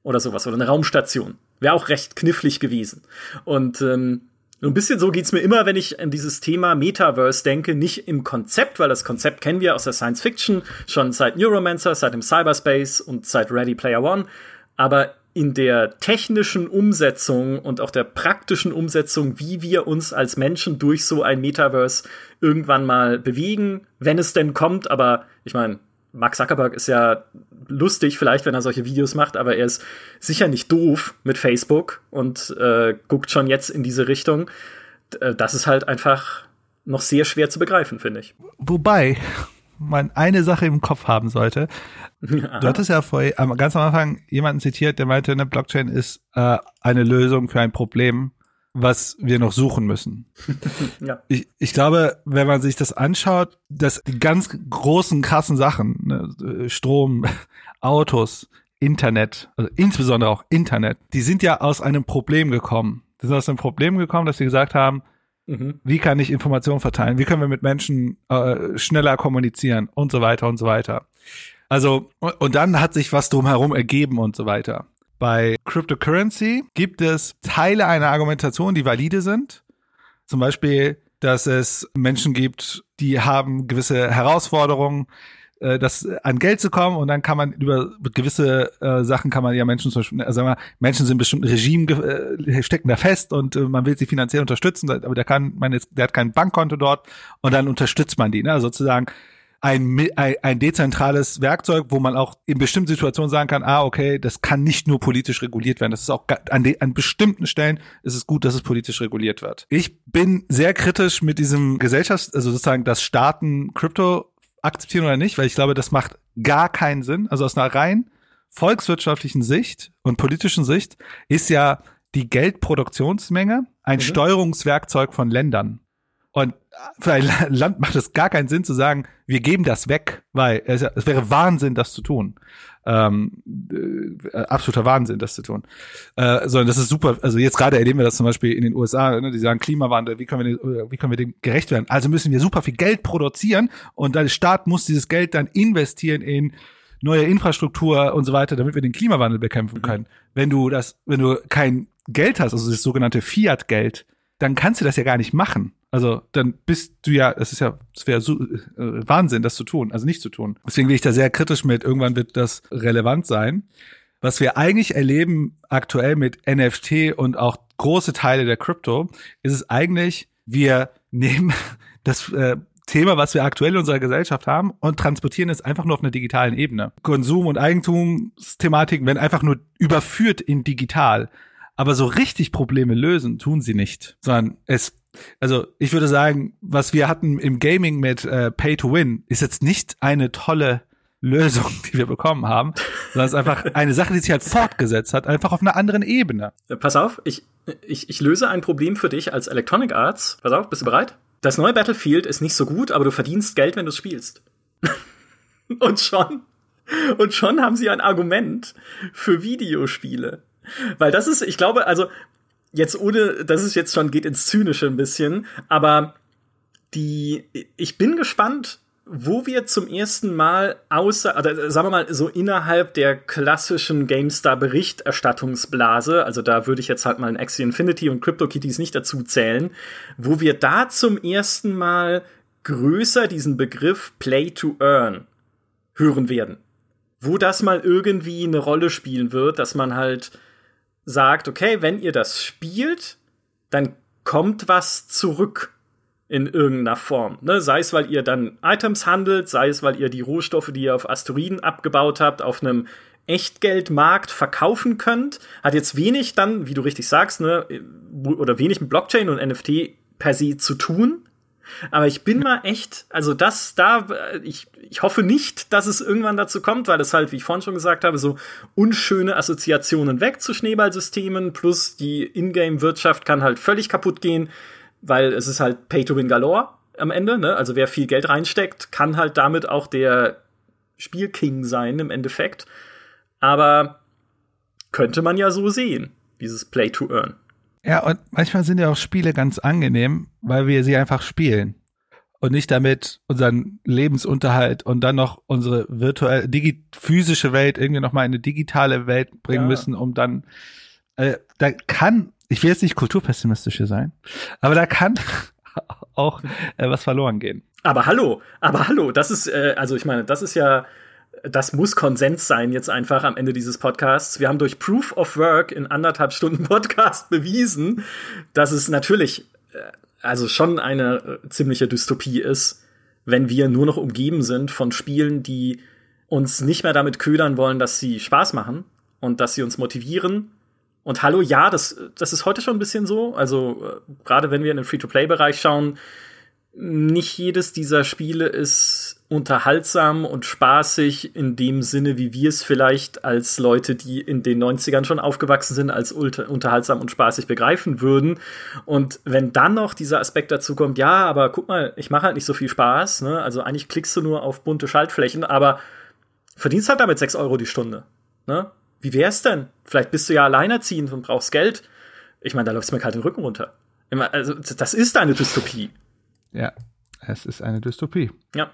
oder sowas oder eine Raumstation, wäre auch recht knifflig gewesen. Und ähm, ein bisschen so geht's mir immer, wenn ich an dieses Thema Metaverse denke, nicht im Konzept, weil das Konzept kennen wir aus der Science Fiction schon seit Neuromancer, seit dem Cyberspace und seit Ready Player One, aber in der technischen Umsetzung und auch der praktischen Umsetzung, wie wir uns als Menschen durch so ein Metaverse irgendwann mal bewegen, wenn es denn kommt. Aber ich meine, Mark Zuckerberg ist ja lustig, vielleicht, wenn er solche Videos macht, aber er ist sicher nicht doof mit Facebook und äh, guckt schon jetzt in diese Richtung. Äh, das ist halt einfach noch sehr schwer zu begreifen, finde ich. Wobei man eine Sache im Kopf haben sollte. Ja. Du hattest ja vor ganz am Anfang jemanden zitiert, der meinte, eine Blockchain ist äh, eine Lösung für ein Problem, was wir noch suchen müssen. ja. ich, ich glaube, wenn man sich das anschaut, dass die ganz großen, krassen Sachen, ne, Strom, Autos, Internet, also insbesondere auch Internet, die sind ja aus einem Problem gekommen. Die sind aus einem Problem gekommen, dass sie gesagt haben, mhm. wie kann ich Informationen verteilen, wie können wir mit Menschen äh, schneller kommunizieren und so weiter und so weiter. Also, und, und dann hat sich was drumherum ergeben und so weiter. Bei Cryptocurrency gibt es Teile einer Argumentation, die valide sind. Zum Beispiel, dass es Menschen gibt, die haben gewisse Herausforderungen, äh, das an Geld zu kommen und dann kann man über gewisse äh, Sachen kann man ja Menschen zum Beispiel, also sagen wir, Menschen sind bestimmt Regime äh, stecken da fest und äh, man will sie finanziell unterstützen, aber der kann, man ist, der hat kein Bankkonto dort und dann unterstützt man die, ne? Also sozusagen ein, ein, ein dezentrales Werkzeug, wo man auch in bestimmten Situationen sagen kann, ah, okay, das kann nicht nur politisch reguliert werden. Das ist auch an, de, an bestimmten Stellen ist es gut, dass es politisch reguliert wird. Ich bin sehr kritisch mit diesem Gesellschafts-, also sozusagen, dass Staaten Krypto akzeptieren oder nicht, weil ich glaube, das macht gar keinen Sinn. Also aus einer rein volkswirtschaftlichen Sicht und politischen Sicht ist ja die Geldproduktionsmenge ein mhm. Steuerungswerkzeug von Ländern. Und für ein Land macht es gar keinen Sinn zu sagen, wir geben das weg, weil es, es wäre Wahnsinn, das zu tun. Ähm, äh, absoluter Wahnsinn, das zu tun. Äh, sondern das ist super. Also jetzt gerade erleben wir das zum Beispiel in den USA. Ne, die sagen Klimawandel. Wie können wir, wie können wir dem gerecht werden? Also müssen wir super viel Geld produzieren und der Staat muss dieses Geld dann investieren in neue Infrastruktur und so weiter, damit wir den Klimawandel bekämpfen können. Mhm. Wenn du das, wenn du kein Geld hast, also das sogenannte Fiat-Geld, dann kannst du das ja gar nicht machen. Also dann bist du ja, es ist ja, es wäre so, äh, Wahnsinn, das zu tun, also nicht zu tun. Deswegen bin ich da sehr kritisch mit, irgendwann wird das relevant sein. Was wir eigentlich erleben aktuell mit NFT und auch große Teile der Krypto, ist es eigentlich, wir nehmen das äh, Thema, was wir aktuell in unserer Gesellschaft haben und transportieren es einfach nur auf einer digitalen Ebene. Konsum- und Eigentumsthematiken werden einfach nur überführt in digital. Aber so richtig Probleme lösen tun sie nicht, sondern es also ich würde sagen, was wir hatten im Gaming mit äh, Pay to Win, ist jetzt nicht eine tolle Lösung, die wir bekommen haben, sondern es ist einfach eine Sache, die sich halt fortgesetzt hat, einfach auf einer anderen Ebene. Pass auf, ich, ich, ich löse ein Problem für dich als Electronic Arts. Pass auf, bist du bereit? Das neue Battlefield ist nicht so gut, aber du verdienst Geld, wenn du es spielst. und schon, und schon haben sie ein Argument für Videospiele. Weil das ist, ich glaube, also jetzt ohne, das ist jetzt schon geht ins Zynische ein bisschen, aber die, ich bin gespannt, wo wir zum ersten Mal außer, oder sagen wir mal, so innerhalb der klassischen GameStar-Berichterstattungsblase, also da würde ich jetzt halt mal ein Axie Infinity und CryptoKitties nicht dazu zählen, wo wir da zum ersten Mal größer diesen Begriff Play to Earn hören werden. Wo das mal irgendwie eine Rolle spielen wird, dass man halt sagt, okay, wenn ihr das spielt, dann kommt was zurück. in irgendeiner Form. Ne? Sei es, weil ihr dann Items handelt, sei es, weil ihr die Rohstoffe, die ihr auf Asteroiden abgebaut habt, auf einem Echtgeldmarkt verkaufen könnt. Hat jetzt wenig dann, wie du richtig sagst, ne, oder wenig mit Blockchain und NFT per se zu tun. Aber ich bin mal echt, also das da, ich, ich hoffe nicht, dass es irgendwann dazu kommt, weil es halt, wie ich vorhin schon gesagt habe, so unschöne Assoziationen weg zu Schneeballsystemen plus die Ingame-Wirtschaft kann halt völlig kaputt gehen weil es ist halt Pay to Win galore am Ende. Ne? Also wer viel Geld reinsteckt, kann halt damit auch der Spielking sein im Endeffekt. Aber könnte man ja so sehen, dieses Play to Earn. Ja, und manchmal sind ja auch Spiele ganz angenehm, weil wir sie einfach spielen und nicht damit unseren Lebensunterhalt und dann noch unsere virtuelle, physische Welt irgendwie noch mal in eine digitale Welt bringen ja. müssen, um dann äh, da kann ich will jetzt nicht kulturpessimistisch hier sein, aber da kann auch äh, was verloren gehen. Aber hallo, aber hallo, das ist, äh, also ich meine, das ist ja, das muss Konsens sein jetzt einfach am Ende dieses Podcasts. Wir haben durch Proof of Work in anderthalb Stunden Podcast bewiesen, dass es natürlich, äh, also schon eine äh, ziemliche Dystopie ist, wenn wir nur noch umgeben sind von Spielen, die uns nicht mehr damit ködern wollen, dass sie Spaß machen und dass sie uns motivieren und hallo, ja, das, das ist heute schon ein bisschen so. Also, äh, gerade wenn wir in den Free-to-Play-Bereich schauen, nicht jedes dieser Spiele ist unterhaltsam und spaßig in dem Sinne, wie wir es vielleicht als Leute, die in den 90ern schon aufgewachsen sind, als unterhaltsam und spaßig begreifen würden. Und wenn dann noch dieser Aspekt dazu kommt, ja, aber guck mal, ich mache halt nicht so viel Spaß, ne? Also eigentlich klickst du nur auf bunte Schaltflächen, aber verdienst halt damit 6 Euro die Stunde. Ne? Wie wär's denn? Vielleicht bist du ja alleinerziehend und brauchst Geld. Ich meine, da läuft's mir kalt den Rücken runter. Also, das ist eine Dystopie. Ja, es ist eine Dystopie. Ja.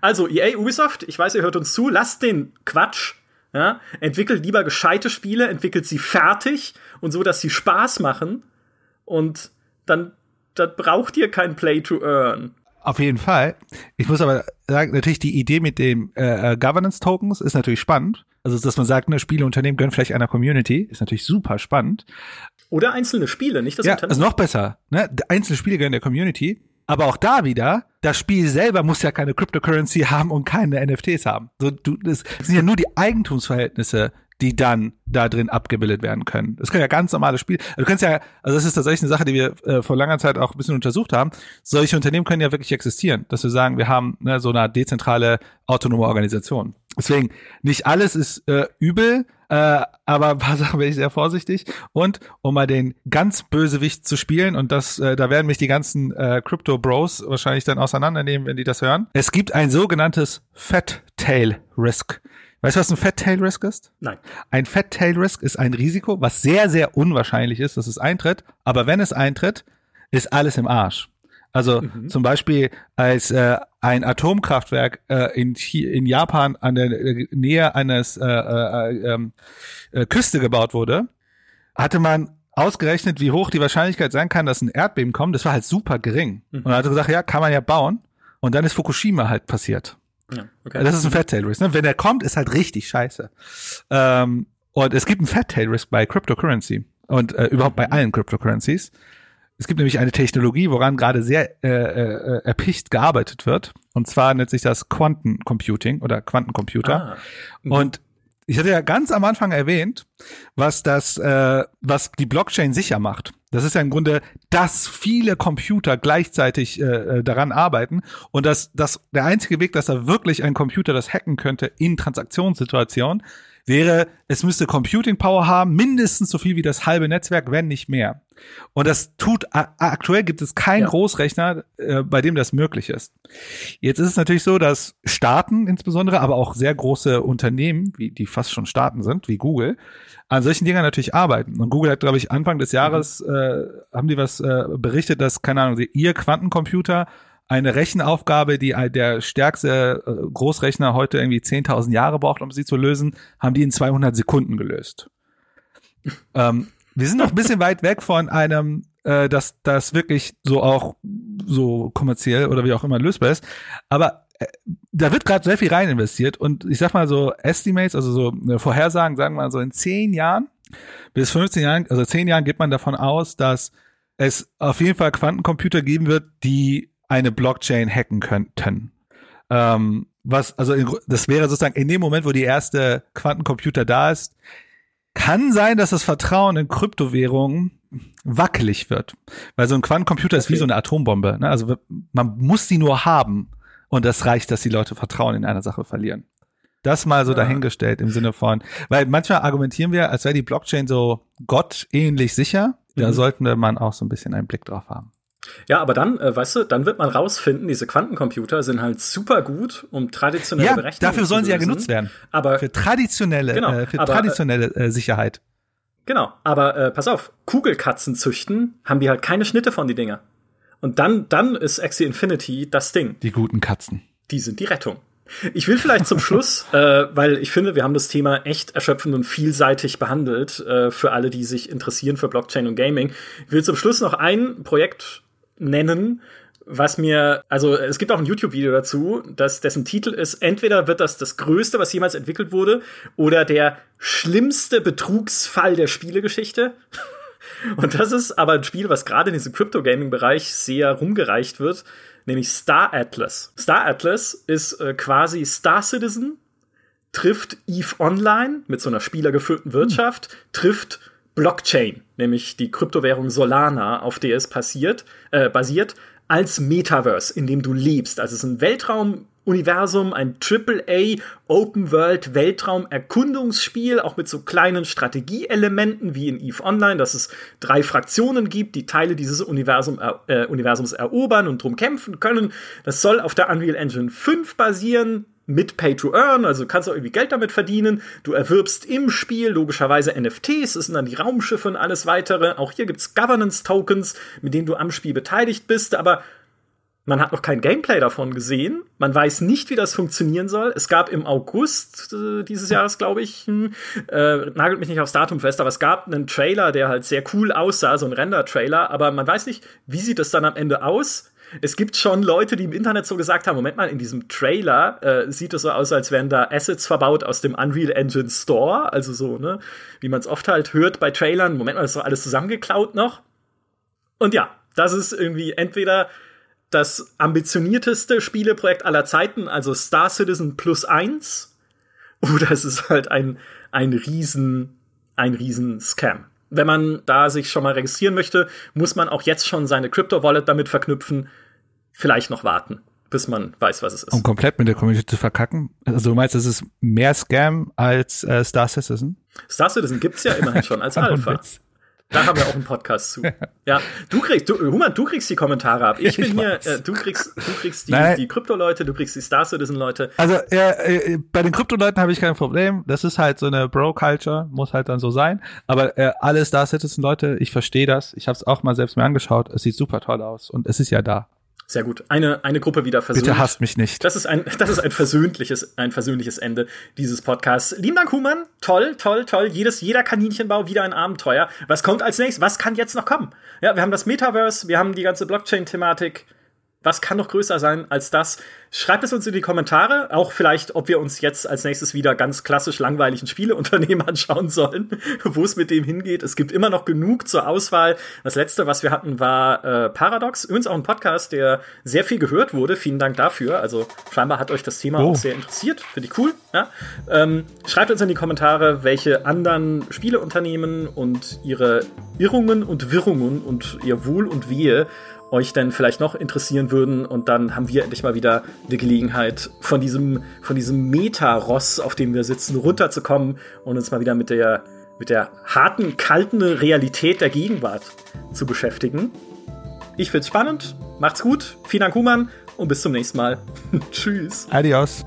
Also, EA, Ubisoft, ich weiß, ihr hört uns zu, lasst den Quatsch. Ja? Entwickelt lieber gescheite Spiele, entwickelt sie fertig und so, dass sie Spaß machen. Und dann, dann braucht ihr kein Play to Earn. Auf jeden Fall. Ich muss aber sagen, natürlich die Idee mit den äh, äh Governance Tokens ist natürlich spannend. Also, dass man sagt, ne, Spieleunternehmen gönnen vielleicht einer Community, ist natürlich super spannend. Oder einzelne Spiele, nicht das ja, Unternehmen. Also noch besser, ne? Einzelne Spiele gönnen der Community. Aber auch da wieder, das Spiel selber muss ja keine Cryptocurrency haben und keine NFTs haben. So, du, das sind ja nur die Eigentumsverhältnisse, die dann da drin abgebildet werden können. Das können ja ganz normale Spiele. Du kannst ja, also das ist tatsächlich eine Sache, die wir äh, vor langer Zeit auch ein bisschen untersucht haben. Solche Unternehmen können ja wirklich existieren, dass wir sagen, wir haben ne, so eine dezentrale autonome Organisation. Deswegen, nicht alles ist äh, übel, äh, aber ein paar Sachen bin ich sehr vorsichtig. Und um mal den ganz Bösewicht zu spielen, und das, äh, da werden mich die ganzen äh, Crypto Bros wahrscheinlich dann auseinandernehmen, wenn die das hören. Es gibt ein sogenanntes Fat Tail Risk. Weißt du, was ein Fat Tail Risk ist? Nein. Ein Fat Tail Risk ist ein Risiko, was sehr, sehr unwahrscheinlich ist, dass es eintritt. Aber wenn es eintritt, ist alles im Arsch. Also mhm. zum Beispiel als äh, ein Atomkraftwerk äh, in, in Japan an der Nähe eines äh, äh, ähm, äh, Küste gebaut wurde, hatte man ausgerechnet, wie hoch die Wahrscheinlichkeit sein kann, dass ein Erdbeben kommt. Das war halt super gering. Mhm. Und dann hat er gesagt, ja, kann man ja bauen. Und dann ist Fukushima halt passiert. Ja, okay. Das ist ein Fat Tail Risk. Ne? Wenn der kommt, ist halt richtig scheiße. Ähm, und es gibt ein Fat Tail Risk bei Cryptocurrency und äh, überhaupt bei allen Cryptocurrencies. Es gibt nämlich eine Technologie, woran gerade sehr äh, äh, erpicht gearbeitet wird. Und zwar nennt sich das Quantencomputing oder Quantencomputer. Ah. Mhm. Und ich hatte ja ganz am Anfang erwähnt, was das, äh, was die Blockchain sicher macht. Das ist ja im Grunde, dass viele Computer gleichzeitig äh, äh daran arbeiten und dass, dass der einzige Weg, dass da wirklich ein Computer das hacken könnte in Transaktionssituationen, wäre, es müsste Computing Power haben, mindestens so viel wie das halbe Netzwerk, wenn nicht mehr. Und das tut, aktuell gibt es keinen ja. Großrechner, äh, bei dem das möglich ist. Jetzt ist es natürlich so, dass Staaten insbesondere, aber auch sehr große Unternehmen, wie die fast schon Staaten sind, wie Google, an solchen Dingen natürlich arbeiten. Und Google hat, glaube ich, Anfang des Jahres, mhm. äh, haben die was äh, berichtet, dass, keine Ahnung, ihr Quantencomputer eine Rechenaufgabe, die der stärkste äh, Großrechner heute irgendwie 10.000 Jahre braucht, um sie zu lösen, haben die in 200 Sekunden gelöst. ähm, wir sind noch ein bisschen weit weg von einem, äh, dass das wirklich so auch so kommerziell oder wie auch immer lösbar ist. Aber äh, da wird gerade sehr viel rein investiert und ich sag mal so Estimates, also so äh, Vorhersagen, sagen wir mal so in zehn Jahren bis 15 Jahren, also zehn Jahren geht man davon aus, dass es auf jeden Fall Quantencomputer geben wird, die eine Blockchain hacken könnten. Ähm, was, also in, das wäre sozusagen in dem Moment, wo die erste Quantencomputer da ist, kann sein, dass das Vertrauen in Kryptowährungen wackelig wird. Weil so ein Quantencomputer okay. ist wie so eine Atombombe. Ne? Also man muss sie nur haben und das reicht, dass die Leute Vertrauen in einer Sache verlieren. Das mal so ja. dahingestellt im Sinne von, weil manchmal argumentieren wir, als wäre die Blockchain so gottähnlich sicher. Da mhm. sollten wir man auch so ein bisschen einen Blick drauf haben. Ja, aber dann, äh, weißt du, dann wird man rausfinden, diese Quantencomputer sind halt super gut, um traditionelle ja, Berechnungen dafür sollen sie ja genutzt werden. Aber für traditionelle, genau, äh, für aber, traditionelle äh, Sicherheit. Genau, aber äh, pass auf, Kugelkatzen züchten, haben die halt keine Schnitte von die Dinger. Und dann, dann ist Axie Infinity das Ding. Die guten Katzen. Die sind die Rettung. Ich will vielleicht zum Schluss, äh, weil ich finde, wir haben das Thema echt erschöpfend und vielseitig behandelt äh, für alle, die sich interessieren für Blockchain und Gaming. Ich will zum Schluss noch ein Projekt nennen, was mir, also es gibt auch ein YouTube-Video dazu, dass dessen Titel ist, entweder wird das das Größte, was jemals entwickelt wurde, oder der schlimmste Betrugsfall der Spielegeschichte. Und das ist aber ein Spiel, was gerade in diesem Crypto-Gaming-Bereich sehr rumgereicht wird, nämlich Star Atlas. Star Atlas ist äh, quasi Star Citizen, trifft EVE Online mit so einer spielergefüllten Wirtschaft, hm. trifft Blockchain, nämlich die Kryptowährung Solana, auf der es passiert, äh, basiert, als Metaverse, in dem du lebst. Also es ist ein Weltraum-Universum, ein AAA Open World Weltraum-Erkundungsspiel, auch mit so kleinen Strategieelementen wie in EVE Online, dass es drei Fraktionen gibt, die Teile dieses Universum, äh, Universums erobern und drum kämpfen können. Das soll auf der Unreal Engine 5 basieren mit Pay to Earn, also kannst du irgendwie Geld damit verdienen. Du erwirbst im Spiel logischerweise NFTs, das sind dann die Raumschiffe und alles weitere. Auch hier gibt's Governance Tokens, mit denen du am Spiel beteiligt bist, aber man hat noch kein Gameplay davon gesehen. Man weiß nicht, wie das funktionieren soll. Es gab im August äh, dieses Jahres, glaube ich, hm, äh, nagelt mich nicht aufs Datum fest, aber es gab einen Trailer, der halt sehr cool aussah, so ein Render-Trailer, aber man weiß nicht, wie sieht das dann am Ende aus es gibt schon Leute, die im Internet so gesagt haben, Moment mal, in diesem Trailer äh, sieht es so aus, als wären da Assets verbaut aus dem Unreal Engine Store, also so, ne, wie man es oft halt hört bei Trailern, Moment mal, ist doch alles zusammengeklaut noch. Und ja, das ist irgendwie entweder das ambitionierteste Spieleprojekt aller Zeiten, also Star Citizen plus eins, oder es ist halt ein, ein riesen, ein riesen Scam wenn man da sich schon mal registrieren möchte, muss man auch jetzt schon seine Crypto-Wallet damit verknüpfen. Vielleicht noch warten, bis man weiß, was es ist. Um komplett mit der Community zu verkacken? Also du meinst, es ist mehr Scam als äh, Star Citizen? Star Citizen gibt's ja immerhin schon als Alpha. Da haben wir auch einen Podcast zu. Ja, du kriegst, du, Human, du kriegst die Kommentare ab. Ich bin ich hier, äh, du kriegst, du kriegst die, die Krypto-Leute, du kriegst die Star Citizen-Leute. Also äh, äh, bei den Krypto-Leuten habe ich kein Problem. Das ist halt so eine Bro-Culture, muss halt dann so sein. Aber äh, alle Star Citizen-Leute, ich verstehe das. Ich habe es auch mal selbst mir angeschaut. Es sieht super toll aus und es ist ja da. Sehr gut. Eine, eine Gruppe wieder versöhnt. Bitte hasst mich nicht. Das ist ein, das ist ein versöhnliches, ein versöhnliches Ende dieses Podcasts. Lieben Dank, Human. Toll, toll, toll. Jedes, jeder Kaninchenbau wieder ein Abenteuer. Was kommt als nächstes? Was kann jetzt noch kommen? Ja, wir haben das Metaverse, wir haben die ganze Blockchain-Thematik was kann noch größer sein als das? Schreibt es uns in die Kommentare, auch vielleicht, ob wir uns jetzt als nächstes wieder ganz klassisch langweiligen Spieleunternehmen anschauen sollen, wo es mit dem hingeht. Es gibt immer noch genug zur Auswahl. Das letzte, was wir hatten, war äh, Paradox. Übrigens auch ein Podcast, der sehr viel gehört wurde. Vielen Dank dafür. Also scheinbar hat euch das Thema oh. auch sehr interessiert. Finde ich cool. Ja? Ähm, schreibt uns in die Kommentare, welche anderen Spieleunternehmen und ihre Irrungen und Wirrungen und ihr Wohl und Wehe euch denn vielleicht noch interessieren würden. Und dann haben wir endlich mal wieder die Gelegenheit, von diesem, von diesem Meta-Ross, auf dem wir sitzen, runterzukommen und uns mal wieder mit der, mit der harten, kalten Realität der Gegenwart zu beschäftigen. Ich find's spannend. Macht's gut. Vielen Dank, Human. Und bis zum nächsten Mal. Tschüss. Adios.